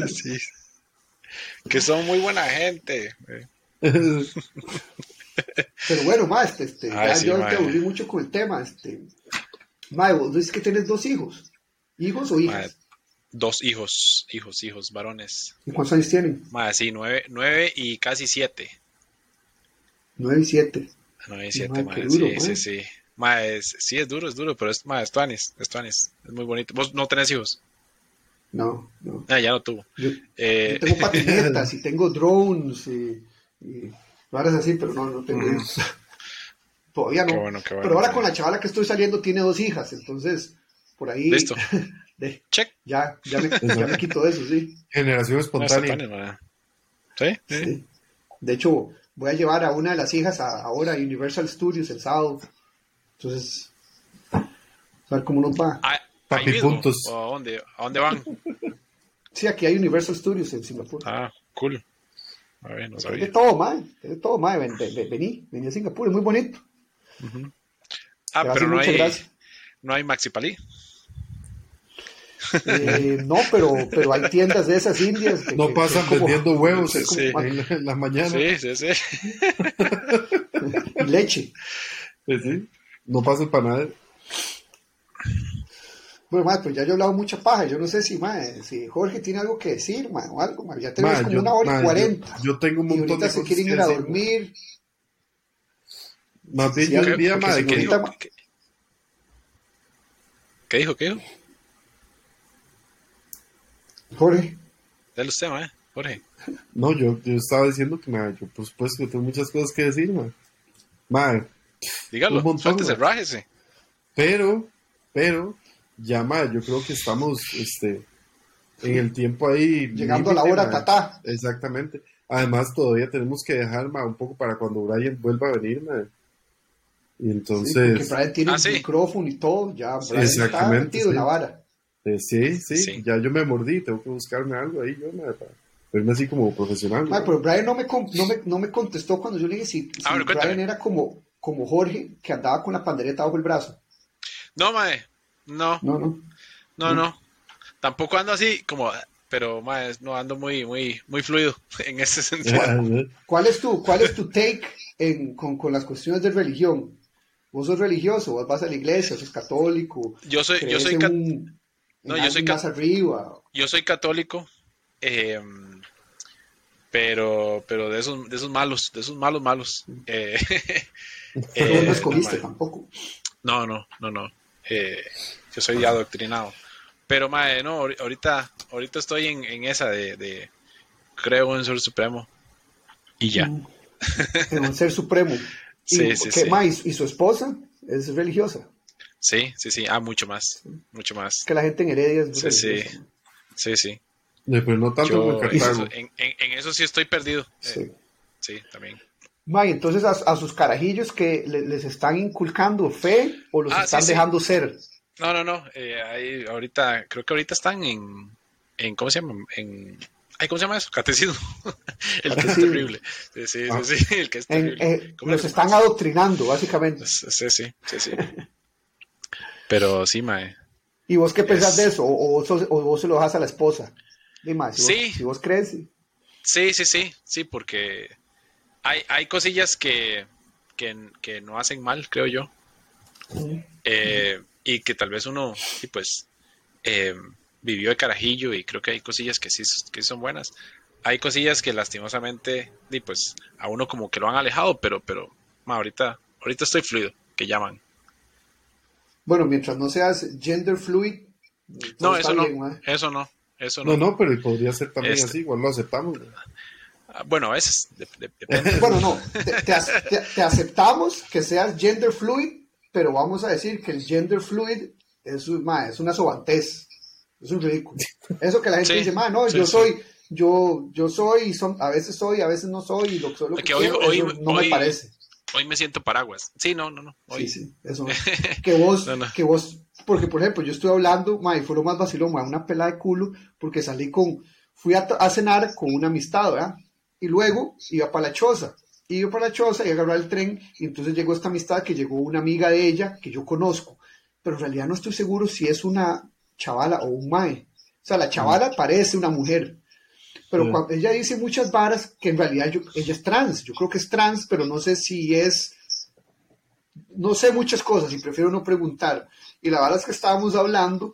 S3: sí. Que son muy buena gente.
S1: Pero bueno, más, este, este, Ay, ya sí, yo te aburrí mucho con el tema. Este, mae, vos dices que tienes dos hijos. ¿Hijos o hijas?
S3: Dos hijos, hijos, hijos, varones.
S1: ¿Y cuántos años tienen?
S3: Mae, sí, nueve, nueve y casi siete.
S1: Nueve y siete.
S3: Nueve y siete, mae, duro, sí, sí, sí. Mae, es, sí, es duro, es duro, pero es, mae, es tuanis, es tuanis. Es muy bonito. ¿Vos no tenés hijos?
S1: No, no.
S3: Ah, ya no tuvo.
S1: Yo,
S3: eh...
S1: yo tengo patinetas y tengo drones y, y varas así, pero no, no tengo hijos. Todavía no.
S3: Qué bueno, qué bueno,
S1: pero ahora
S3: sí.
S1: con la chavala que estoy saliendo tiene dos hijas, entonces por ahí.
S3: Listo.
S1: de,
S3: Check.
S1: Ya, ya me, ya me quito eso, sí.
S2: Generación espontánea.
S3: No, ¿Sí? ¿Sí?
S1: Sí. De hecho, voy a llevar a una de las hijas a, ahora a Universal Studios el sábado. Entonces, a ver cómo nos va.
S3: Ah,
S2: Papi
S3: mismo.
S2: puntos.
S3: ¿O ¿A dónde, ¿A dónde van?
S1: Sí, aquí hay Universal Studios en Singapur.
S3: Ah, cool. A ver, no
S1: Hay de todo, mae. hay de todo, mae. Ven, ven, ven, vení, vení a Singapur, es muy bonito.
S3: Ah, pero no hay,
S1: gracias.
S3: no hay Maxi Palí.
S1: Eh, no, pero, pero hay tiendas de esas indias. que-
S2: No
S1: que-
S2: pasan
S1: que es como-
S2: vendiendo huevos
S3: Sí, sí.
S2: en, la, en la mañana.
S3: Sí, sí, sí.
S1: leche.
S2: Sí, sí. No pasa el panadero.
S1: Bueno, mae, pues ya yo he hablado mucha paja. Yo no sé si, mae, si Jorge tiene algo que decir, mae, o algo, mae. Ya tenemos
S2: Ma,
S1: como
S2: yo-
S1: una hora
S2: ma,
S1: y
S2: yo-
S1: cuarenta.
S2: Yo, tengo un
S1: Y
S2: montón
S1: ahorita
S2: de
S1: se quieren
S2: que
S1: ir a dormir.
S2: Más bien
S1: Sí,
S2: yo diría, ma,
S3: se- ¿Qué
S2: ahorita-
S3: dijo? ¿Qué- ¿Qué dijo? ¿Qué dijo?
S1: Jorge.
S3: Dale usted, ¿eh? Jorge.
S2: No, yo, yo estaba diciendo que, ma, yo por supuesto que tengo muchas cosas que decir, ma. Ma,
S3: Dígalo,
S2: Un montón,
S3: rájese.
S2: pero, pero, ya, ma, yo creo que estamos, este, en el tiempo ahí.
S1: Llegando a la hora
S2: ma.
S1: tatá.
S2: Exactamente. Además, todavía tenemos que dejar, ma, un poco para cuando Brian vuelva a venir, ma. Y
S1: Sí,
S2: entonces,
S1: porque Brian tiene
S3: Ah,
S1: un
S3: sí.
S1: micrófono y todo. Ya, Brian está
S2: Exactamente,
S1: metido en
S2: sí.
S1: la vara.
S2: eh, sí, sí,
S3: Sí.
S2: ya yo me mordí, tengo que buscarme algo ahí, yo, ma, para verme así como profesional. Ma.
S1: pero Brian no me, no, me, no me contestó cuando yo le dije si, Brian era como, como Jorge, que andaba con la pandereta bajo el brazo.
S3: No, mae. No,
S1: No, no.
S3: no, no. Tampoco ando así como, pero mae, no ando muy, muy, muy fluido en ese sentido.
S1: ¿Cuál es tu, cuál es tu take en, con, con las cuestiones de religión? ¿Vos sos religioso? ¿Vos vas a la iglesia? ¿Sos católico?
S3: Yo soy, yo
S1: ¿Crees
S3: soy,
S1: en
S3: ca-
S1: un-
S3: No, yo soy
S1: más arriba?
S3: yo soy católico, eh, pero, pero de esos, de esos malos, de esos malos, malos. Eh,
S1: Pero no
S3: eh,
S1: escogiste
S3: mae.
S1: tampoco.
S3: No, no, no, no. Eh, yo soy adoctrinado. Pero, mae, no, ahori- ahorita, ahorita estoy en, en esa de, de creo en Ser Supremo. Y ya.
S1: Mm. En un ser supremo. Y,
S3: Sí, sí,
S1: ¿qué
S3: sí.
S1: ¿Y su esposa es religiosa?
S3: Sí, sí, sí. Ah, mucho más. Mucho más.
S1: Que la gente en Heredia es
S3: Sí, sí.
S1: religiosa.
S3: Sí, sí.
S2: Eh, Pero no tanto como
S3: Yo
S2: en
S3: eso, en, en- en eso sí estoy perdido. Eh,
S1: Sí.
S3: sí, también.
S1: May, entonces a, a sus carajillos que le- les están inculcando fe o los
S3: Ah,
S1: están
S3: sí, sí.
S1: dejando ser.
S3: No, no, no. eh, ahí, ahorita, creo que ahorita están en, en ¿cómo se llama? En, ay, ¿cómo se llama eso? Catecismo. el que es terrible. Sí, sí,
S2: Ah.
S3: sí, sí, el que es
S1: En-
S3: terrible.
S1: eh,
S3: ¿Cómo
S1: los están adoctrinando, básicamente.
S3: Sí, sí, sí, sí. Pero sí, mae.
S1: ¿Y vos qué pensás
S3: Es-
S1: de eso? ¿O, o o vos se lo dejas a la esposa? Dime, si,
S3: Sí.
S1: vos, si vos crees. Sí,
S3: sí, sí, sí, porque hay, hay cosillas que, que, que no hacen mal, creo yo. Eh, y que tal vez uno, sí, pues, eh, vivió de carajillo y creo que hay cosillas que sí, que son buenas. Hay cosillas que lastimosamente, y pues, a uno como que lo han alejado, pero, pero, ma, ahorita, ahorita estoy fluido, que llaman.
S1: Bueno, mientras no seas gender fluid.
S3: No, eso no, eso no, eso no.
S2: No, no, pero podría ser también
S3: Este.
S2: así, igual lo aceptamos.
S3: Ah, Bueno, a veces, de- de- depende.
S1: Bueno, no, te, te ac- te- te aceptamos que seas gender fluid, pero vamos a decir que el gender fluid es, ma, es una sobantez. Es un ridículo. Eso que la gente
S3: Sí,
S1: dice, ma, no,
S3: sí,
S1: yo
S3: sí.
S1: soy, yo, yo soy, son, a veces soy, a veces no soy, y lo, soy lo que
S3: Que hoy-
S1: quiero,
S3: hoy-
S1: eso no
S3: hoy-
S1: me parece.
S3: hoy me siento paraguas. Sí, no, no, no. Hoy.
S1: Sí, sí, eso. Que vos,
S3: No, no.
S1: que vos, porque por ejemplo, yo estoy hablando, ma, y fue lo más vacilón, ma, una pela de culo, porque salí con, fui a, a cenar con una amistad, ¿verdad? Y luego iba para la choza. Iba para la choza y agarré el tren, y entonces llegó esta amistad que llegó una amiga de ella que yo conozco, pero en realidad no estoy seguro si es una chavala o un mae. O sea, la chavala parece una mujer, pero
S2: Sí.
S1: cuando ella dice muchas varas que en realidad yo- ella es trans, yo creo que es trans, pero no sé si es, no sé muchas cosas y prefiero no preguntar. Y la vara es que estábamos hablando,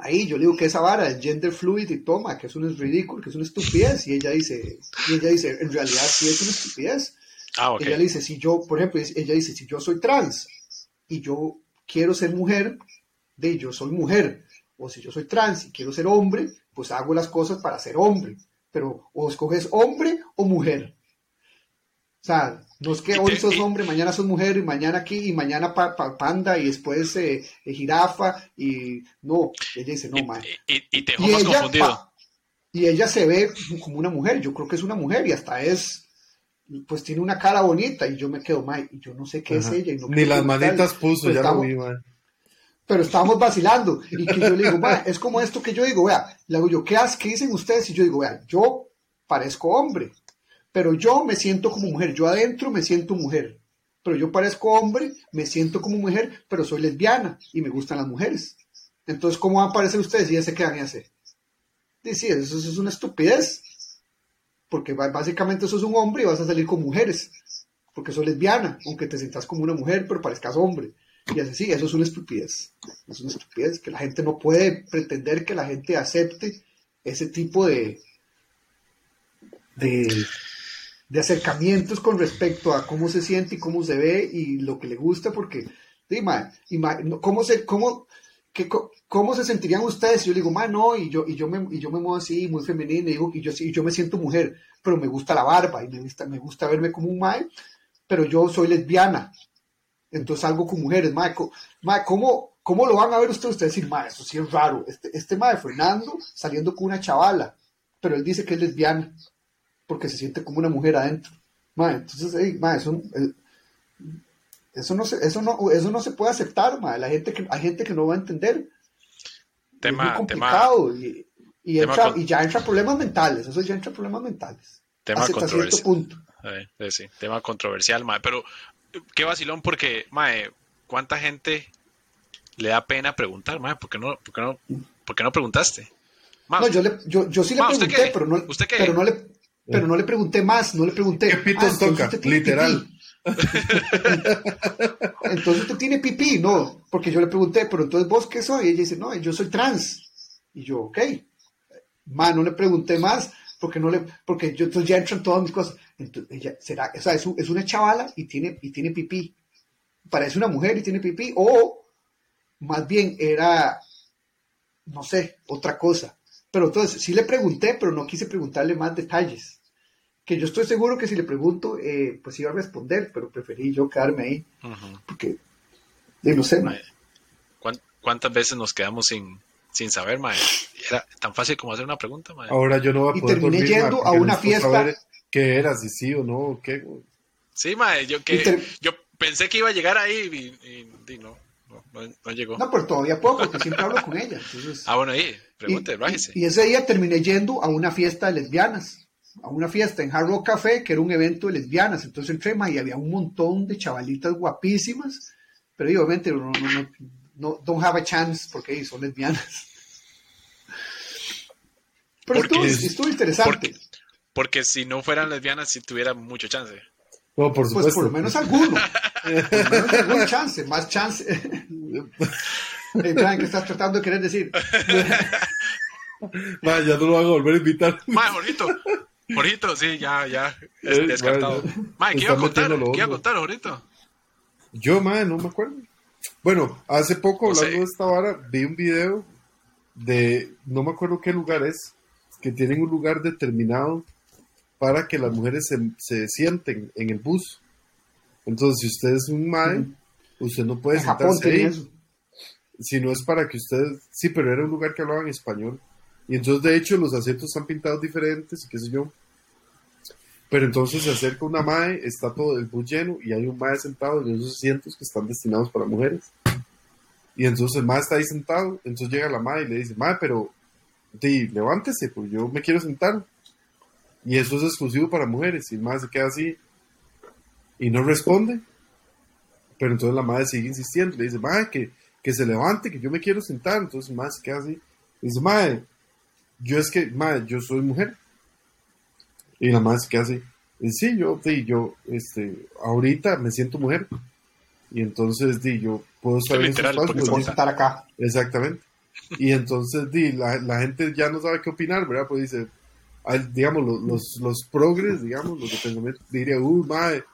S1: ahí yo le digo que esa vara es gender fluid y toma, que eso no es ridículo, que es una estupidez, y ella dice, y ella dice, en realidad sí es una estupidez.
S3: Ah.
S1: Ella le dice, si yo, por ejemplo, ella dice, si yo soy trans y yo quiero ser mujer, de yo soy mujer, o si yo soy trans y quiero ser hombre, pues hago las cosas para ser hombre, pero o escoges hombre o mujer. O sea, no es que hoy sos hombre, mañana sos mujer, y mañana aquí, y mañana pa- pa- panda, y después eh, eh, jirafa, y no, ella dice, no,
S3: y,
S1: man.
S3: y- y te
S1: Y ella,
S3: confundido.
S1: pa- y ella se ve como una mujer, yo creo que es una mujer y hasta es, pues tiene una cara bonita y yo me quedo mal y yo no sé qué
S2: Ajá.
S1: es ella. y no
S2: Ni las manitas puso,
S1: pero
S2: ya
S1: estamos-
S2: lo vi, man.
S1: Pero estábamos vacilando y que yo le digo, "Ma, es como esto que yo digo, vea, le hago yo, ¿qué, hace- ¿qué dicen ustedes? Y yo digo, vea, yo parezco hombre, pero yo me siento como mujer, yo adentro me siento mujer, pero yo parezco hombre, me siento como mujer, pero soy lesbiana y me gustan las mujeres. Entonces, ¿cómo van a parecer ustedes y ya se quedan y hace? Dice, eso, eso es una estupidez, porque básicamente eso es un hombre y vas a salir con mujeres, porque soy lesbiana, aunque te sientas como una mujer, pero parezcas hombre. Y así, sí, eso es una estupidez. Es una estupidez que la gente no puede pretender que la gente acepte ese tipo de, de, de acercamientos con respecto a cómo se siente y cómo se ve y lo que le gusta, porque, ¿cómo, se, cómo, ¿cómo se sentirían ustedes? si Yo digo, ma, no, y yo, y yo, me, y yo me muevo así, muy femenina, y, digo, y, yo, y yo me siento mujer, pero me gusta la barba y me gusta, me gusta verme como un mae, pero yo soy lesbiana. Entonces algo con mujeres, mae, ¿cómo, ¿cómo lo van a ver ustedes? Ustedes decir, mae, eso sí es raro. Este, este mae Fernando saliendo con una chavala, pero él dice que es lesbiana porque se siente como una mujer adentro. Mae, entonces, ey, mae, eso, eh, eso, no se, eso, no, eso no se puede aceptar, mae. La gente que, hay gente que no va a entender. es
S3: Tema-
S1: muy complicado y, y,
S3: tema
S1: entra-
S3: con-
S1: y ya entra problemas mentales. Eso ya entra problemas mentales.
S3: Tema
S1: hasta
S3: controversial.
S1: punto.
S3: Eh, eh, sí, tema controversial, mae. Pero qué vacilón porque, mae, ¿cuánta gente le da pena preguntar, mae? ¿Por qué no, por qué no, por qué no preguntaste?
S1: No, yo, le, yo, yo sí le
S3: Ma, ¿usted
S1: pregunté, pero no,
S3: ¿Usted qué?
S1: pero no le, pero no le pregunté más, no le pregunté.
S2: ¿Qué pitos
S1: "Ah,
S2: toca? Literal.
S1: pipí". entonces usted tiene pipí, no, porque yo le pregunté, pero entonces vos qué soy? Y ella dice, no, yo soy trans. Y yo, ok. Ma, no le pregunté más, porque no le, porque yo entonces ya entran todas mis cosas. Entonces, ella, será, o sea, es, es una chavala y tiene, y tiene pipí. Parece una mujer y tiene pipí, o más bien era, no sé, otra cosa. Pero entonces sí le pregunté, pero no quise preguntarle más detalles. Que yo estoy seguro que si le pregunto, eh, pues iba a responder, pero preferí yo quedarme ahí, porque, eh, no sé,
S3: Mae, ¿cuán- ¿Cuántas veces nos quedamos sin, sin saber, mae? Era tan fácil como hacer una pregunta, mae.
S2: Ahora yo no voy a
S1: Y
S2: poder
S1: terminé
S2: dormir,
S1: yendo a una fiesta.
S2: saber qué era, si sí o no, qué.
S3: Sí, mae, yo, que,
S1: Y ter-
S3: yo pensé que iba a llegar ahí y, y- y no, no, no- no llegó.
S1: no, pero todavía puedo, porque siempre hablo con ella. Entonces,
S3: Ah, bueno, ahí,
S1: y,
S3: pregunte, bájese.
S1: y- y ese día terminé yendo a una fiesta de lesbianas, a una fiesta en Hard Rock Café, que era un evento de lesbianas. Entonces entré y había un montón de chavalitas guapísimas, pero obviamente no, no, no, no don't have a chance porque ahí son lesbianas. Pero
S3: Porque
S1: estuvo,
S2: es-
S1: estuvo interesante.
S3: porque- Porque si no fueran lesbianas, sí tuviera mucho chance.
S2: No, por
S1: Pues por lo menos alguno. Por lo menos algún chance, más chance. Brian, ¿qué estás tratando de querer decir?
S2: Ma, ya no lo van a volver a invitar.
S3: Mae, Jorgito. Jorgito, sí, ya, ya. es
S2: Eh,
S3: descartado.
S2: bueno,
S3: Mae, ¿qué iba a contar? ¿Qué iba a contar, Jorgito?
S2: Yo, ma, no me acuerdo. Bueno, hace poco,
S3: No sé.
S2: hablando de esta vara, vi un video de, no me acuerdo qué lugar es, que tienen un lugar determinado para que las mujeres se, se sienten en el bus. Entonces, si usted es un mae, usted no puede
S1: En Japón
S2: sentarse ahí. Si no es para que usted, sí, pero era un lugar que hablaba en español. Y entonces, de hecho, los asientos están pintados diferentes y qué sé yo. Pero entonces se acerca una mae, está todo el bus lleno y hay un mae sentado en esos asientos que están destinados para mujeres. Y entonces el mae está ahí sentado, entonces llega la mae y le dice, mae, pero di, levántese, pues yo me quiero sentar. Y eso es exclusivo para mujeres. Y el mae se queda así y no responde. Pero entonces la madre sigue insistiendo, le dice, mae, que, que se levante, que yo me quiero sentar. Entonces el mae se queda así. dice, mae, yo es que, mae, yo soy mujer. Y la madre se queda así. Y sí, yo, di, yo, este, ahorita me siento mujer. Y entonces, di, yo puedo estar en
S3: literal,
S1: Por
S3: Exacto.
S1: estar acá.
S2: Exactamente. Y entonces di, la, la gente ya no sabe qué opinar, ¿verdad? Pues dice, digamos, los, los, los progres, digamos, los de pensamiento, diría, uh, mae,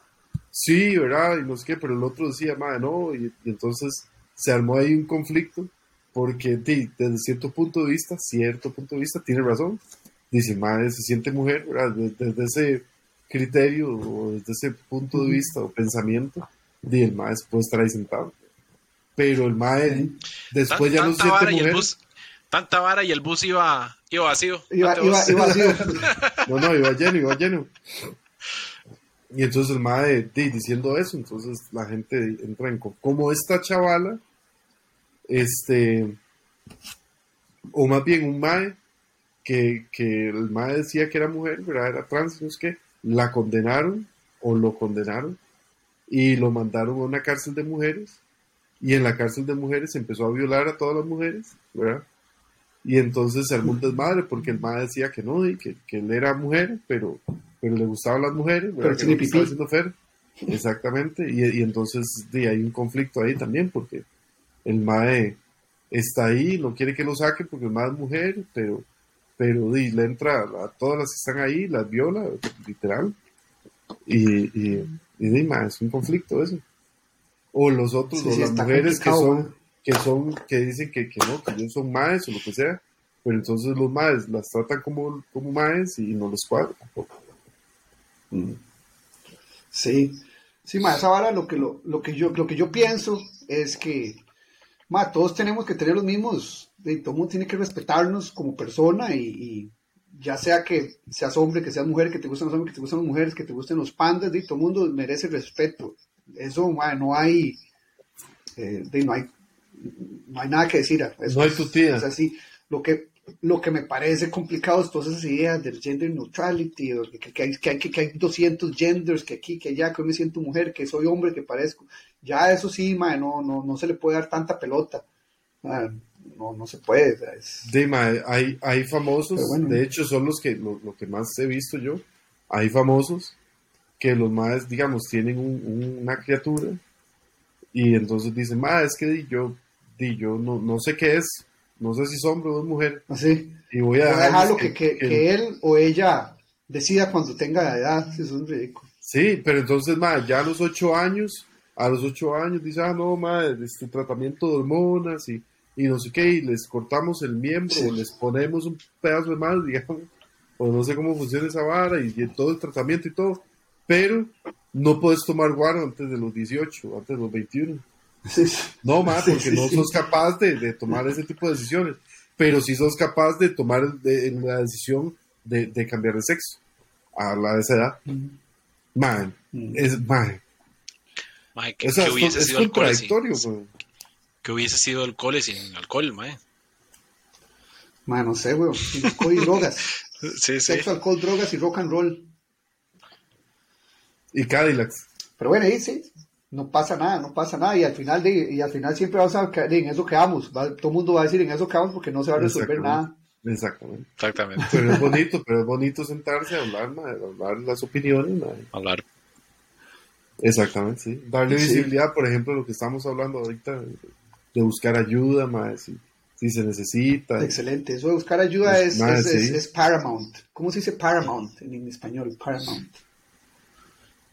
S2: sí, ¿verdad? Y no sé qué, pero el otro decía, mae, no, y, y entonces se armó ahí un conflicto, porque di, desde cierto punto de vista, cierto punto de vista, tiene razón. Dice, mae, se siente mujer, ¿verdad? Desde, desde ese criterio o desde ese punto de vista o pensamiento, di, el mae puede estar ahí sentado. Pero el mae después ya no se siente
S3: y
S2: mujer.
S3: bus, tanta vara y el bus iba, iba vacío.
S1: Iba, iba, iba así.
S2: No, no, iba lleno, iba lleno. Y entonces el mae di, diciendo eso, entonces la gente entra en como esta chavala, este, o más bien un mae que, que el mae decía que era mujer, ¿verdad? Era trans, no sé qué, la condenaron o lo condenaron y lo mandaron a una cárcel de mujeres y en la cárcel de mujeres empezó a violar a todas las mujeres, ¿verdad? Y entonces se armó un desmadre porque el mae decía que no, y que, que él era mujer, pero, pero le gustaban las mujeres, ¿verdad?
S1: Pero
S2: que que. Exactamente, y, y entonces hay un conflicto ahí también porque el mae está ahí, no quiere que lo saquen porque el mae es mujer, pero, pero di, le entra a todas las que están ahí, las viola, literal. Y, y, y es un conflicto eso. O los otros,
S1: Sí,
S2: o
S1: sí,
S2: las mujeres que son, que son, que dicen que, que no, que ellos son maes o lo que sea, pero entonces los maes las tratan como, como maes y no les cuadra tampoco.
S1: Sí, sí, ma, esa vara lo que, lo, lo que yo, lo que yo pienso es que, ma, todos tenemos que tener los mismos, de, todo mundo tiene que respetarnos como persona y, y ya sea que seas hombre, que seas mujer, que te gusten los hombres, que te gusten las mujeres, que te gusten los pandas, de, todo mundo merece respeto. Eso, ma, no hay, eh, de, no hay, no hay nada que decir. Eso
S2: No hay
S1: es-
S2: tutía.
S1: Es así. Lo que, lo que me parece complicado es todas esas ideas del gender neutrality, que, que hay, que, hay, que hay 200 genders, que aquí, que allá, que hoy me siento mujer, que soy hombre, que parezco. Ya eso sí, ma, no, no, no se le puede dar tanta pelota. Ma, no, no se puede. es-
S2: De mae, hay, hay famosos,
S1: bueno.
S2: de hecho son los que, lo, lo que más he visto yo, hay famosos que los maes, digamos, tienen un- un- una criatura y entonces dicen, ma, es que yo, yo no, no sé qué es, no sé si es hombre o es mujer,
S1: así.
S2: y voy a
S1: Voy a dejarlo que, que, que él o ella decida cuando tenga edad. Eso es ridículo.
S2: Sí, pero entonces, ma, ya a los ocho años, a los ocho años dice, ah, no, ma, este tratamiento de hormonas y, y no sé qué, y les cortamos el miembro,
S1: Sí.
S2: o les ponemos un pedazo de más, digamos, o no sé cómo funciona esa vara, y, y todo el tratamiento y todo, pero no puedes tomar guaro antes de los 18, antes de los 21.
S1: Sí, sí.
S2: No, ma,
S1: Sí,
S2: porque
S1: sí,
S2: no
S1: sí.
S2: sos capaz de, de tomar ese tipo de decisiones, pero sí sos capaz de tomar de- la decisión de, de cambiar de sexo a la de esa edad. Man,
S1: Mm.
S2: es, man,
S3: Mae, ¿qué,
S2: o sea, es,
S3: hubiese
S2: es
S3: sido el cole sin,
S2: contradictorio, güey.
S3: qué hubiese sido el cole sin alcohol, mae?
S1: Ma, no sé, weón. Sin alcohol y drogas.
S3: Sí, sí.
S1: Sexo, alcohol, drogas y rock and roll.
S2: Y Cadillacs.
S1: Pero bueno, ahí sí, no pasa nada, no pasa nada. Y al final, de, y al final siempre vamos a caer en eso que vamos. Va- todo el mundo va a decir en eso que vamos porque no se va a resolver nada.
S2: Exactamente.
S3: Exactamente.
S2: Pero es bonito, pero es bonito sentarse a hablar, hablar las opiniones.
S3: Hablar.
S2: Exactamente, sí. Darle
S1: Sí.
S2: visibilidad, por ejemplo, a lo que estamos hablando ahorita, de, de buscar ayuda, ma, si, si se necesita.
S1: Excelente. Eso de buscar ayuda
S2: Pues,
S1: es, es, es-
S2: sí.
S1: es paramount. ¿Cómo se dice paramount en, en español? Paramount.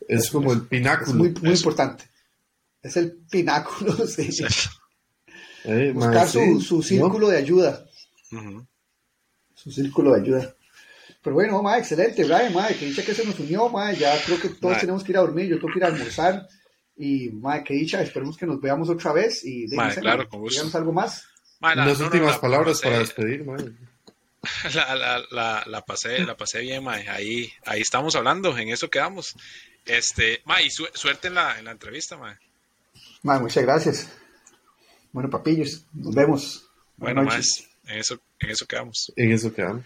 S2: Es como el
S1: Es
S2: pináculo.
S1: muy, muy importante. Es el pináculo. sí.
S3: Sí.
S2: eh, ma,
S1: Buscar
S2: sí,
S1: su, su
S2: ¿no?
S1: círculo de ayuda. Su círculo de ayuda. Pero bueno, ma, excelente, Brian, ma, que dicha que se nos unió, ma, ya creo que todos
S3: Ma.
S1: tenemos que ir a dormir, yo tengo que ir a almorzar. Y, ma, que dicha, esperemos que nos veamos otra vez. Y
S3: Ma,
S1: déjense,
S3: claro,
S1: ma, algo más.
S3: Mae, la-
S2: Unas
S3: no, no,
S2: últimas
S3: la-
S2: palabras para despedir, ma.
S3: La, la, la, la pasé, la pasé bien, mae. Ahí, ahí estamos hablando, en eso quedamos. Este, mae, y su- suerte en la, en la entrevista,
S1: mae. Muchas gracias. Bueno, papillos, nos vemos.
S3: Bueno,
S1: Buenas
S3: más, en eso, en eso quedamos.
S2: En eso quedamos.